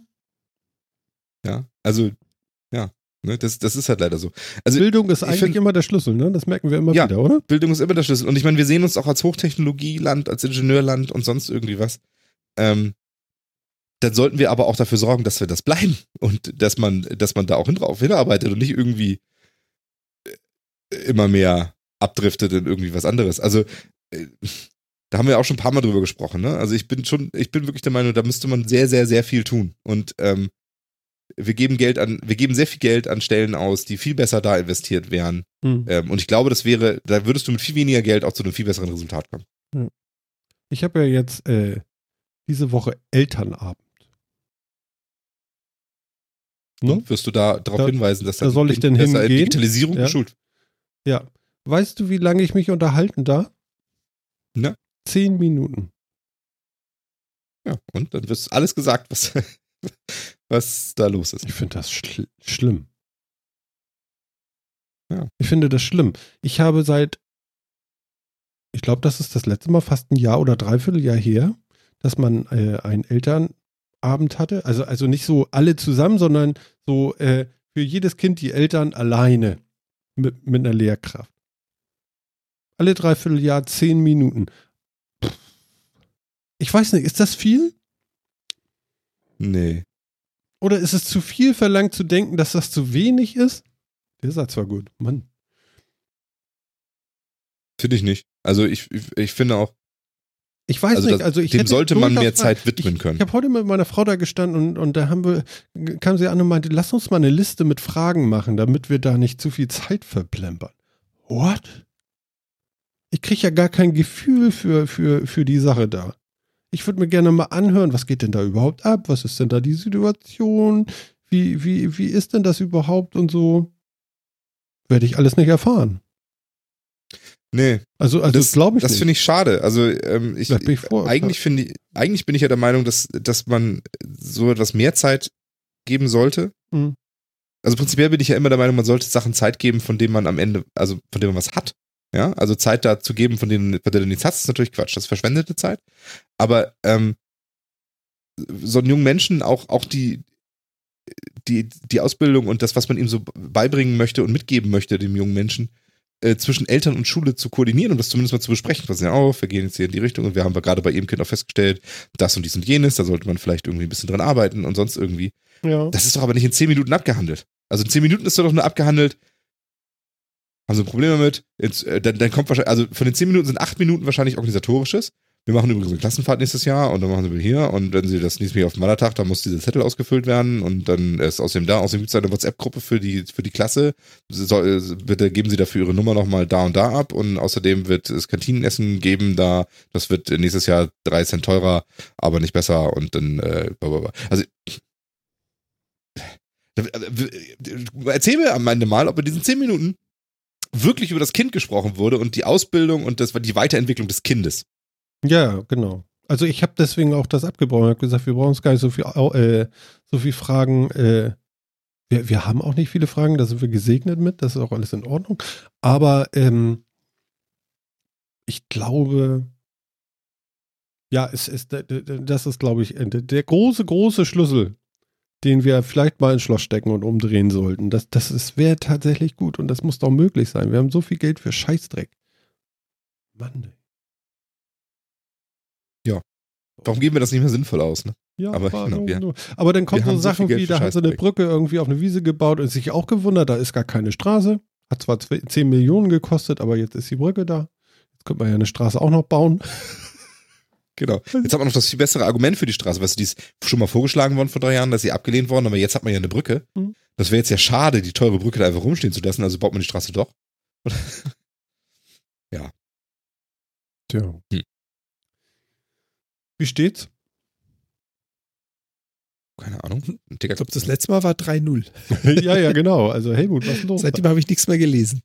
S3: Ja, also. Ne, das, das ist halt leider so.
S1: Also, Bildung ist eigentlich find, immer der Schlüssel, ne? Das merken wir immer ja, wieder, oder?
S3: Bildung ist immer der Schlüssel. Und ich meine, wir sehen uns auch als Hochtechnologieland, als Ingenieurland und sonst irgendwie was. Ähm, dann sollten wir aber auch dafür sorgen, dass wir das bleiben und dass man, dass man da auch drauf hinarbeitet und nicht irgendwie äh, immer mehr abdriftet in irgendwie was anderes. Also äh, da haben wir auch schon ein paar Mal drüber gesprochen. Ne? Also ich bin schon, ich bin wirklich der Meinung, da müsste man sehr, sehr, sehr viel tun. Und ähm, wir geben Geld an, wir geben sehr viel Geld an Stellen aus, die viel besser da investiert wären. Hm. Ähm, und ich glaube, das wäre, da würdest du mit viel weniger Geld auch zu einem viel besseren Resultat kommen. Hm.
S1: Ich habe ja jetzt äh, diese Woche Elternabend.
S3: Ne? Wirst du da darauf da, hinweisen, dass
S1: da soll ich denn hingehen?
S3: Digitalisierung ja. geschult?
S1: Ja. Weißt du, wie lange ich mich unterhalten darf?
S3: Na?
S1: Zehn Minuten.
S3: Ja, und dann wird alles gesagt, was, was da los ist.
S1: Ich finde das schl schlimm. Ja. Ich finde das schlimm. Ich habe seit, ich glaube, das ist das letzte Mal fast ein Jahr oder dreiviertel Jahr her, dass man äh, einen Elternabend hatte. Also, also nicht so alle zusammen, sondern so äh, für jedes Kind die Eltern alleine mit, mit einer Lehrkraft. Alle dreiviertel Jahr zehn Minuten. Ich weiß nicht, ist das viel?
S3: Nee.
S1: Oder ist es zu viel verlangt zu denken, dass das zu wenig ist? Der Satz war gut. Mann.
S3: Finde ich nicht. Also ich, ich, ich finde auch,
S1: ich weiß
S3: also
S1: nicht,
S3: das,
S1: also ich
S3: dem
S1: hätte
S3: sollte man mehr Zeit widmen
S1: ich,
S3: können.
S1: Ich habe heute mit meiner Frau da gestanden und, und da haben wir, kam sie an und meinte, lass uns mal eine Liste mit Fragen machen, damit wir da nicht zu viel Zeit verplempern. What? Ich kriege ja gar kein Gefühl für, für, für die Sache da. Ich würde mir gerne mal anhören, was geht denn da überhaupt ab? Was ist denn da die Situation? Wie, wie, wie ist denn das überhaupt und so? Werde ich alles nicht erfahren.
S3: nee,
S1: Also, also
S3: das
S1: glaube ich
S3: das finde ich schade. Also ähm, ich,
S1: ich vor-
S3: eigentlich finde ich, eigentlich bin ich ja der Meinung, dass, dass man so etwas mehr Zeit geben sollte.
S1: Mhm.
S3: Also prinzipiell bin ich ja immer der Meinung, man sollte Sachen Zeit geben, von denen man am Ende, also von denen man was hat. Ja, also Zeit da zu geben, von denen, von der du nichts hast, ist natürlich Quatsch. Das ist verschwendete Zeit. Aber ähm, so einen jungen Menschen auch, auch die, die, die Ausbildung und das, was man ihm so beibringen möchte und mitgeben möchte, dem jungen Menschen, äh, zwischen Eltern und Schule zu koordinieren und das zumindest mal zu besprechen. Was ja auch, wir gehen jetzt hier in die Richtung und wir haben gerade bei ihrem Kind auch festgestellt, das und dies und jenes, da sollte man vielleicht irgendwie ein bisschen dran arbeiten und sonst irgendwie.
S1: ja.
S3: Das ist doch aber nicht in zehn Minuten abgehandelt. Also in zehn Minuten ist doch nur abgehandelt. Haben Sie ein Problem damit? Jetzt, äh, dann, dann kommt wahrscheinlich, also von den zehn Minuten sind acht Minuten wahrscheinlich organisatorisches. Wir machen übrigens eine Klassenfahrt nächstes Jahr und dann machen sie hier und wenn sie das nächste Mal auf dem Wandertag, dann muss dieser Zettel ausgefüllt werden und dann ist außerdem da, außerdem gibt es eine WhatsApp-Gruppe für die, für die Klasse. Soll, äh, bitte geben Sie dafür Ihre Nummer nochmal da und da ab und außerdem wird es Kantinenessen geben da, das wird nächstes Jahr drei Cent teurer, aber nicht besser und dann, äh, blablabla. also Erzähl mir am Ende mal, ob in diesen zehn Minuten wirklich über das Kind gesprochen wurde und die Ausbildung und das, die Weiterentwicklung des Kindes.
S1: Ja, genau. Also ich habe deswegen auch das abgebrochen. Ich habe gesagt, wir brauchen uns gar nicht so viel, äh, so viel Fragen. Äh, wir, wir haben auch nicht viele Fragen, da sind wir gesegnet mit, das ist auch alles in Ordnung. Aber ähm, ich glaube, ja, es ist, das ist, glaube ich, der große, große Schlüssel, den wir vielleicht mal ins Schloss stecken und umdrehen sollten. Das, das wäre tatsächlich gut und das muss doch möglich sein. Wir haben so viel Geld für Scheißdreck. Mann. ey.
S3: Warum geben wir das nicht mehr sinnvoll aus? Ne?
S1: Ja,
S3: Aber
S1: aber,
S3: genau, wir-
S1: nur, aber dann kommen so
S3: so
S1: Sachen
S3: Geld
S1: wie, da hat so eine. Brücke irgendwie auf eine Wiese gebaut und sich auch gewundert, da ist gar keine Straße. Hat zwar zwe- 10 Millionen gekostet, aber jetzt ist die Brücke da. Jetzt könnte man ja eine Straße auch noch bauen.
S3: Genau. Jetzt hat man noch das viel bessere Argument für die Straße. Weißt du, die ist schon mal vorgeschlagen worden vor drei Jahren, dass sie abgelehnt worden, aber jetzt hat man ja eine Brücke.
S1: Mhm.
S3: Das wäre jetzt ja schade, die teure Brücke da einfach rumstehen zu lassen, also baut man die Straße doch.
S1: Tja.
S3: Hm.
S1: Wie steht's?
S3: Keine Ahnung.
S2: Ich glaube, das letzte Mal war 3-0.
S1: ja, ja, genau. Also Helmut, was ist los?
S2: Seitdem habe ich nichts mehr gelesen.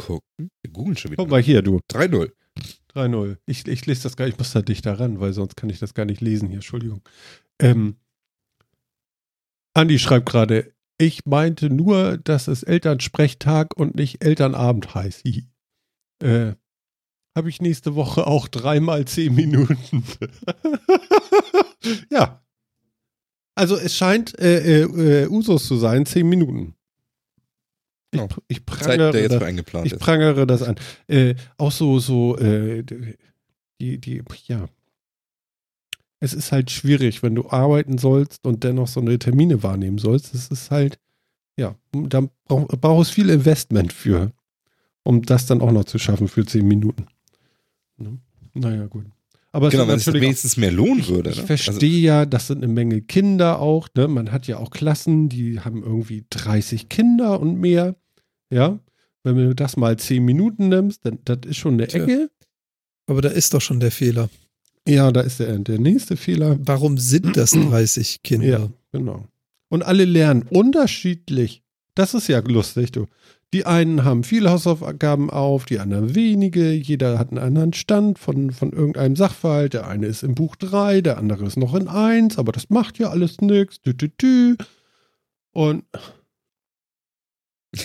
S3: Gucken. Wir googeln schon wieder.
S1: Guck mal hier, du.
S3: 3-0.
S1: 3-0. Ich, ich lese das gar nicht, ich muss da dichter ran, weil sonst kann ich das gar nicht lesen hier. Entschuldigung. Ähm, Andi schreibt gerade, ich meinte nur, dass es Elternsprechtag und nicht Elternabend heißt. Äh, Habe ich nächste Woche auch dreimal zehn Minuten. ja. Also es scheint äh, äh, äh, Usus zu sein, zehn Minuten. Ich,
S3: Oh.
S1: ich
S3: Zeit,
S1: prangere
S3: jetzt
S1: das- ich prangere das an. Äh, auch so, so, äh, die, die, ja. Es ist halt schwierig, wenn du arbeiten sollst und dennoch so eine Termine wahrnehmen sollst. Es ist halt, ja, da brauch, brauchst viel Investment für, um das dann auch noch zu schaffen für zehn Minuten. Ne? Naja, gut. Aber es
S3: Genau,
S1: ist
S3: wenn es wenigstens mehr lohnen würde.
S1: ich
S3: ne?
S1: verstehe
S3: Also,
S1: ja, das sind eine Menge Kinder auch. Ne? Man hat ja auch Klassen, die haben irgendwie 30 Kinder und mehr. Ja, wenn du das mal 10 Minuten nimmst, dann das ist schon eine
S2: Tja.
S1: Ecke.
S2: Aber da ist doch schon der Fehler.
S1: Ja, da ist der, der nächste Fehler.
S2: Warum sind das 30 Kinder?
S1: Ja, genau. Und alle lernen unterschiedlich. Das ist ja lustig, du. Die einen haben viele Hausaufgaben auf, die anderen wenige. Jeder hat einen anderen Stand von, von irgendeinem Sachverhalt. Der eine ist im Buch 3, der andere ist noch in 1, aber das macht ja alles nichts. Und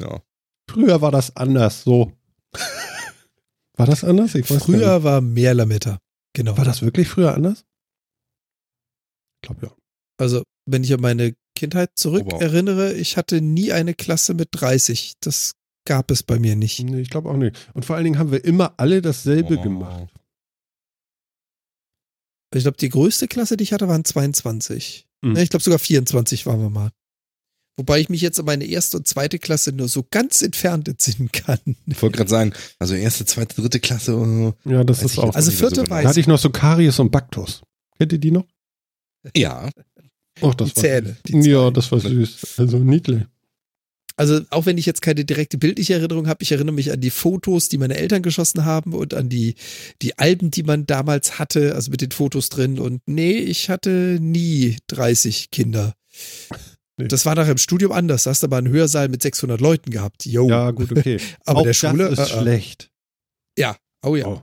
S3: ja.
S1: früher war das anders so. war das anders?
S2: Früher war mehr Lametta. Genau.
S1: War das wirklich früher anders? Ich glaube ja.
S2: Also, wenn ich an meine Kindheit zurück
S3: Oh, wow.
S2: erinnere, ich hatte nie eine Klasse mit 30. Das gab es bei mir nicht.
S1: Nee, ich glaube auch nicht. Und vor allen Dingen haben wir immer alle dasselbe
S3: Oh.
S1: gemacht.
S2: Ich glaube, die größte Klasse, die ich hatte, waren 22.
S1: Mhm.
S2: Ne, ich glaube, sogar 24 waren wir mal. Wobei ich mich jetzt an meine erste und zweite Klasse nur so ganz entfernt entsinnen kann.
S3: Ich wollte gerade sagen, also erste, zweite, dritte Klasse. oh,
S1: Ja, das ist auch.
S2: Also vierte
S3: genau.
S2: weiß
S1: Da hatte ich noch so Karies und Baktus. Kennt ihr die noch?
S3: Ja,
S1: Och, das
S2: Die
S1: war
S2: Zähne, die
S1: ja, das war süß. Also niedlich.
S2: Also auch wenn ich jetzt keine direkte bildliche Erinnerung habe, ich erinnere mich an die Fotos, die meine Eltern geschossen haben und an die, die Alben, die man damals hatte, also mit den Fotos drin. Und nee, ich hatte nie 30 Kinder.
S1: Nee.
S2: Das war nachher im Studium anders. Da hast du aber einen Hörsaal mit 600 Leuten gehabt. Yo.
S1: Ja, gut, okay.
S2: aber
S1: auch
S2: der Schule.
S1: das ist
S2: äh, äh.
S1: schlecht.
S2: Oh ja.
S1: Oh.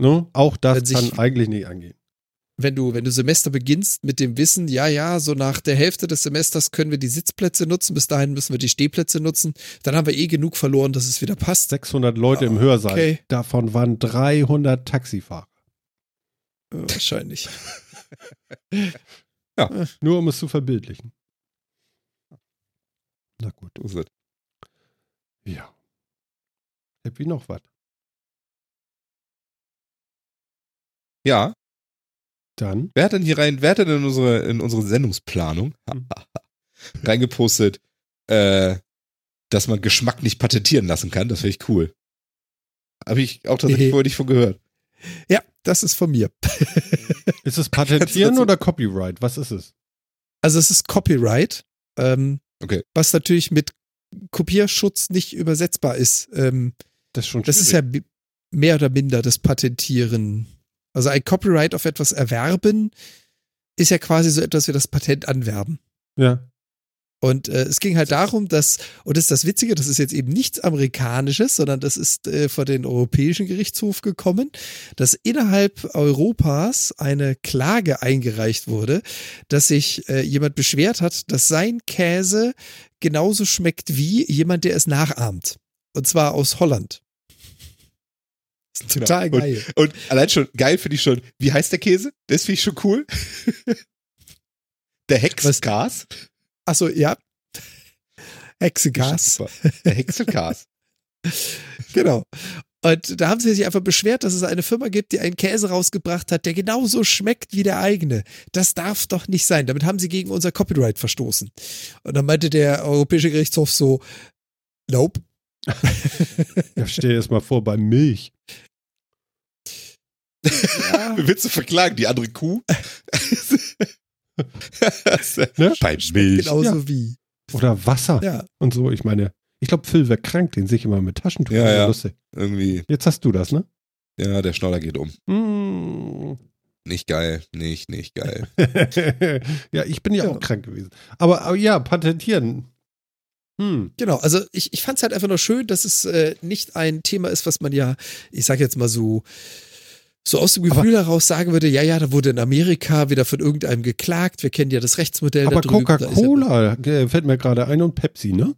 S1: Ne? Auch das
S2: sich-
S1: kann eigentlich nicht angehen.
S2: Wenn du, wenn du Semester beginnst mit dem Wissen, ja, ja, so nach der Hälfte des Semesters können wir die Sitzplätze nutzen, bis dahin müssen wir die Stehplätze nutzen, dann haben wir eh genug verloren, dass es wieder passt.
S1: 600 Leute im
S2: Ah,
S1: Hörsaal.
S2: okay.
S1: Davon waren 300 Taxifahrer.
S2: Äh, Wahrscheinlich.
S1: Nur um es zu verbildlichen. Na gut. Ja. Happy noch was?
S3: ja.
S1: Dann.
S3: Wer hat denn hier rein, wer hat denn in unsere, in unsere Sendungsplanung
S1: Hm.
S3: reingepostet, äh, dass man Geschmack nicht patentieren lassen kann? Das finde ich cool. Habe ich auch tatsächlich vorher nicht von gehört.
S2: Ja, das ist von mir.
S1: Ist es Patentieren oder Copyright? Was ist es?
S2: Also es ist Copyright, ähm,
S3: Okay.
S2: was natürlich mit Kopierschutz nicht übersetzbar ist. Ähm,
S1: Das ist schon
S2: das ist ja mehr oder minder das Patentieren. Also ein Copyright auf etwas erwerben ist ja quasi so etwas wie das Patent anwerben.
S1: Ja.
S2: Und äh, es ging halt darum, dass, und das ist das Witzige, das ist jetzt eben nichts Amerikanisches, sondern das ist äh, vor den Europäischen Gerichtshof gekommen, dass innerhalb Europas eine Klage eingereicht wurde, dass sich äh, jemand beschwert hat, dass sein Käse genauso schmeckt wie jemand, der es nachahmt. Und zwar aus Holland. Ist total
S3: Genau.
S2: geil.
S3: Und allein schon, geil finde ich schon, wie heißt der Käse? Das finde ich schon cool. der Hexengas.
S2: Achso, ja. Hexegas.
S3: Super. Der Hexengas.
S2: Genau. Und da haben sie sich einfach beschwert, dass es eine Firma gibt, die einen Käse rausgebracht hat, der genauso schmeckt wie der eigene. Das darf doch nicht sein. Damit haben sie gegen unser Copyright verstoßen. Und dann meinte der Europäische Gerichtshof so, nope.
S1: Ja, stell dir das mal vor, bei Milch.
S2: Ja,
S3: Willst du verklagen, die andere Kuh?
S1: Ne?
S3: Bei Milch.
S2: genauso
S1: Ja.
S2: wie.
S1: Oder Wasser
S2: Ja.
S1: und so. Ich meine, ich glaube, Phil wäre krank, den sehe ich immer mit Taschentuch.
S3: Ja, ja.
S1: Lustig.
S3: Irgendwie,
S1: Jetzt hast du das, ne?
S3: ja, der Schnoller geht um.
S1: Mm.
S3: Nicht geil, nicht, nicht geil.
S1: ja, ich bin ja,
S2: Ja.
S1: auch krank gewesen. Aber, aber ja, patentieren. Hm.
S2: Genau, also ich, ich fand es halt einfach nur schön, dass es äh, nicht ein Thema ist, was man ja, ich sag jetzt mal so, so aus dem Gefühl heraus sagen würde, ja, ja, da wurde in Amerika wieder von irgendeinem geklagt, wir kennen ja das Rechtsmodell
S1: Aber Coca-Cola äh, fällt mir gerade ein und Pepsi, ne?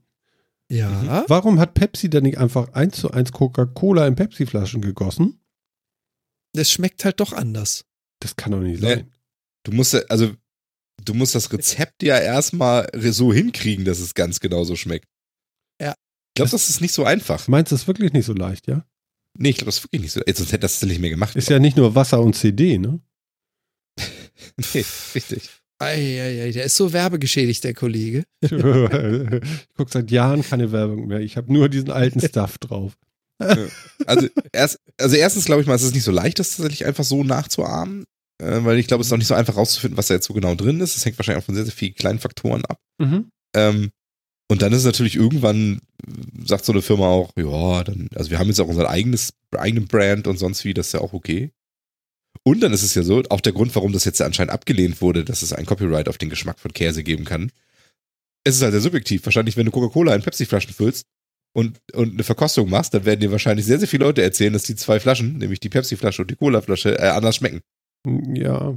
S2: Ja, ja.
S1: Warum hat Pepsi denn nicht einfach eins zu eins Coca-Cola in Pepsi-Flaschen gegossen?
S2: das schmeckt halt doch anders.
S1: Das kann doch nicht
S3: Nee.
S1: sein.
S3: Du musst, ja- also, du musst das Rezept ja erstmal so hinkriegen, dass es ganz genau so schmeckt.
S2: Ja.
S3: Ich glaube, das ist nicht so einfach.
S1: Meinst du, das ist wirklich nicht so leicht, ja?
S3: Nee, ich glaube, das ist wirklich nicht so. Sonst hätte das nicht mehr gemacht.
S1: Ist ja nicht nur Wasser und CD, ne?
S3: nee, richtig.
S2: Eieiei, der ist so werbegeschädigt, der Kollege.
S1: ich gucke seit Jahren keine Werbung mehr. Ich habe nur diesen alten Stuff drauf.
S3: Also, erst, also erstens glaube ich mal, es ist nicht so leicht, das tatsächlich einfach so nachzuahmen, äh, weil ich glaube, es ist auch nicht so einfach rauszufinden, was da jetzt so genau drin ist. Das hängt wahrscheinlich auch von sehr, sehr vielen kleinen Faktoren ab.
S1: Mhm.
S3: Ähm, und dann ist es natürlich irgendwann, sagt so eine Firma auch, ja, dann, also wir haben jetzt auch unser eigenes, eigenen Brand und sonst wie, das ist ja auch okay. Und dann ist es ja so, auch der Grund, warum das jetzt anscheinend abgelehnt wurde, dass es ein Copyright auf den Geschmack von Käse geben kann. Es ist halt sehr subjektiv. Wahrscheinlich, wenn du Coca-Cola in Pepsi-Flaschen füllst und, und eine Verkostung machst, dann werden dir wahrscheinlich sehr, sehr viele Leute erzählen, dass die zwei Flaschen, nämlich die Pepsi-Flasche und die Cola-Flasche, äh, anders schmecken.
S1: Ja.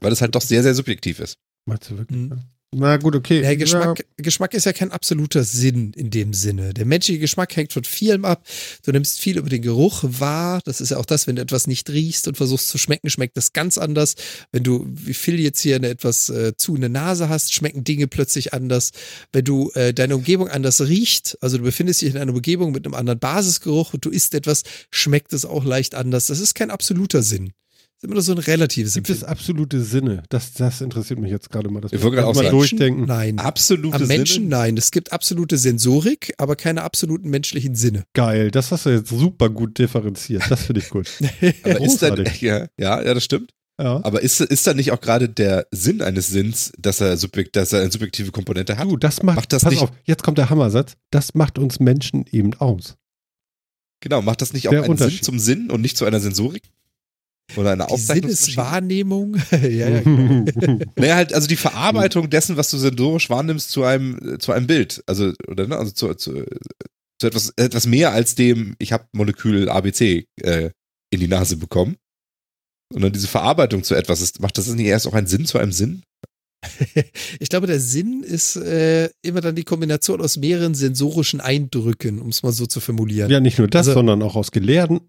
S3: Weil es halt doch sehr, sehr subjektiv ist.
S1: meinst du wirklich?
S2: Mhm.
S1: Na gut, okay.
S2: Ja, Geschmack, ja. Geschmack ist ja kein absoluter Sinn in dem Sinne. Der menschliche Geschmack hängt von vielem ab. Du nimmst viel über den Geruch wahr. Das ist ja auch das, wenn du etwas nicht riechst und versuchst zu schmecken, schmeckt das ganz anders. Wenn du, wie viel jetzt hier eine etwas äh, zu eine Nase hast, schmecken Dinge plötzlich anders. Wenn du äh, deine Umgebung anders riecht, also du befindest dich in einer Umgebung mit einem anderen Basisgeruch und du isst etwas, schmeckt es auch leicht anders. Das ist kein absoluter Sinn immer so ein relatives
S1: Gibt es absolute Sinne? Das, das interessiert mich jetzt gerade mal. Das
S3: ich wollte gerade auch mal
S1: durchdenken.
S2: Nein.
S3: Absolute
S2: Am Menschen, Sinne? nein. Es gibt absolute Sensorik, aber keine absoluten menschlichen Sinne.
S1: Geil. Das hast du jetzt super gut differenziert. Das finde ich gut.
S3: aber ist dann, ja, ja, ja, das stimmt. Ja. Aber ist, ist da nicht auch gerade der Sinn eines Sinns, dass er, subjekt, dass er eine subjektive Komponente hat?
S1: Du, das macht, macht das pass nicht, auf, jetzt kommt der Hammersatz. Das macht uns Menschen eben aus.
S3: Genau, macht das nicht auch einen Sinn zum Sinn und nicht zu einer Sensorik? Oder eine
S2: die Sinneswahrnehmung.
S3: ja, ja. naja, halt, also die Verarbeitung dessen, was du sensorisch wahrnimmst, zu einem, zu einem Bild. Also, oder ne, also zu, zu, zu etwas, etwas mehr als dem, ich habe Molekül ABC äh, in die Nase bekommen. Sondern diese Verarbeitung zu etwas ist, macht das nicht erst auch einen Sinn zu einem Sinn?
S2: ich glaube, der Sinn ist äh, immer dann die Kombination aus mehreren sensorischen Eindrücken, um es mal so zu formulieren.
S1: Ja, nicht nur das, also, sondern auch aus Gelehrten.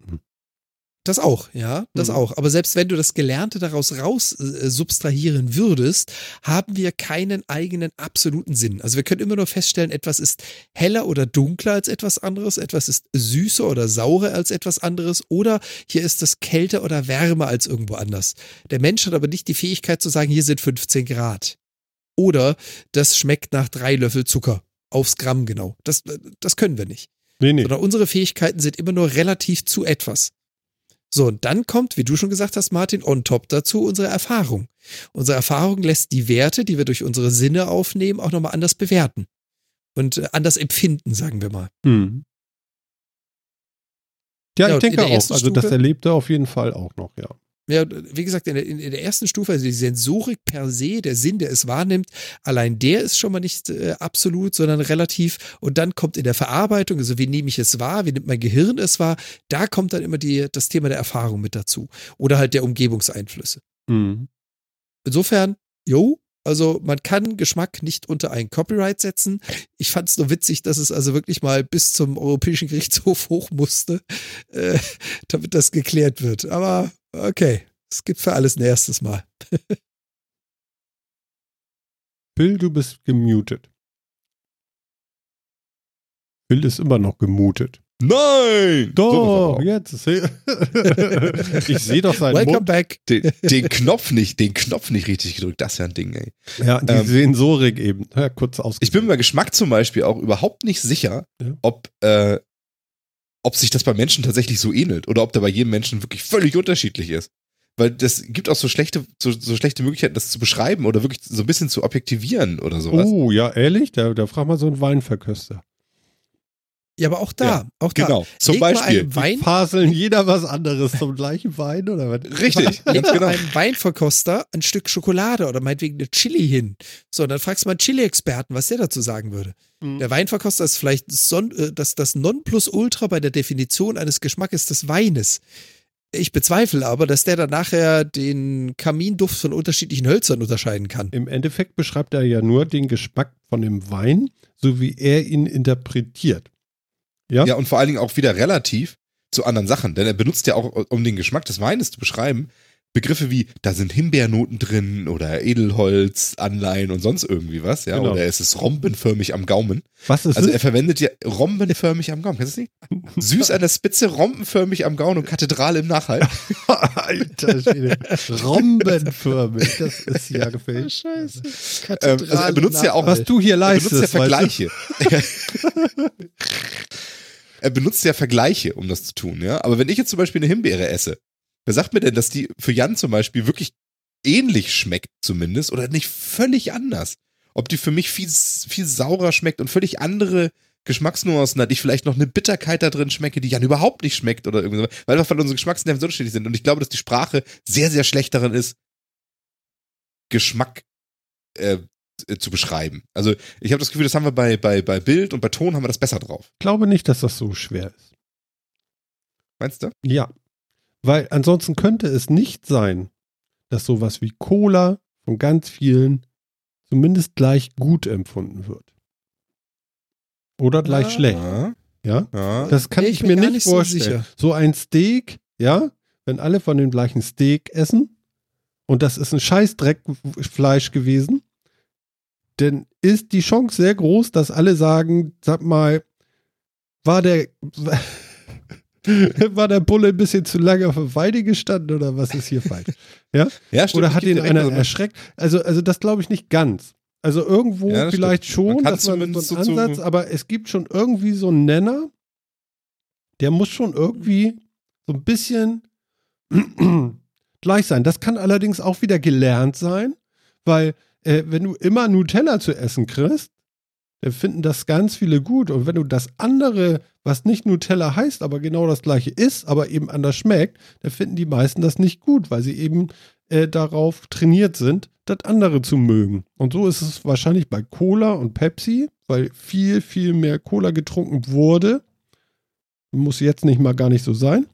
S2: Das auch, ja, das mhm. auch. Aber selbst wenn du das Gelernte daraus raus äh, substrahieren würdest, haben wir keinen eigenen absoluten Sinn. Also wir können immer nur feststellen, etwas ist heller oder dunkler als etwas anderes, etwas ist süßer oder saurer als etwas anderes oder hier ist es kälter oder wärmer als irgendwo anders. Der Mensch hat aber nicht die Fähigkeit zu sagen, hier sind 15 Grad. Oder das schmeckt nach drei Löffel Zucker. Aufs Gramm genau. Das, äh, das können wir nicht. Nee, nee. Sondern unsere Fähigkeiten sind immer nur relativ zu etwas. So, und dann kommt, wie du schon gesagt hast, Martin, on top dazu unsere Erfahrung. Unsere Erfahrung lässt die Werte, die wir durch unsere Sinne aufnehmen, auch nochmal anders bewerten. Und äh, anders empfinden, sagen wir mal. Hm.
S1: Ja, ja, ich denke auch. Also Stufe, das erlebt er auf jeden Fall auch noch, ja.
S2: Ja, wie gesagt, in der, in der, ersten Stufe, also die Sensorik per se, der Sinn, der es wahrnimmt, allein der ist schon mal nicht äh, absolut, sondern relativ. Und dann kommt in der Verarbeitung, also wie nehme ich es wahr, wie nimmt mein Gehirn es wahr, da kommt dann immer die, das Thema der Erfahrung mit dazu. Oder halt der Umgebungseinflüsse. Mhm. Insofern, jo, also man kann Geschmack nicht unter ein Copyright setzen. Ich fand es nur witzig, dass es also wirklich mal bis zum Europäischen Gerichtshof hoch musste, äh, damit das geklärt wird. Aber Okay, es gibt für alles ein erstes Mal.
S1: Bill, du bist gemutet. Bill ist immer noch gemutet.
S3: Nein!
S1: Doch, so, jetzt. ich sehe doch seinen
S2: Welcome Mund. back.
S3: Den, den, Knopf nicht, den Knopf nicht richtig gedrückt. Das ist ja ein Ding, ey.
S1: Ja, die ähm, Sensorik eben. Ja, kurz aus.
S3: Ich bin mir bei Geschmack zum Beispiel auch überhaupt nicht sicher, ja. ob äh, ob sich das bei Menschen tatsächlich so ähnelt oder ob der bei jedem Menschen wirklich völlig unterschiedlich ist. Weil das gibt auch so schlechte, so, so schlechte Möglichkeiten, das zu beschreiben oder wirklich so ein bisschen zu objektivieren oder sowas.
S1: Oh, ja, ehrlich? Da, da frag mal so einen Weinverköster.
S2: Ja, aber auch da, ja, auch
S3: da. Genau, zum leg Beispiel.
S1: Wein faseln jeder was anderes zum gleichen Wein oder was?
S3: Richtig,
S2: leg ganz genau. einem Weinverkoster ein Stück Schokolade oder meinetwegen eine Chili hin. So, und dann fragst du mal einen Chili-Experten, was der dazu sagen würde. Mhm. Der Weinverkoster ist vielleicht äh, das, das Nonplusultra bei der Definition eines Geschmackes des Weines. Ich bezweifle aber, dass der dann nachher den Kaminduft von unterschiedlichen Hölzern unterscheiden kann.
S1: Im Endeffekt beschreibt er ja nur den Geschmack von dem Wein, so wie er ihn interpretiert.
S3: Ja? ja, und vor allen Dingen auch wieder relativ zu anderen Sachen. Denn er benutzt ja auch, um den Geschmack des Weines zu beschreiben, Begriffe wie, da sind Himbeernoten drin oder Edelholz, Anleihen und sonst irgendwie was, ja. Genau. Oder es ist rombenförmig am Gaumen.
S1: Was ist
S3: Also er verwendet ja rombenförmig am Gaumen. Kennst du nicht? Süß an der Spitze, rombenförmig am Gaumen und Kathedrale im Nachhalt.
S1: Alter Schwede. Rombenförmig, das ist ja gefällt.
S2: Scheiße.
S3: Kathedrale ähm, also er benutzt ja auch,
S1: was du hier leistest.
S3: Er benutzt ja Vergleiche. Er benutzt ja Vergleiche, um das zu tun, ja. Aber wenn ich jetzt zum Beispiel eine Himbeere esse, wer sagt mir denn, dass die für Jan zum Beispiel wirklich ähnlich schmeckt zumindest oder nicht völlig anders? Ob die für mich viel, viel saurer schmeckt und völlig andere Geschmacksnuancen hat, ich vielleicht noch eine Bitterkeit da drin schmecke, die Jan überhaupt nicht schmeckt oder irgendwas, weil einfach unsere Geschmacksnerven so unterschiedlich sind. Und ich glaube, dass die Sprache sehr, sehr schlecht darin ist, Geschmack äh, zu beschreiben. Also ich habe das Gefühl, das haben wir bei, bei, bei Bild und bei Ton haben wir das besser drauf.
S1: Ich glaube nicht, dass das so schwer ist.
S3: Meinst du?
S1: Ja. Weil ansonsten könnte es nicht sein, dass sowas wie Cola von ganz vielen zumindest gleich gut empfunden wird. Oder gleich
S3: Ja.
S1: schlecht. Ja?
S3: Ja.
S1: Das kann
S2: Nee,
S1: ich,
S2: ich
S1: mir nicht
S2: nicht so
S1: vorstellen.
S2: sicher.
S1: So, ein Steak, ja, wenn alle von dem gleichen Steak essen und das ist ein Scheißdreckfleisch gewesen, dann ist die Chance sehr groß, dass alle sagen, sag mal, war der war der Bulle ein bisschen zu lange auf der Weide gestanden oder was ist hier falsch?
S3: Ja, stimmt.
S1: Oder hat ihn einer
S3: man-
S1: erschreckt? Also, also das glaube ich nicht ganz. Also irgendwo
S3: Ja,
S1: vielleicht
S3: stimmt. Man
S1: schon,
S3: kann
S1: dass man so einen
S3: so zu-
S1: Ansatz, aber es gibt schon irgendwie so einen Nenner, der muss schon irgendwie so ein bisschen gleich sein. Das kann allerdings auch wieder gelernt sein, weil äh, wenn du immer Nutella zu essen kriegst, dann finden das ganz viele gut. Und wenn du das andere, was nicht Nutella heißt, aber genau das gleiche ist, aber eben anders schmeckt, dann finden die meisten das nicht gut, weil sie eben äh, darauf trainiert sind, das andere zu mögen. Und so ist es wahrscheinlich bei Cola und Pepsi, weil viel, viel mehr Cola getrunken wurde. Muss jetzt nicht mal gar nicht so sein.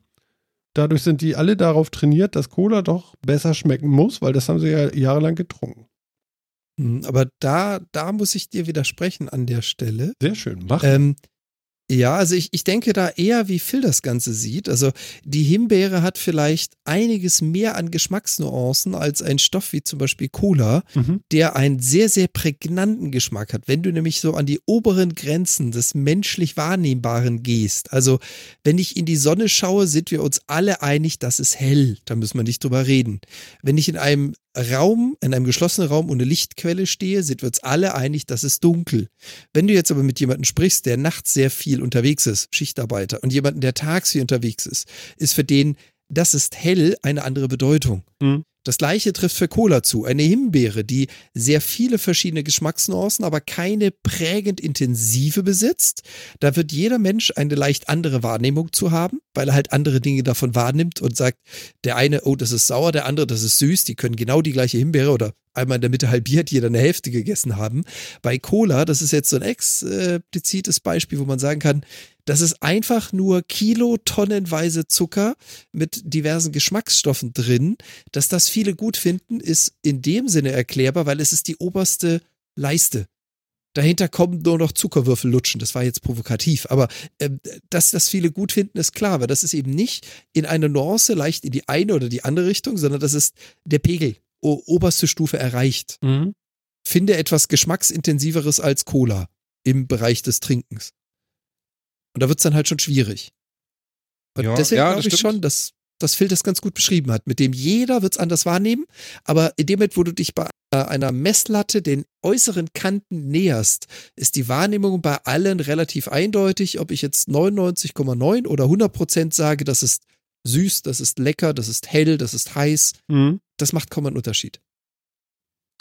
S1: Dadurch sind die alle darauf trainiert, dass Cola doch besser schmecken muss, weil das haben sie ja jahrelang getrunken.
S2: Hm, Aber da, da muss ich dir widersprechen an der Stelle.
S1: Sehr schön. Mach.
S2: Ähm, ja, also ich, ich denke da eher, wie Phil das Ganze sieht. Also die Himbeere hat vielleicht einiges mehr an Geschmacksnuancen als ein Stoff wie zum Beispiel Cola,
S1: Mhm.
S2: der einen sehr, sehr prägnanten Geschmack hat. Wenn du nämlich so an die oberen Grenzen des menschlich Wahrnehmbaren gehst, also wenn ich in die Sonne schaue, sind wir uns alle einig, das ist hell. Da müssen wir nicht drüber reden. Wenn ich in einem Raum, in einem geschlossenen Raum ohne Lichtquelle stehe, sind wir uns alle einig, das ist dunkel. Wenn du jetzt aber mit jemandem sprichst, der nachts sehr viel unterwegs ist, Schichtarbeiter, und jemanden, der tags viel unterwegs ist, ist für den, das ist hell, eine andere Bedeutung.
S1: Mhm.
S2: Das gleiche trifft für Cola zu. Eine Himbeere, die sehr viele verschiedene Geschmacksnuancen, aber keine prägend intensive besitzt. Da wird jeder Mensch eine leicht andere Wahrnehmung zu haben, weil er halt andere Dinge davon wahrnimmt und sagt, der eine, oh, das ist sauer, der andere, das ist süß. Die können genau die gleiche Himbeere oder einmal in der Mitte halbiert, jeder eine Hälfte gegessen haben. Bei Cola, das ist jetzt so ein explizites Beispiel, wo man sagen kann, das ist einfach nur kilotonnenweise Zucker mit diversen Geschmacksstoffen drin. Dass das viele gut finden, ist in dem Sinne erklärbar, weil es ist die oberste Leiste. Dahinter kommen nur noch Zuckerwürfel lutschen. Das war jetzt provokativ. Aber ähm, dass das viele gut finden, ist klar, weil das ist eben nicht in einer Nuance leicht in die eine oder die andere Richtung, sondern das ist der Pegel, oberste Stufe erreicht.
S1: Mhm.
S2: Finde etwas geschmacksintensiveres als Cola im Bereich des Trinkens. Und da wird's dann halt schon schwierig. Und
S3: Ja,
S2: deswegen
S3: ja,
S2: glaube ich
S3: stimmt.
S2: schon, dass dass Phil das ganz gut beschrieben hat, mit dem jeder wird's anders wahrnehmen, aber in dem Moment, wo du dich bei einer Messlatte den äußeren Kanten näherst, ist die Wahrnehmung bei allen relativ eindeutig, ob ich jetzt 99,9 oder 100 Prozent sage, das ist süß, das ist lecker, das ist hell, das ist heiß,
S1: Mhm.
S2: das macht kaum einen Unterschied.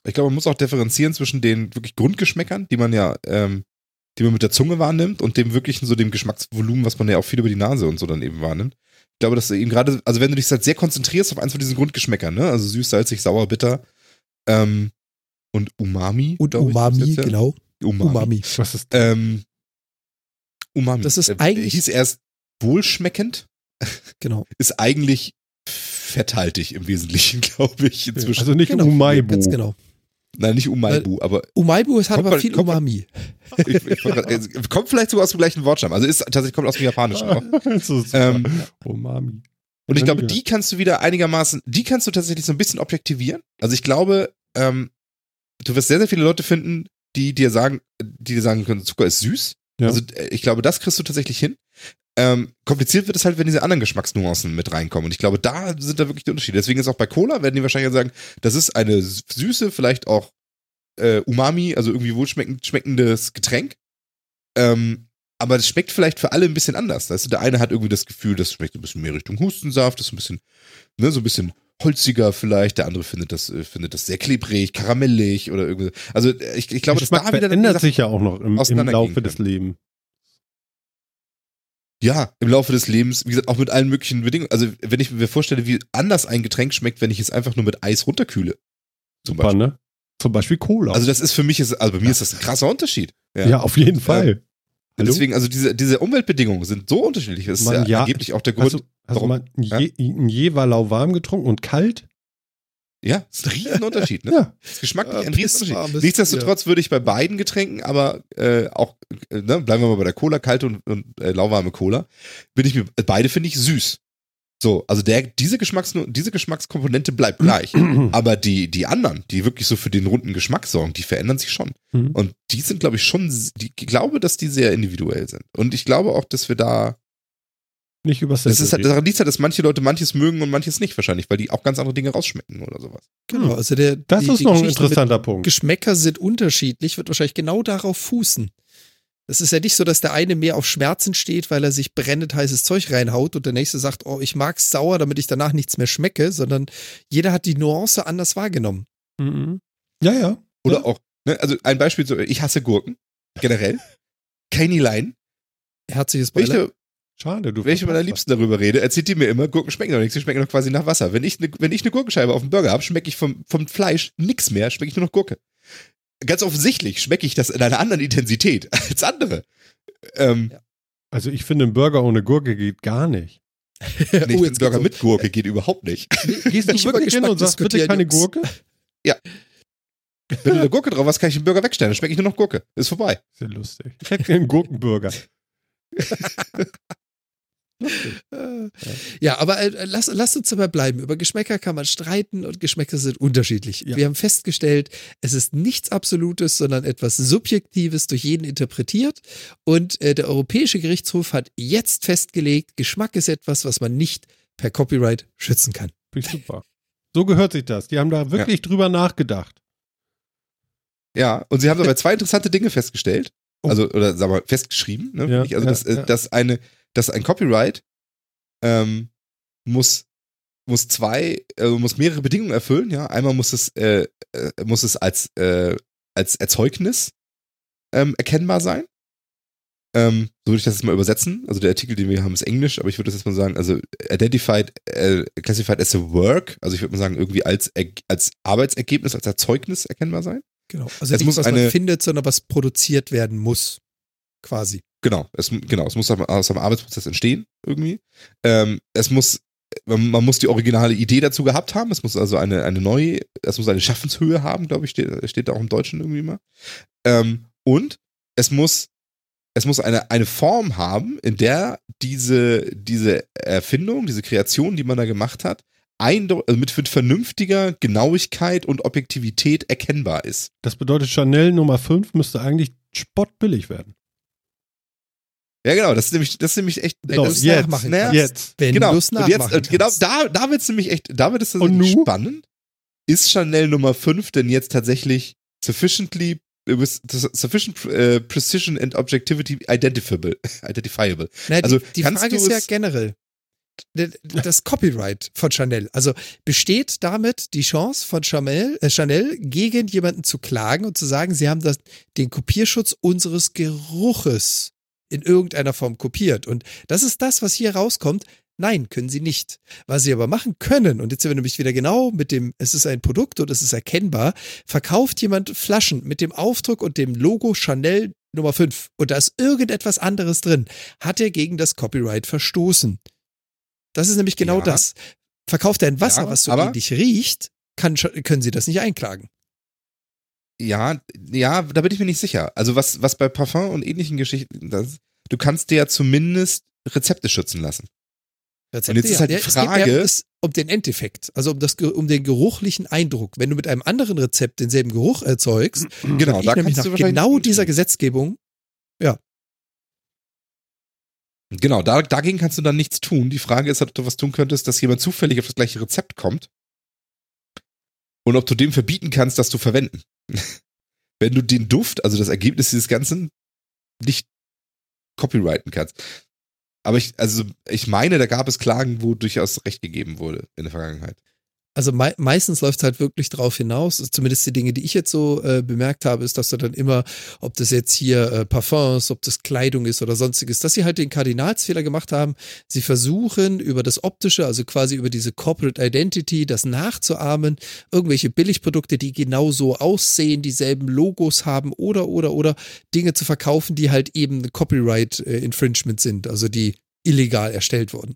S3: Ich glaube, man muss auch differenzieren zwischen den wirklich Grundgeschmäckern, die man ja, ähm, die man mit der Zunge wahrnimmt und dem wirklichen so dem Geschmacksvolumen, was man ja auch viel über die Nase und so dann eben wahrnimmt. Ich glaube, dass du eben gerade, also wenn du dich halt sehr konzentrierst auf eins von diesen Grundgeschmäckern, ne, also süß, salzig, sauer, bitter, ähm, und Umami.
S2: Und
S3: ich,
S2: Umami,
S3: ja-
S2: genau.
S3: Umami.
S2: Umami.
S1: Was ist
S3: Ähm, Umami.
S2: Das ist
S3: Äh,
S2: eigentlich-
S3: Hieß erst wohlschmeckend,
S2: Genau.
S3: ist eigentlich fetthaltig im Wesentlichen, glaube ich, inzwischen.
S1: Also nicht
S2: genau.
S1: Umaibu.
S2: Ganz genau.
S3: Nein, nicht Umaibu, aber
S2: Umaibu hat
S3: Kommt
S2: aber
S3: mal-
S2: viel
S3: kommt
S2: Umami.
S3: ich, ich, es kommt vielleicht sogar aus dem gleichen Wortstamm. Also ist tatsächlich kommt aus dem Japanischen
S1: so.
S3: Ähm,
S1: Umami.
S3: Und ich glaube, die kannst du wieder einigermaßen, die kannst du tatsächlich so ein bisschen objektivieren. Also ich glaube, ähm, du wirst sehr, sehr viele Leute finden, die dir sagen, die dir sagen können, Zucker ist süß.
S1: Ja.
S3: Also äh, ich glaube, das kriegst du tatsächlich hin. Ähm, kompliziert wird es halt, wenn diese anderen Geschmacksnuancen mit reinkommen. Und ich glaube, da sind da wirklich die Unterschiede. Deswegen ist auch bei Cola, werden die wahrscheinlich sagen, das ist eine süße, vielleicht auch äh, Umami, also irgendwie wohlschmeckend schmeckendes Getränk. Ähm, aber das schmeckt vielleicht für alle ein bisschen anders. Weißt du, der eine hat irgendwie das Gefühl, das schmeckt ein bisschen mehr Richtung Hustensaft, das ist ein bisschen, ne, so ein bisschen holziger vielleicht. Der andere findet das, äh, findet das sehr klebrig, karamellig oder irgendwie. Also äh, ich, ich glaube,
S1: Geschmack
S3: da wieder
S1: verändert
S3: die
S1: sich ja auch noch im, im Laufe des. Lebens.
S3: Ja, im Laufe des Lebens, wie gesagt, auch mit allen möglichen Bedingungen. Also, wenn ich mir vorstelle, wie anders ein Getränk schmeckt, wenn ich es einfach nur mit Eis runterkühle. Zum
S1: Super,
S3: Beispiel.
S1: ne? Zum Beispiel Cola.
S3: Also, das ist für mich, ist, also bei mir ist das ein krasser Unterschied.
S1: ja. auf jeden Fall. Hallo?
S3: Deswegen, also diese, diese Umweltbedingungen sind so unterschiedlich. Das ist
S1: Mann,
S3: ja,
S1: ja,
S3: angeblich auch der Grund.
S1: Hast du, hast
S3: warum- Ja?
S1: Je, ein Jeverlau warm getrunken und kalt?
S3: Ja, ist ein Riesenunterschied, ne? ja. Das ist geschmacklich ein Riesenunterschied. Nichtsdestotrotz ja. würde ich bei beiden Getränken, aber äh, auch, äh, ne, bleiben wir mal bei der Cola, kalte und, und äh, lauwarme Cola, bin ich mir, beide finde ich süß. So, also der, diese, Geschmacks, diese Geschmackskomponente bleibt gleich. aber die, die anderen, die wirklich so für den runden Geschmack sorgen, die verändern sich schon. Mhm. Und die sind, glaube ich, schon, die, ich glaube, dass die sehr individuell sind. Und ich glaube auch, dass wir da
S1: nicht übers
S3: Das ist halt, daran liegt halt, dass manche Leute manches mögen und manches nicht wahrscheinlich, weil die auch ganz andere Dinge rausschmecken oder sowas.
S2: Genau, also der,
S1: das
S2: die,
S1: ist
S2: die
S1: noch ein interessanter Punkt.
S2: Geschmäcker sind unterschiedlich, wird wahrscheinlich genau darauf fußen. Es ist ja nicht so, dass der eine mehr auf Schmerzen steht, weil er sich brennend heißes Zeug reinhaut und der nächste sagt, oh, ich mag's sauer, damit ich danach nichts mehr schmecke, sondern jeder hat die Nuance anders wahrgenommen.
S1: Mhm. Ja, ja.
S3: Oder ja. auch, ne, also ein Beispiel, so, ich hasse Gurken, generell. Keine Lein.
S2: Herzliches Beileid.
S3: Schade, du. Wenn ich mit meiner Liebsten darüber rede, erzählt die mir immer, Gurken schmecken doch nichts, die schmecken doch quasi nach Wasser. Wenn ich eine wenn ich ne Gurkenscheibe auf dem Burger habe, schmecke ich vom, vom Fleisch nichts mehr, schmecke ich nur noch Gurke. Ganz offensichtlich schmecke ich das in einer anderen Intensität als andere. Ähm, ja.
S1: Also ich finde, ein Burger ohne Gurke geht gar nicht.
S3: nee, oh, ein Burger mit Gurke geht überhaupt nicht.
S1: Gehst du wirklich hin und sagst, bitte keine Gurke?
S3: Ja. Wenn du eine Gurke drauf hast, kann ich den Burger wegstellen. Dann schmecke ich nur noch Gurke. Ist vorbei.
S1: Sehr lustig. Ich hätte einen Gurkenburger.
S2: ja, aber äh, lass, lass uns dabei bleiben. Über Geschmäcker kann man streiten und Geschmäcker sind unterschiedlich. Ja. Wir haben festgestellt, es ist nichts Absolutes, sondern etwas Subjektives durch jeden interpretiert. Und äh, der Europäische Gerichtshof hat jetzt festgelegt, Geschmack ist etwas, was man nicht per Copyright schützen kann.
S1: Super. So gehört sich das. Die haben da wirklich ja. drüber nachgedacht.
S3: Ja, und sie haben dabei zwei interessante Dinge festgestellt. Oh. Also, oder sagen wir, festgeschrieben, ne? Ja, also, dass, äh, dass eine, dass ein Copyright ähm, muss muss zwei, äh, muss mehrere Bedingungen erfüllen. Ja, einmal muss es äh, äh, muss es als äh, als Erzeugnis ähm, erkennbar sein. Ähm, so würde ich das jetzt mal übersetzen. Also der Artikel, den wir haben, ist Englisch, aber ich würde das jetzt mal sagen, also identified, äh, classified as a work, also ich würde mal sagen, irgendwie als, als Arbeitsergebnis, als Erzeugnis erkennbar sein.
S2: Genau. Also es nicht, muss was eine, man findet, sondern was produziert werden muss. Quasi.
S3: Genau, es, genau, es muss aus einem Arbeitsprozess entstehen, irgendwie. Ähm, es muss, man, man, muss die originale Idee dazu gehabt haben. Es muss also eine, eine neue, es muss eine Schaffenshöhe haben, glaube ich, steht, steht da auch im Deutschen irgendwie mal. Ähm, und es muss, es muss eine, eine Form haben, in der diese, diese Erfindung, diese Kreation, die man da gemacht hat, also mit, mit vernünftiger Genauigkeit und Objektivität erkennbar ist.
S1: Das bedeutet, Chanel Nummer 5 müsste eigentlich spottbillig werden.
S3: Ja, genau, das ist nämlich, das ist nämlich echt.
S2: Wenn jetzt, nachmachen naja,
S3: jetzt. Wenn genau. Und jetzt, äh, genau, da, da wird es nämlich echt, da wird es spannend. Ist Chanel Nummer 5 denn jetzt tatsächlich sufficiently with sufficient uh, precision and objectivity identifiable? identifiable.
S2: Na, also, die, die Frage ist ja generell, das Copyright von Chanel. Also besteht damit die Chance von Chanel, äh Chanel gegen jemanden zu klagen und zu sagen, sie haben das, den Kopierschutz unseres Geruches in irgendeiner Form kopiert. Und das ist das, was hier rauskommt. Nein, können sie nicht. Was sie aber machen können, und jetzt sind wir nämlich wieder genau mit dem, es ist ein Produkt und es ist erkennbar, verkauft jemand Flaschen mit dem Aufdruck und dem Logo Chanel Nummer 5 und da ist irgendetwas anderes drin, hat er gegen das Copyright verstoßen. Das ist nämlich genau ja. das. Verkauft er ein Wasser, ja, was so ähnlich riecht, kann, können sie das nicht einklagen.
S3: Ja, ja, da bin ich mir nicht sicher. Also was, was bei Parfum und ähnlichen Geschichten, das, du kannst dir ja zumindest Rezepte schützen lassen.
S2: Rezepte, und jetzt ist halt die Frage, es um den Endeffekt, also um, das, um den geruchlichen Eindruck. Wenn du mit einem anderen Rezept denselben Geruch erzeugst, genau, da nämlich nach genau dieser Gesetzgebung, ja.
S3: Genau, da, dagegen kannst du dann nichts tun. Die Frage ist, ob du was tun könntest, dass jemand zufällig auf das gleiche Rezept kommt und ob du dem verbieten kannst, das zu verwenden. Wenn du den Duft, also das Ergebnis dieses Ganzen, nicht copyrighten kannst. Aber ich, also ich meine, da gab es Klagen, wo durchaus Recht gegeben wurde in der Vergangenheit.
S2: Also me meistens läuft es halt wirklich drauf hinaus, zumindest die Dinge, die ich jetzt so äh, bemerkt habe, ist, dass du dann immer, ob das jetzt hier äh, Parfums, ob das Kleidung ist oder sonstiges, dass sie halt den Kardinalsfehler gemacht haben. Sie versuchen über das Optische, also quasi über diese Corporate Identity, das nachzuahmen, irgendwelche Billigprodukte, die genauso aussehen, dieselben Logos haben oder, oder, oder Dinge zu verkaufen, die halt eben Copyright äh, Infringement sind, also die illegal erstellt wurden.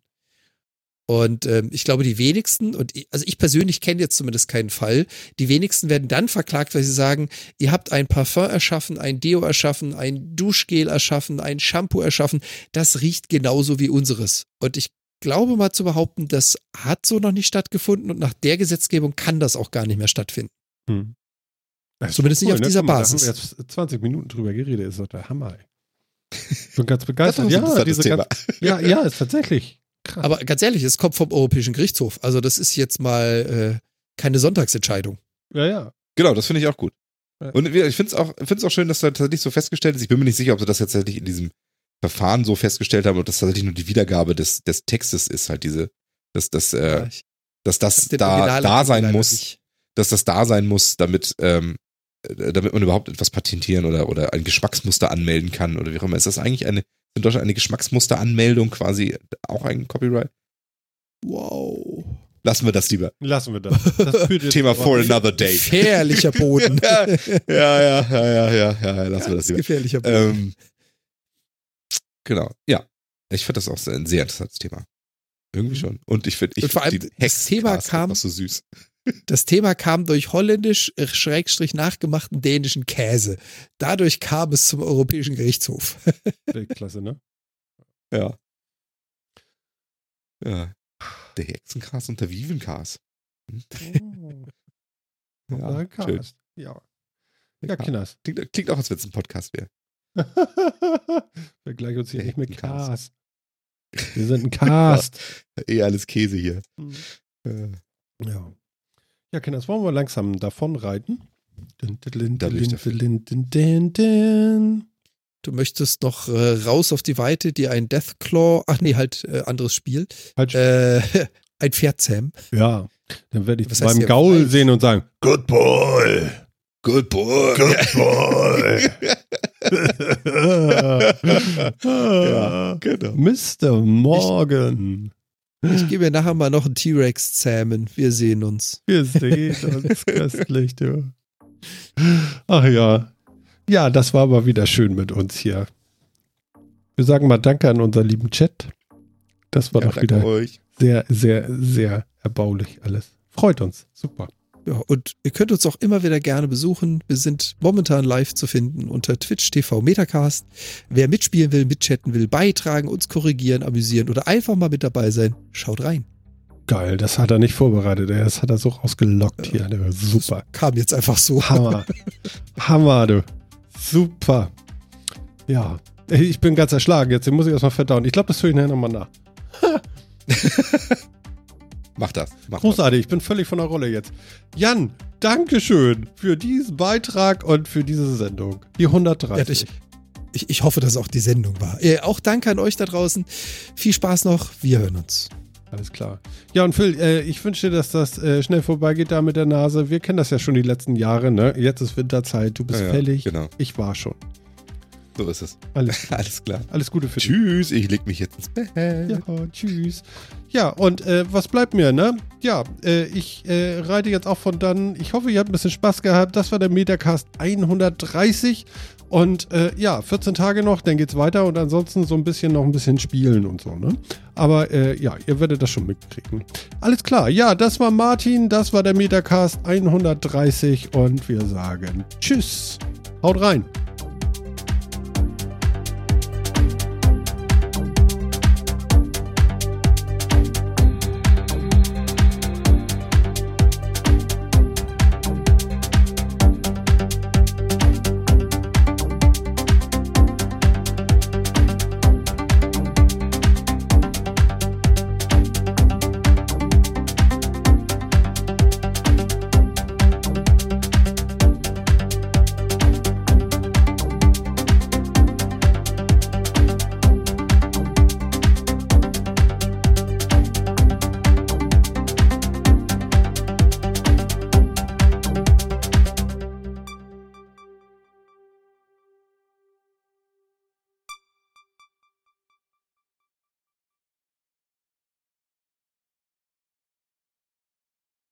S2: Und ähm, ich glaube, die wenigsten, und ich, also ich persönlich kenne jetzt zumindest keinen Fall, die wenigsten werden dann verklagt, weil sie sagen, ihr habt ein Parfum erschaffen, ein Deo erschaffen, ein Duschgel erschaffen, ein Shampoo erschaffen, das riecht genauso wie unseres. Und ich glaube mal zu behaupten, das hat so noch nicht stattgefunden und nach der Gesetzgebung kann das auch gar nicht mehr stattfinden. Hm. Zumindest cool, nicht auf ne? dieser mal, Basis.
S1: Da haben wir jetzt 20 Minuten drüber geredet, ist doch der Hammer. Ich bin ganz begeistert. ja, diese ganz, ja, ja, ist tatsächlich.
S2: Krass. Aber ganz ehrlich, es kommt vom Europäischen Gerichtshof. Also das ist jetzt mal äh, keine Sonntagsentscheidung.
S1: Ja, ja.
S3: Genau, das finde ich auch gut. Ja. Und ich finde es auch, auch schön, dass da tatsächlich so festgestellt ist. Ich bin mir nicht sicher, ob sie das jetzt tatsächlich in diesem Verfahren so festgestellt haben, ob das tatsächlich nur die Wiedergabe des, des Textes ist, halt diese, dass, dass, äh, ja, dass das da, da sein muss, nicht. dass das da sein muss, damit, ähm, äh, damit man überhaupt etwas patentieren oder, oder ein Geschmacksmuster anmelden kann oder wie auch immer. Ist das eigentlich eine, in Deutschland eine Geschmacksmusteranmeldung quasi auch ein Copyright?
S2: Wow.
S3: Lassen wir das lieber.
S1: Lassen wir das. das
S3: Thema for another day.
S2: Gefährlicher Boden.
S3: ja, ja, ja, ja, ja, ja, lassen wir das lieber.
S2: Gefährlicher Boden. Ähm,
S3: genau, ja. Ich finde das auch ein sehr interessantes Thema. Irgendwie mhm. schon. Und ich finde, ich
S2: vor allem das Thema kam
S3: so süß.
S2: Das Thema kam durch holländisch äh, Schrägstrich nachgemachten dänischen Käse. Dadurch kam es zum Europäischen Gerichtshof.
S1: Weltklasse, ne?
S3: Ja. Ja. Der Hexenkars und der Vivenkars.
S1: Oh. ja, schön. Ja. Ja, Kinders.
S3: Klingt, klingt auch, als wenn es ein Podcast wäre.
S1: Vergleich uns hier nicht mit Cast. Wir sind ein Cast.
S3: eh alles Käse hier.
S1: Mhm. Ja. Ja, Kinders, wollen wir langsam davon reiten?
S2: Du möchtest noch äh, raus auf die Weite, dir ein Deathclaw, ach nee, halt äh, anderes Spiel. Halt äh, ein Pferd zähmen.
S1: Ja, dann werde ich Was beim Gaul sehen und sagen, Good boy.
S3: Good boy.
S1: Good boy.
S3: ja, genau.
S1: Mr. Morgan.
S2: Ich gebe mir nachher mal noch einen T-Rex zähmen. Wir sehen uns.
S1: Wir sehen uns köstlich, du. Ach ja. Ja, das war aber wieder schön mit uns hier. Wir sagen mal Danke an unseren lieben Chat. Das war ja, doch wieder euch. sehr, sehr, sehr erbaulich alles. Freut uns. Super.
S2: Ja, und ihr könnt uns auch immer wieder gerne besuchen. Wir sind momentan live zu finden unter Twitch TV Metacast. Wer mitspielen will, mitchatten will, beitragen, uns korrigieren, amüsieren oder einfach mal mit dabei sein, schaut rein.
S1: Geil, das hat er nicht vorbereitet. Das hat er so rausgelockt ja, hier. Super.
S2: Kam jetzt einfach so.
S1: Hammer. Hammer, du. Super. Ja. Ich bin ganz erschlagen jetzt. Den muss ich erstmal verdauen. Ich glaube, das tue ich nachher nochmal nach.
S3: Mach das. Mach
S1: Großartig, das. ich bin völlig von der Rolle jetzt. Jan, Dankeschön für diesen Beitrag und für diese Sendung. Die 130. Ja,
S2: ich, ich, ich, hoffe, dass auch die Sendung war. Äh, auch danke an euch da draußen. Viel Spaß noch. Wir hören uns.
S1: Alles klar. Ja, und Phil, äh, ich wünsche dir, dass das äh, schnell vorbeigeht da mit der Nase. Wir kennen das ja schon die letzten Jahre, ne? Jetzt ist Winterzeit, du bist ja, fällig. Genau. Ich war schon.
S3: So ist es.
S1: Alles, Alles klar. Alles Gute für
S3: dich. Tschüss, ich leg mich jetzt ins Bett.
S1: Ja, tschüss. Ja, und äh, was bleibt mir, ne? Ja, äh, ich äh, reite jetzt auch von dann. Ich hoffe, ihr habt ein bisschen Spaß gehabt. Das war der Metacast 130. Und äh, ja, 14 Tage noch, dann geht's weiter und ansonsten so ein bisschen noch ein bisschen spielen und so, ne? Aber äh, ja, ihr werdet das schon mitkriegen. Alles klar, ja, das war Martin, das war der Metacast 130 und wir sagen Tschüss. Haut rein.